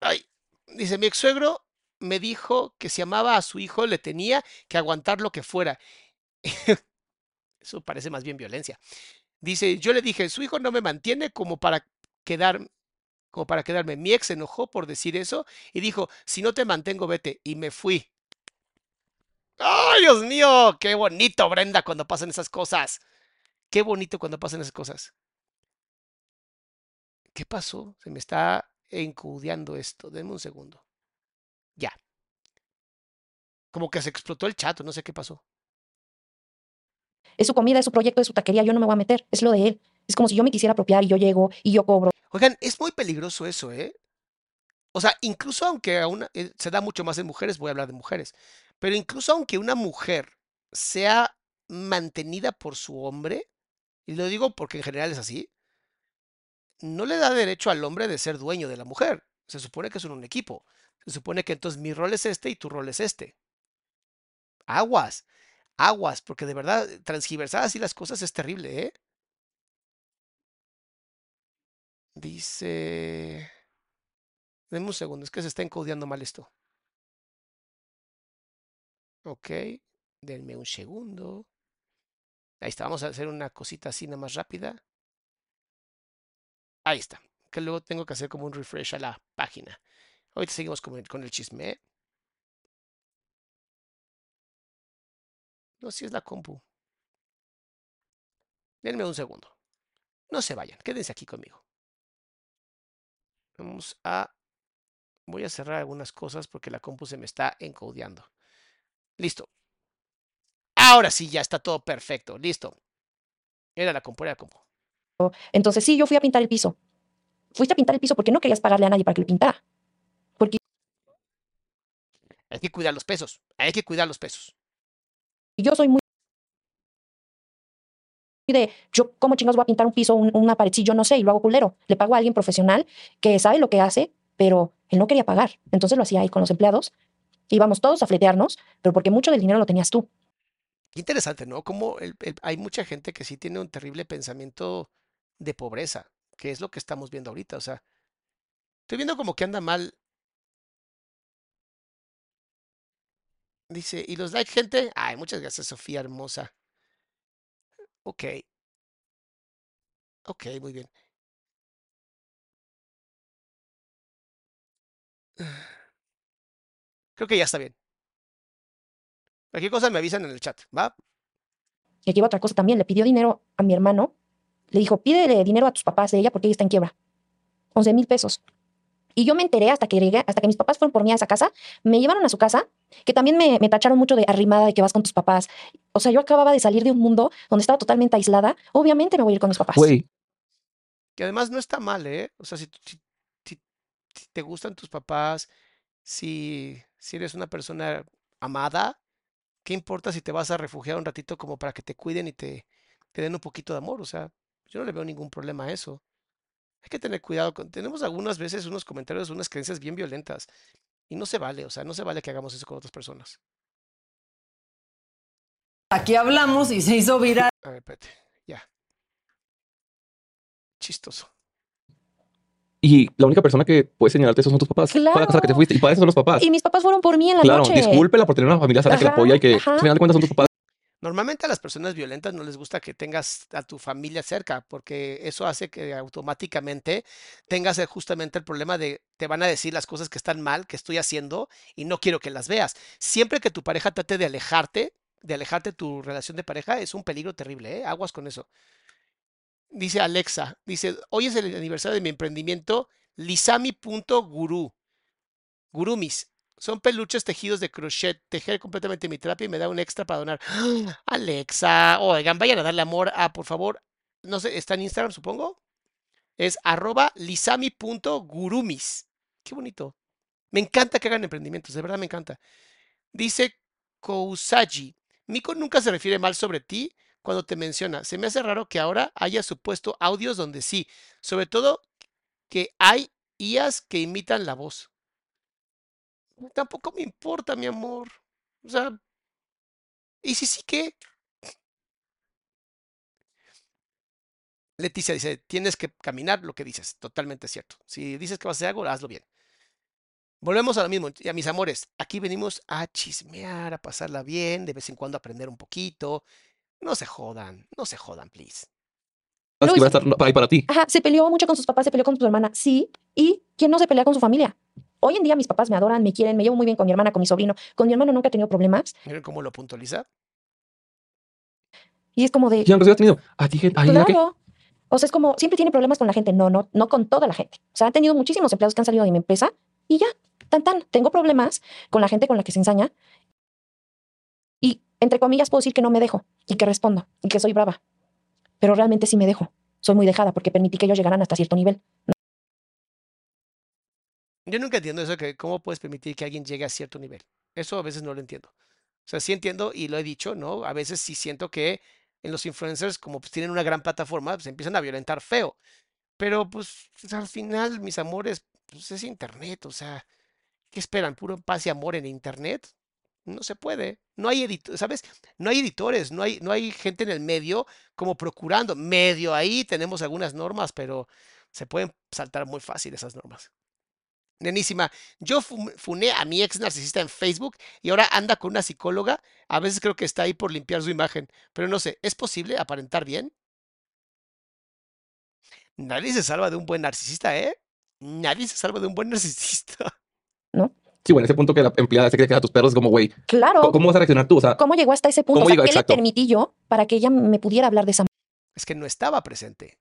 Ay, dice, mi ex suegro me dijo que si amaba a su hijo le tenía que aguantar lo que fuera. Eso parece más bien violencia. Dice, yo le dije, su hijo no me mantiene como para quedar como para quedarme. Mi ex se enojó por decir eso y dijo, si no te mantengo, vete. Y me fui. ¡Ay, Dios mío! ¡Qué bonito, Brenda, cuando pasan esas cosas! Qué bonito cuando pasan esas cosas. ¿Qué pasó? Se me está encudeando esto. Denme un segundo. Ya. Como que se explotó el chat, no sé qué pasó. Es su comida, es su proyecto, es su taquería, yo no me voy a meter, es lo de él. Es como si yo me quisiera apropiar y yo llego y yo cobro. Oigan, es muy peligroso eso, ¿eh? O sea, incluso aunque una, eh, se da mucho más en mujeres, voy a hablar de mujeres, pero incluso aunque una mujer sea mantenida por su hombre, y lo digo porque en general es así, no le da derecho al hombre de ser dueño de la mujer. Se supone que son un equipo. Se supone que entonces mi rol es este y tu rol es este. Aguas, aguas, porque de verdad transgiversar así las cosas es terrible, ¿eh? Dice... Deme un segundo, es que se está encodeando mal esto. Ok, denme un segundo. Ahí está, vamos a hacer una cosita así nada más rápida. Ahí está. Que luego tengo que hacer como un refresh a la página. Ahorita seguimos con el, con el chisme. No, si es la compu. Denme un segundo. No se vayan, quédense aquí conmigo. Vamos a... Voy a cerrar algunas cosas porque la compu se me está encodeando. Listo. Ahora sí, ya está todo perfecto. Listo. Era la compu, era la compu. Entonces sí, yo fui a pintar el piso. Fuiste a pintar el piso porque no querías pagarle a nadie para que lo pintara. Porque hay que cuidar los pesos. Hay que cuidar los pesos. Yo soy muy de, yo, ¿cómo chingados voy a pintar un piso, una pared? Si yo no sé y lo hago culero. Le pago a alguien profesional que sabe lo que hace, pero él no quería pagar. Entonces lo hacía ahí con los empleados. Íbamos todos a fletearnos, pero porque mucho del dinero lo tenías tú. Qué interesante, ¿no? Como hay mucha gente que sí tiene un terrible pensamiento de pobreza, que es lo que estamos viendo ahorita. O sea, estoy viendo como que anda mal. Dice, ¿y los like, gente? Ay, muchas gracias, Sofía hermosa. Ok. Ok, muy bien. Creo que ya está bien. Cualquier cosa me avisan en el chat, ¿va? Y aquí va otra cosa también. Le pidió dinero a mi hermano le dijo, pídele dinero a tus papás de ella porque ella está en quiebra. 11 mil pesos. Y yo me enteré hasta que llegué, hasta que mis papás fueron por mí a esa casa, me llevaron a su casa, que también me, me, tacharon mucho de arrimada de que vas con tus papás. O sea, yo acababa de salir de un mundo donde estaba totalmente aislada. Obviamente me voy a ir con mis papás. Güey. Que además no está mal, ¿eh? O sea, si, te gustan tus papás, si, si eres una persona amada, ¿qué importa si te vas a refugiar un ratito como para que te cuiden y te, te den un poquito de amor? O sea, yo no le veo ningún problema a eso. Hay que tener cuidado con, tenemos algunas veces unos comentarios, unas creencias bien violentas y no se vale, o sea, no se vale que hagamos eso con otras personas. Aquí hablamos y se hizo viral. A ver, espérate, ya. Chistoso. Y la única persona que puede señalarte eso son tus papás. Fue la casa a la que te Claro. fuiste. Y para eso son los papás. Y mis papás fueron por mí en la Claro, noche. discúlpela por tener una familia sana que la apoya y que al final de cuentas son tus papás. Normalmente a las personas violentas no les gusta que tengas a tu familia cerca, porque eso hace que automáticamente tengas justamente el problema de te van a decir las cosas que están mal, que estoy haciendo y no quiero que las veas. Siempre que tu pareja trate de alejarte, de alejarte tu relación de pareja, es un peligro terrible, ¿eh? Aguas con eso. Dice Alexa, dice, hoy es el aniversario de mi emprendimiento lisami.guru. Gurumis. Son peluches tejidos de crochet. Tejer completamente mi terapia y me da un extra para donar. Alexa, oigan, vayan a darle amor a, por favor, no sé, está en Instagram, supongo. Es arroba lisami.gurumis. Qué bonito. Me encanta que hagan emprendimientos, de verdad me encanta. Dice Kousaji, Miko nunca se refiere mal sobre ti cuando te menciona. Se me hace raro que ahora haya supuesto audios donde sí, sobre todo que hay IAs que imitan la voz. Tampoco me importa, mi amor. O sea, ¿y si sí qué? Leticia dice, tienes que caminar lo que dices. Totalmente cierto. Si dices que vas a hacer algo, hazlo bien. Volvemos a lo mismo, y a mis amores. Aquí venimos a chismear, a pasarla bien, de vez en cuando aprender un poquito. No se jodan, no se jodan, please. Luis. van a estar ahí para ti. Ajá, se peleó mucho con sus papás, se peleó con su hermana, sí. ¿Y quién no se pelea con su familia? Hoy en día mis papás me adoran, me quieren, me llevo muy bien con mi hermana, con mi sobrino. Con mi hermano nunca he tenido problemas. Miren cómo lo puntualiza. Y es como de, ¿Quién has tenido? A ti, ¿a qué? claro. O sea, es como, siempre tiene problemas con la gente. No, no, no con toda la gente. O sea, han tenido muchísimos empleados que han salido de mi empresa y ya, tan, tan. Tengo problemas con la gente con la que se ensaña. Y, entre comillas, puedo decir que no me dejo y que respondo y que soy brava. Pero realmente sí me dejo. Soy muy dejada porque permití que ellos llegaran hasta cierto nivel. Yo nunca entiendo eso que cómo puedes permitir que alguien llegue a cierto nivel. Eso a veces no lo entiendo. O sea, sí entiendo y lo he dicho, ¿no? A veces sí siento que en los influencers, como pues tienen una gran plataforma, pues empiezan a violentar feo. Pero pues al final, mis amores, pues es internet, o sea, ¿qué esperan? ¿Puro paz y amor en internet? No se puede. No hay editores, ¿sabes? No hay editores, no hay, no hay gente en el medio como procurando. Medio ahí tenemos algunas normas, pero se pueden saltar muy fácil esas normas. Nenísima, yo fu- funé a mi ex narcisista en Facebook y ahora anda con una psicóloga. A veces creo que está ahí por limpiar su imagen, pero no sé, ¿es posible aparentar bien? Nadie se salva de un buen narcisista, ¿eh? Nadie se salva de un buen narcisista. Sí, bueno, ese punto que la empleada se quiere quedar a tus perros es como, güey, Claro. ¿cómo- ¿cómo vas a reaccionar tú? O sea, ¿Cómo llegó hasta ese punto? ¿Cómo O sea, llegó? ¿Qué Exacto. le permití yo para que ella me pudiera hablar de esa Es que no estaba presente.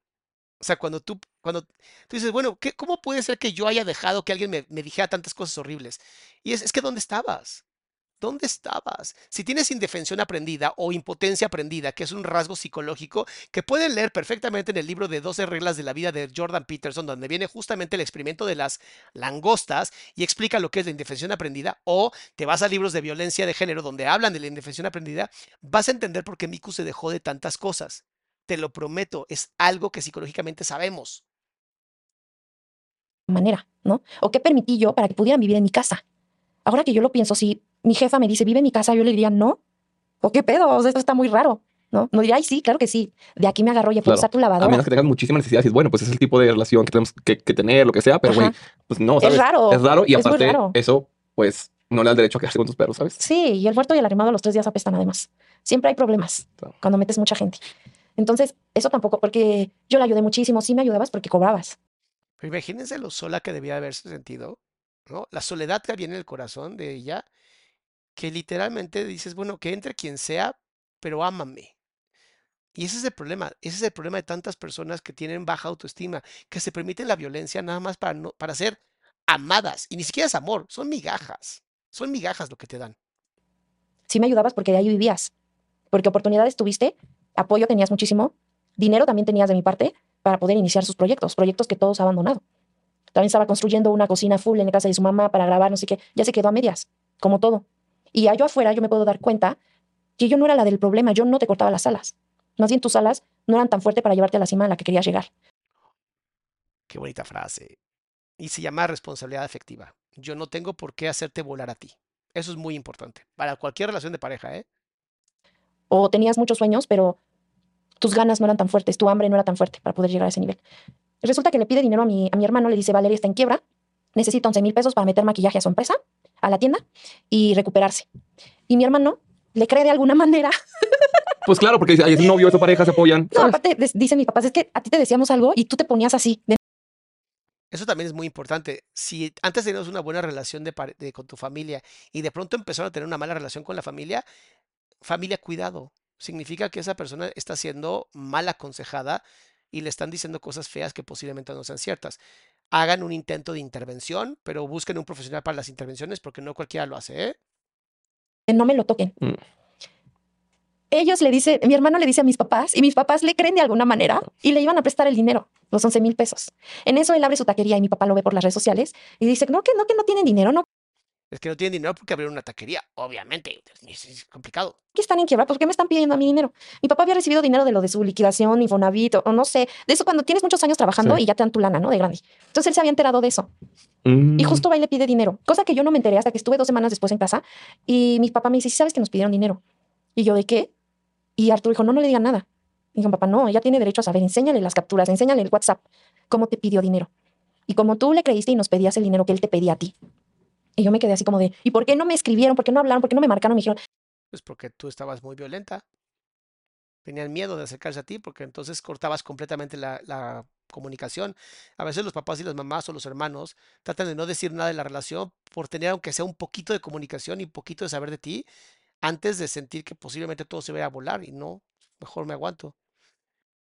O sea, cuando tú, cuando tú dices, bueno, ¿qué, ¿cómo puede ser que yo haya dejado que alguien me, me dijera tantas cosas horribles? Y es, es que ¿dónde estabas? ¿Dónde estabas? Si tienes indefensión aprendida o impotencia aprendida, que es un rasgo psicológico que pueden leer perfectamente en el libro de 12 reglas de la vida de Jordan Peterson, donde viene justamente el experimento de las langostas y explica lo que es la indefensión aprendida, o te vas a libros de violencia de género donde hablan de la indefensión aprendida, vas a entender por qué Miku se dejó de tantas cosas. Te lo prometo, es algo que psicológicamente sabemos. manera, ¿no? ¿O qué permití yo para que pudieran vivir en mi casa? Ahora que yo lo pienso, si mi jefa me dice, vive en mi casa, yo le diría, no. ¿O qué pedo? O sea, esto está muy raro, ¿no? No diría, ay, sí, claro que sí. De aquí me agarró, ya puedo Claro. usar tu a lavadora. menos que tengas muchísimas necesidades, y bueno, pues es el tipo de relación que tenemos que, que tener, lo que sea, pero güey, pues no, Es raro, Es raro y es aparte raro. eso, pues no le da el derecho a quedarse con tus perros, ¿sabes? Sí, y el muerto y el arrimado los tres días apestan además. Siempre hay problemas Claro. cuando metes mucha gente. Entonces, eso tampoco, porque yo la ayudé muchísimo. Sí me ayudabas porque cobrabas. Pero imagínense lo sola que debía haberse sentido, ¿no? La soledad que había en el corazón de ella, que literalmente dices, bueno, que entre quien sea, pero ámame. Y ese es el problema, ese es el problema de tantas personas que tienen baja autoestima, que se permiten la violencia nada más para, no, para ser amadas. Y ni siquiera es amor, son migajas. Son migajas lo que te dan. Sí me ayudabas porque de ahí vivías. Porque oportunidades tuviste, apoyo tenías muchísimo, dinero también tenías de mi parte para poder iniciar sus proyectos, proyectos que todos abandonado. También estaba construyendo una cocina full en la casa de su mamá para grabar, no sé qué. Ya se quedó a medias, como todo. Y allá afuera yo me puedo dar cuenta que yo no era la del problema, yo no te cortaba las alas. Más bien tus alas no eran tan fuertes para llevarte a la cima a la que querías llegar. Qué bonita frase. Y se llama responsabilidad afectiva. Yo no tengo por qué hacerte volar a ti. Eso es muy importante. Para cualquier relación de pareja, ¿eh? O tenías muchos sueños, pero tus ganas no eran tan fuertes, tu hambre no era tan fuerte para poder llegar a ese nivel. Resulta que le pide dinero a mi, a mi hermano, le dice, Valeria está en quiebra, necesita 11 mil pesos para meter maquillaje a su empresa, a la tienda, y recuperarse. Y mi hermano le cree de alguna manera. Pues claro, porque es novio, esa pareja se apoyan. No, aparte, dicen mis papás, es que a ti te decíamos algo y tú te ponías así. de- Eso también es muy importante. Si antes tenías una buena relación de de- con tu familia y de pronto empezaron a tener una mala relación con la familia, familia, cuidado. Significa que esa persona está siendo mal aconsejada y le están diciendo cosas feas que posiblemente no sean ciertas. Hagan un intento de intervención, pero busquen un profesional para las intervenciones porque no cualquiera lo hace, ¿eh? no me lo toquen. Mm. Ellos le dicen, mi hermano le dice a mis papás y mis papás le creen de alguna manera y le iban a prestar el dinero, los 11 mil pesos. En eso él abre su taquería y mi papá lo ve por las redes sociales y dice, no, que no, que no tienen dinero, no, Es que no tienen dinero porque abrieron una taquería, obviamente. Es, es complicado. que están en quiebra, ¿por qué me están pidiendo a mi dinero? Mi papá había recibido dinero de lo de su liquidación, Infonavit, o, o no sé, de eso cuando tienes muchos años trabajando Sí. y ya te dan tu lana, ¿no? De grande. Entonces él se había enterado de eso. Mm. Y justo va y le pide dinero, cosa que yo no me enteré hasta que estuve dos semanas después en casa y mi papá me dice, ¿sí sabes que nos pidieron dinero? Y yo, ¿de qué? Y Arturo dijo, no, no le digan nada. Y dijo, papá, no, ella tiene derecho a saber, enséñale las capturas, enséñale el WhatsApp, cómo te pidió dinero. Y como tú le creíste y nos pedías el dinero que él te pedía a ti. Y yo me quedé así como de, ¿y por qué no me escribieron? ¿Por qué no hablaron? ¿Por qué no me marcaron? Me dijeron, Pues porque tú estabas muy violenta. Tenían miedo de acercarse a ti porque entonces cortabas completamente la, comunicación. A veces los papás y las mamás o los hermanos tratan de no decir nada de la relación por tener aunque sea un poquito de comunicación y un poquito de saber de ti antes de sentir que posiblemente todo se vaya a volar y no, mejor me aguanto.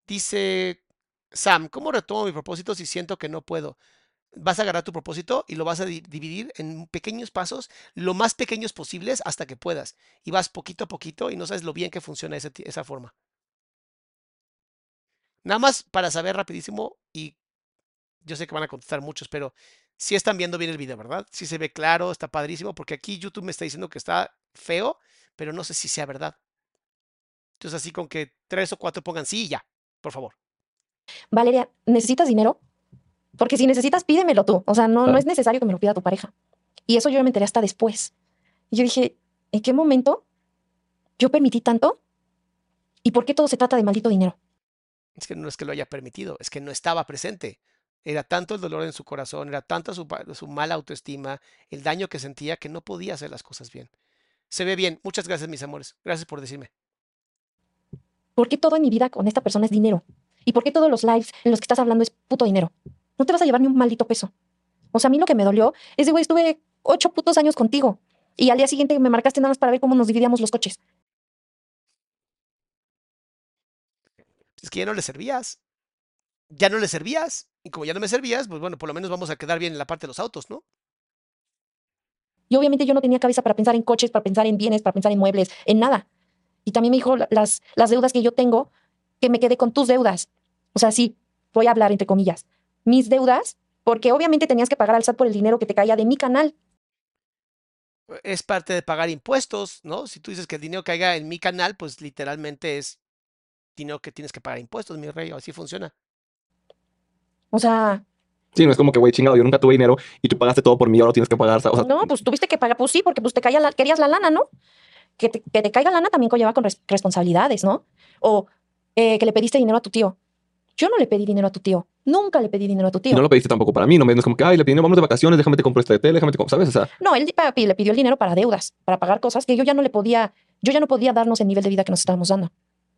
Dice Sam, ¿cómo retomo mi propósito si siento que no puedo? Vas a agarrar tu propósito y lo vas a di- dividir en pequeños pasos, lo más pequeños posibles hasta que puedas. Y vas poquito a poquito y no sabes lo bien que funciona ti- esa forma. Nada más para saber rapidísimo y yo sé que van a contestar muchos, pero si están viendo bien el video, ¿verdad? Si se ve claro, está padrísimo, porque aquí YouTube me está diciendo que está feo, pero no sé si sea verdad. Entonces así con que tres o cuatro pongan sí y ya, por favor. Valeria, ¿necesitas dinero? Porque si necesitas, pídemelo tú. O sea, no, no Claro. es necesario que me lo pida tu pareja. Y eso yo me enteré hasta después. Y yo dije, ¿en qué momento yo permití tanto? ¿Y por qué todo se trata de maldito dinero? Es que no es que lo haya permitido, es que no estaba presente. Era tanto el dolor en su corazón, era tanta su, su mala autoestima, el daño que sentía que no podía hacer las cosas bien. Se ve bien. Muchas gracias, mis amores. Gracias por decirme. ¿Por qué todo en mi vida con esta persona es dinero? ¿Y por qué todos los lives en los que estás hablando es puto dinero? No te vas a llevar ni un maldito peso. O sea, a mí lo que me dolió es de, güey, estuve ocho putos años contigo. Y al día siguiente me marcaste nada más para ver cómo nos dividíamos los coches. Es que ya no le servías. Ya no le servías. Y como ya no me servías, pues bueno, por lo menos vamos a quedar bien en la parte de los autos, ¿no? Y obviamente yo no tenía cabeza para pensar en coches, para pensar en bienes, para pensar en muebles, en nada. Y también me dijo la- las, las deudas que yo tengo, que me quedé con tus deudas. O sea, sí, voy a hablar entre comillas. Mis deudas, porque obviamente tenías que pagar al SAT por el dinero que te caía de mi canal. Es parte de pagar impuestos, ¿no? Si tú dices que el dinero caiga en mi canal, pues literalmente es dinero que tienes que pagar impuestos, mi rey. Así funciona. O sea, Sí, no es como que, güey, chingado, yo nunca tuve dinero y tú pagaste todo por mí, ahora lo tienes que pagar. O sea, no, pues tuviste que pagar, pues sí, porque pues te caía la, querías la lana, ¿no? Que te, que te caiga lana también conlleva con res- responsabilidades, ¿no? O eh, que le pediste dinero a tu tío. Yo no le pedí dinero a tu tío. Nunca le pedí dinero a tu tío. no lo pediste tampoco para mí, no me no es como que, ay, le pedí, vamos de vacaciones, déjame te compro este tele, déjame te compro, ¿sabes? O sea, No, él papi, le pidió el dinero para deudas, para pagar cosas que yo ya no le podía, yo ya no podía darnos el nivel de vida que nos estábamos dando.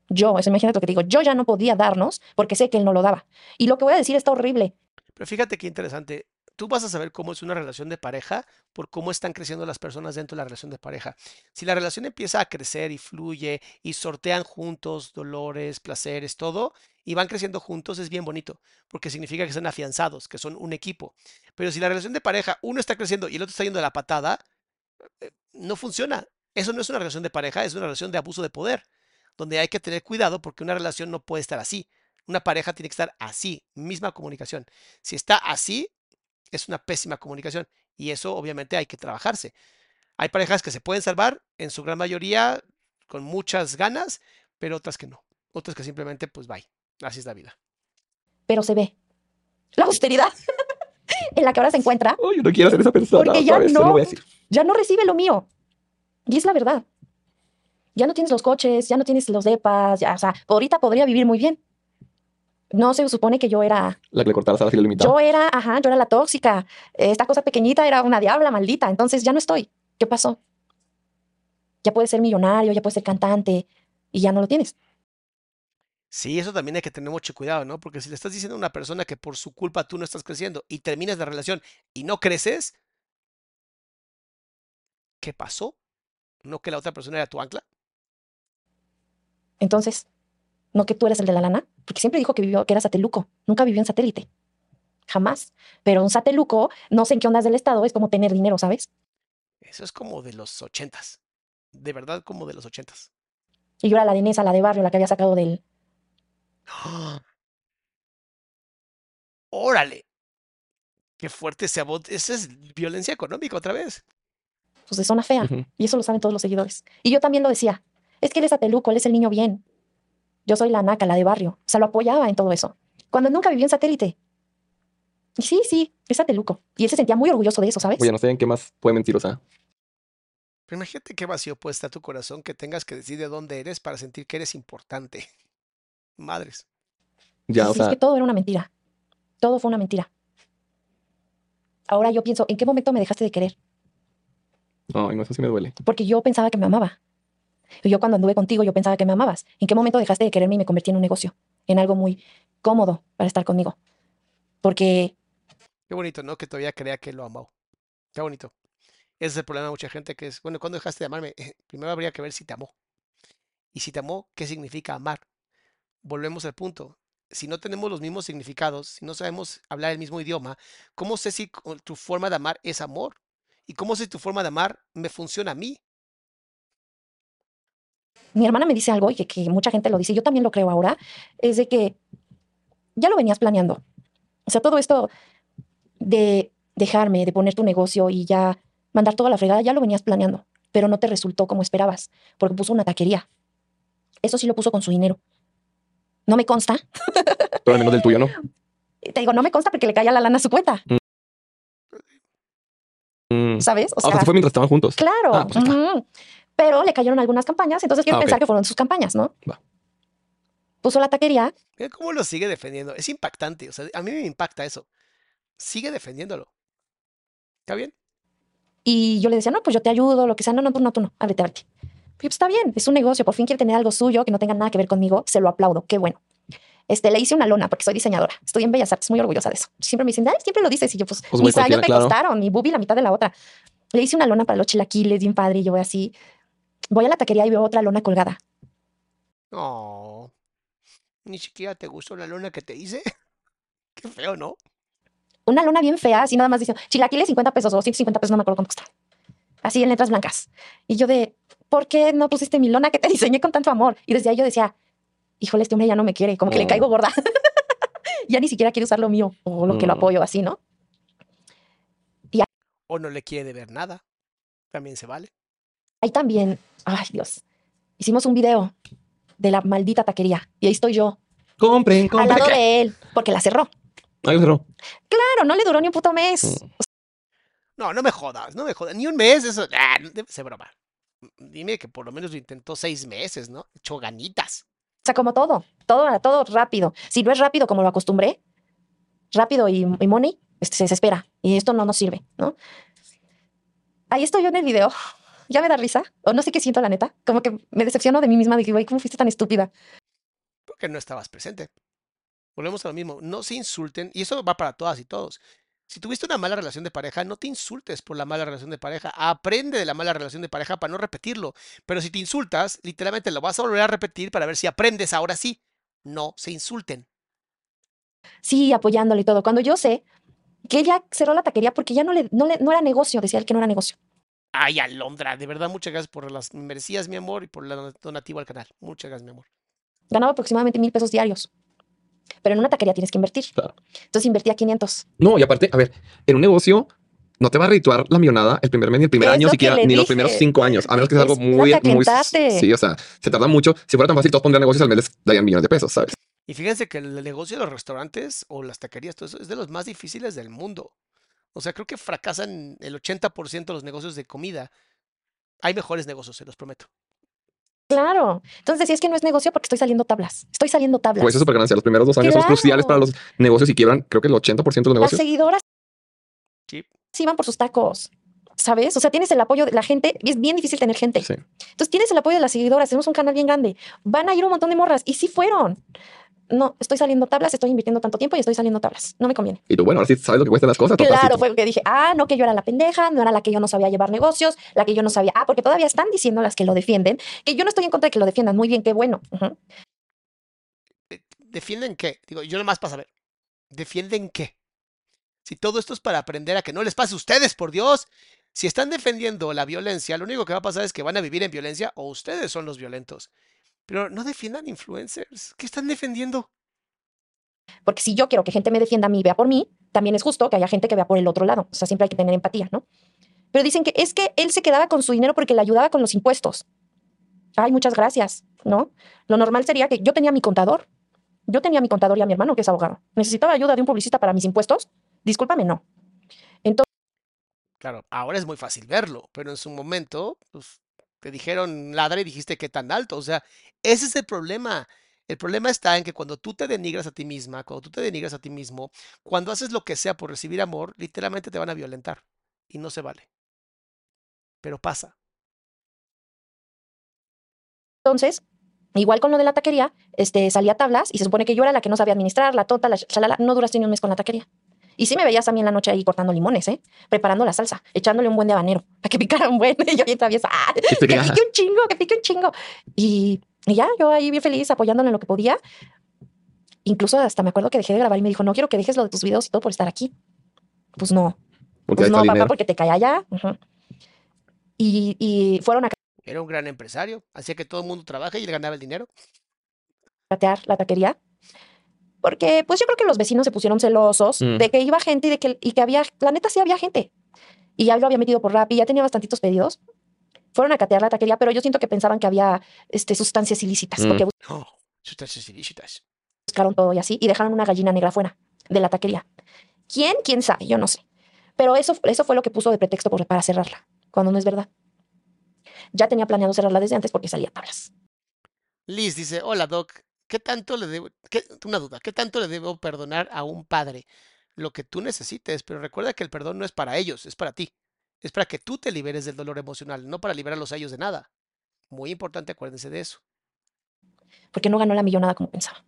Yo, eso imagínate lo que te digo, yo ya no podía darnos porque sé que él no lo daba. Y lo que voy a decir está horrible. Pero fíjate qué interesante. Tú vas a saber cómo es una relación de pareja por cómo están creciendo las personas dentro de la relación de pareja. Si la relación empieza a crecer y fluye y sortean juntos dolores, placeres, todo, y van creciendo juntos, es bien bonito, porque significa que están afianzados, que son un equipo. Pero si la relación de pareja, uno está creciendo y el otro está yendo de la patada, eh, no funciona. Eso no es una relación de pareja, es una relación de abuso de poder, donde hay que tener cuidado porque una relación no puede estar así. Una pareja tiene que estar así, misma comunicación. Si está así, es una pésima comunicación y eso obviamente hay que trabajarse. Hay parejas que se pueden salvar, en su gran mayoría con muchas ganas, pero otras que no. Otras que simplemente, pues, bye. Así es la vida. Pero se ve la austeridad en la que ahora se encuentra. Oh, yo no quiero ser esa persona. Porque ya vez, no- voy a decir. ya no recibe lo mío. Y es la verdad. Ya no tienes los coches, ya no tienes los depas, ya, o sea, ahorita podría vivir muy bien. No se supone que yo era, La que le cortara la fila limitada. yo era, ajá, yo era la tóxica. Esta cosa pequeñita era una diabla maldita, entonces ya no estoy. ¿Qué pasó? Ya puedes ser millonario, ya puedes ser cantante y ya no lo tienes. Sí, eso también hay que tener mucho cuidado, ¿no? Porque si le estás diciendo a una persona que por su culpa tú no estás creciendo y terminas la relación y no creces, ¿qué pasó? ¿No que la otra persona era tu ancla? Entonces, no que tú eres el de la lana, porque siempre dijo que vivió, que era sateluco, nunca vivió en satélite. Jamás. Pero un sateluco, no sé en qué ondas del estado, es como tener dinero, ¿sabes? Eso es como de los ochentas. De verdad, como de los ochentas. Y yo era la de Nesa, la de barrio, la que había sacado del, ¡Ah! ¡Órale! ¡Qué fuerte ese abot! Esa es violencia económica otra vez. pues, de zona fea. Y eso lo saben todos los seguidores. Y yo también lo decía. Es que él es sateluco, él es el niño bien. Yo soy la naca, la de barrio. O sea, lo apoyaba en todo eso. Cuando nunca vivió en satélite. Y sí, sí, es sateluco. Y él se sentía muy orgulloso de eso, ¿sabes? Oye, no sé en qué más puede mentir, o sea. Pero imagínate qué vacío puede estar tu corazón que tengas que decir de dónde eres para sentir que eres importante. Madres. Ya, Sí, o sí, es sea, que todo era una mentira. Todo fue una mentira. Ahora yo pienso, ¿en qué momento me dejaste de querer? ay, no, eso sí me duele. Porque yo pensaba que me amaba. Y yo cuando anduve contigo, yo pensaba que me amabas. ¿En qué momento dejaste de quererme y me convertí en un negocio? En algo muy cómodo para estar conmigo. Porque Qué bonito, ¿no? Que todavía crea que lo amó. Qué bonito. Ese es el problema de mucha gente que es, bueno, ¿cuándo dejaste de amarme? Eh, Primero habría que ver si te amó. Y si te amó, ¿qué significa amar? Volvemos al punto. Si no tenemos los mismos significados, si no sabemos hablar el mismo idioma, ¿cómo sé si tu forma de amar es amor? ¿Y cómo sé si tu forma de amar me funciona a mí? Mi hermana me dice algo y que, que mucha gente lo dice, yo también lo creo ahora, es de que ya lo venías planeando. O sea, todo esto de dejarme, de poner tu negocio y ya mandar toda la fregada, ya lo venías planeando, pero no te resultó como esperabas, porque puso una taquería. Eso sí lo puso con su dinero. No me consta. Pero al menos del tuyo, ¿no? Te digo, no me consta porque le caía la lana a su cuenta, Mm. ¿sabes? O sea, se fue mientras estaban juntos. Claro. Ah, pues. Pero le cayeron algunas campañas, entonces quiero Ah, ok. pensar que fueron sus campañas, ¿no? Va. Puso la taquería Mira cómo lo sigue defendiendo. Es impactante. O sea, a mí me impacta eso. Sigue defendiéndolo. ¿Está bien? y yo le decía, no, pues yo te ayudo, lo que sea. No, no, tú no, tú no, ábrete, ábrete. Pues está bien, es un negocio, por fin quiere tener algo suyo que no tenga nada que ver conmigo, se lo aplaudo, qué bueno. Este, le hice una lona porque soy diseñadora, estoy en Bellas Artes, muy orgullosa de eso. Siempre me dicen, ay, siempre lo dices, y yo, pues, Pues, mis años me claro. costaron, mi bubi la mitad de la otra. Le hice una lona para los chilaquiles, bien padre, y yo voy así. Voy a la taquería y veo otra lona colgada. No. Ni siquiera te gustó la lona que te hice. Qué feo, ¿no? una lona bien fea, así nada más diciendo, chilaquiles 50 pesos o 150 pesos, no me acuerdo cuánto costaba. Así en letras blancas. Y yo de, ¿por qué no pusiste mi lona que te diseñé con tanto amor? Y desde ahí yo decía, híjole, este hombre ya no me quiere, como que le Oh. caigo gorda. ya ni siquiera quiere usar lo mío o lo que lo Mm. apoyo, así, ¿no? O no le quiere deber nada. También se vale. Ahí también, ay Dios, hicimos un video de la maldita taquería y ahí estoy yo, Compren, al compren. lado ¿qué? de él, porque la cerró. Lo cerró. Claro, no le duró ni un puto mes. Mm. No, no me jodas, no me jodas. Ni un mes, eso. Ah, ser broma. Dime que por lo menos lo intentó seis meses, ¿no? Echó ganitas. O sea, como todo, todo, todo rápido. Si no es rápido como lo acostumbré, rápido y, y money, este, se desespera. Y esto no nos sirve, ¿no? Ahí estoy yo en el video. Ya me da risa. O no sé qué siento, la neta. Como que me decepciono de mí misma. Dije, güey, ¿cómo fuiste tan estúpida? Porque no estabas presente. Volvemos a lo mismo. No se insulten. Y eso va para todas y todos. Si tuviste una mala relación de pareja, no te insultes por la mala relación de pareja. Aprende de la mala relación de pareja para no repetirlo. Pero si te insultas, literalmente lo vas a volver a repetir para ver si aprendes ahora sí. No se insulten. Sí, apoyándole y todo. Cuando yo sé que ella cerró la taquería porque ya no, le, no, le, no era negocio, decía él que no era negocio. Ay, Alondra, de verdad, muchas gracias por las merecidas, mi amor, y por la donativo al canal. Muchas gracias, mi amor. Ganaba aproximadamente mil pesos diarios. Pero en una taquería tienes que invertir. Claro. Entonces invertía 500. No, y aparte, a ver, en un negocio no te va a redituar la millonada el primer mes ni el primer Es año, lo siquiera, ni los primeros cinco años, a menos que sea algo muy, muy. Sí, o sea, se tarda mucho. Si fuera tan fácil, todos pondrían negocios al mes, les darían millones de pesos, ¿sabes? Y fíjense que el negocio de los restaurantes o las taquerías, todo eso es de los más difíciles del mundo. O sea, creo que fracasan el 80% de los negocios de comida. Hay mejores negocios, se los prometo. Claro. Entonces decía, es que no es negocio porque estoy saliendo tablas. Estoy saliendo tablas. Pues eso es súper ganancia. Los primeros dos años son cruciales para los negocios y quiebran, creo que el 80% de los Las negocios. seguidoras Sí. sí van por sus tacos. ¿Sabes? O sea, tienes el apoyo de la gente es bien difícil tener gente. Sí. Entonces tienes el apoyo de las seguidoras. Tenemos un canal bien grande. Van a ir un montón de morras y sí fueron. No, estoy saliendo tablas, estoy invirtiendo tanto tiempo y estoy saliendo tablas. No me conviene. Y tú, bueno, ahora sí sabes lo que cuestan las cosas. Claro, fue lo que dije. Ah, no, que yo era la pendeja, no era la que yo no sabía llevar negocios, la que yo no sabía. Ah, porque todavía están diciendo las que lo defienden, que yo no estoy en contra de que lo defiendan. Muy bien, qué bueno. Eh, ¿Defienden qué? Digo, yo nomás para saber. ¿Defienden qué? Si todo esto es para aprender a que no les pase a ustedes, por Dios. Si están defendiendo la violencia, lo único que va a pasar es que van a vivir en violencia o ustedes son los violentos. Pero no defiendan influencers. ¿Qué están defendiendo? Porque si yo quiero que gente me defienda a mí y vea por mí, también es justo que haya gente que vea por el otro lado. O sea, siempre hay que tener empatía, ¿no? Pero dicen que es que él se quedaba con su dinero porque le ayudaba con los impuestos. Ay, muchas gracias, ¿no? Lo normal sería que yo tenía mi contador. Yo tenía mi contador y a mi hermano, que es abogado. Necesitaba ayuda de un publicista para mis impuestos. Discúlpame, no. Claro, ahora es muy fácil verlo, pero en su momento, pues, te dijeron ladra y dijiste que tan alto. O sea, ese es el problema. El problema está en que cuando tú te denigras a ti misma, cuando tú te denigras a ti mismo, cuando haces lo que sea por recibir amor, literalmente te van a violentar. Y no se vale. Pero pasa. Entonces, igual con lo de la taquería, este, salía tablas y se supone que yo era la que no sabía administrar, la tonta, la chalala. No duraste ni un mes con la taquería. Y sí me veías a mí en la noche ahí cortando limones, ¿eh? Preparando la salsa, echándole un buen de habanero para que picara un buen. Y yo bien traviesa, ¡ah! Que pique un chingo, que pique un chingo. Y, y ya, yo ahí bien feliz apoyándole en lo que podía. Incluso hasta me acuerdo que dejé de grabar y me dijo, no quiero que dejes lo de tus videos y todo por estar aquí. Pues no, porque pues no, papá, dinero. porque te cae allá. Ujú. y, y fueron a Era un gran empresario, hacía que todo el mundo trabaje y le ganaba el dinero. catear la taquería. Porque, pues yo creo que los vecinos se pusieron celosos Mm. de que iba gente y de que, y que había, la neta sí había gente. Y ya lo había metido por rap y ya tenía bastantitos pedidos. Fueron a catear la taquería, pero yo siento que pensaban que había este, sustancias ilícitas, Mm. porque Oh, sustancias ilícitas. buscaron todo y así, y dejaron una gallina negra fuera de la taquería. ¿Quién? ¿Quién sabe? Yo no sé. Pero eso, eso fue lo que puso de pretexto por- para cerrarla, cuando no es verdad. Ya tenía planeado cerrarla desde antes porque salía tablas. Liz dice, hola Doc, ¿qué tanto le debo, qué- una duda, ¿qué tanto le debo perdonar a un padre? Lo que tú necesites, pero recuerda que el perdón no es para ellos, es para ti. Es para que tú te liberes del dolor emocional, no para liberarlos a ellos de nada. Muy importante, acuérdense de eso. Porque no ganó la millonada como pensaba.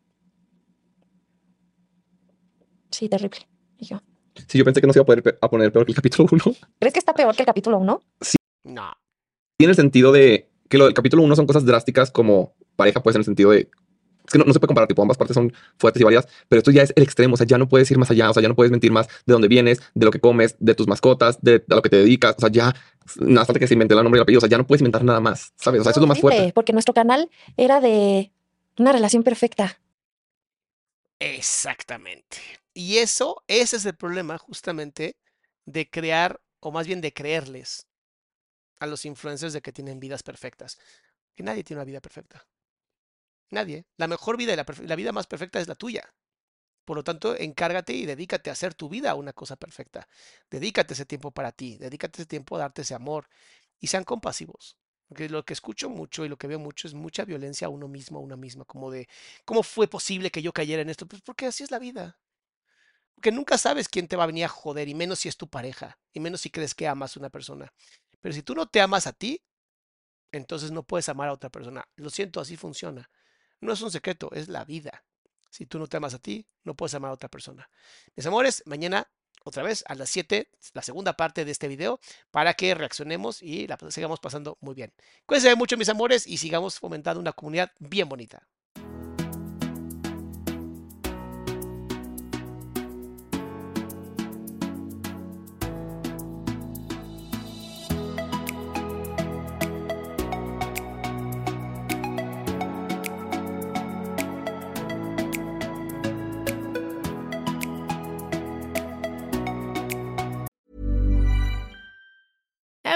Sí, terrible. Y yo, Sí, yo pensé que no se iba a poder a poner peor que el capítulo 1. ¿Crees que está peor que el capítulo 1? No, Tiene el sentido de que lo del capítulo 1 son cosas drásticas como pareja, pues en el sentido de. Es que no, no se puede comparar, tipo, ambas partes son fuertes y variadas, pero esto ya es el extremo, o sea, ya no puedes ir más allá, o sea, ya no puedes mentir más de dónde vienes, de lo que comes, de tus mascotas, de, a lo que te dedicas, o sea, ya nada falta que se invente el nombre y el apellido, o sea, ya no puedes inventar nada más, ¿sabes? O sea, eso es lo más fuerte. Porque nuestro canal era de una relación perfecta. exactamente. Y eso, ese es el problema justamente de crear, o más bien de creerles a los influencers de que tienen vidas perfectas. Que nadie tiene una vida perfecta. Nadie. La mejor vida y la, vida más perfecta es la tuya. Por lo tanto, encárgate y dedícate a hacer tu vida una cosa perfecta. Dedícate ese tiempo para ti, dedícate ese tiempo a darte ese amor y sean compasivos. Porque lo que escucho mucho y lo que veo mucho es mucha violencia a uno mismo, a una misma, como de, ¿cómo fue posible que yo cayera en esto? Pues porque así es la vida. Porque nunca sabes quién te va a venir a joder, y menos si es tu pareja, y menos si crees que amas a una persona. Pero si tú no te amas a ti, entonces no puedes amar a otra persona. Lo siento, así funciona. No es un secreto, es la vida. Si tú no te amas a ti, no puedes amar a otra persona. Mis amores, mañana otra vez a las 7, la segunda parte de este video, para que reaccionemos y la sigamos pasando muy bien. Cuídense mucho, mis amores, y sigamos fomentando una comunidad bien bonita.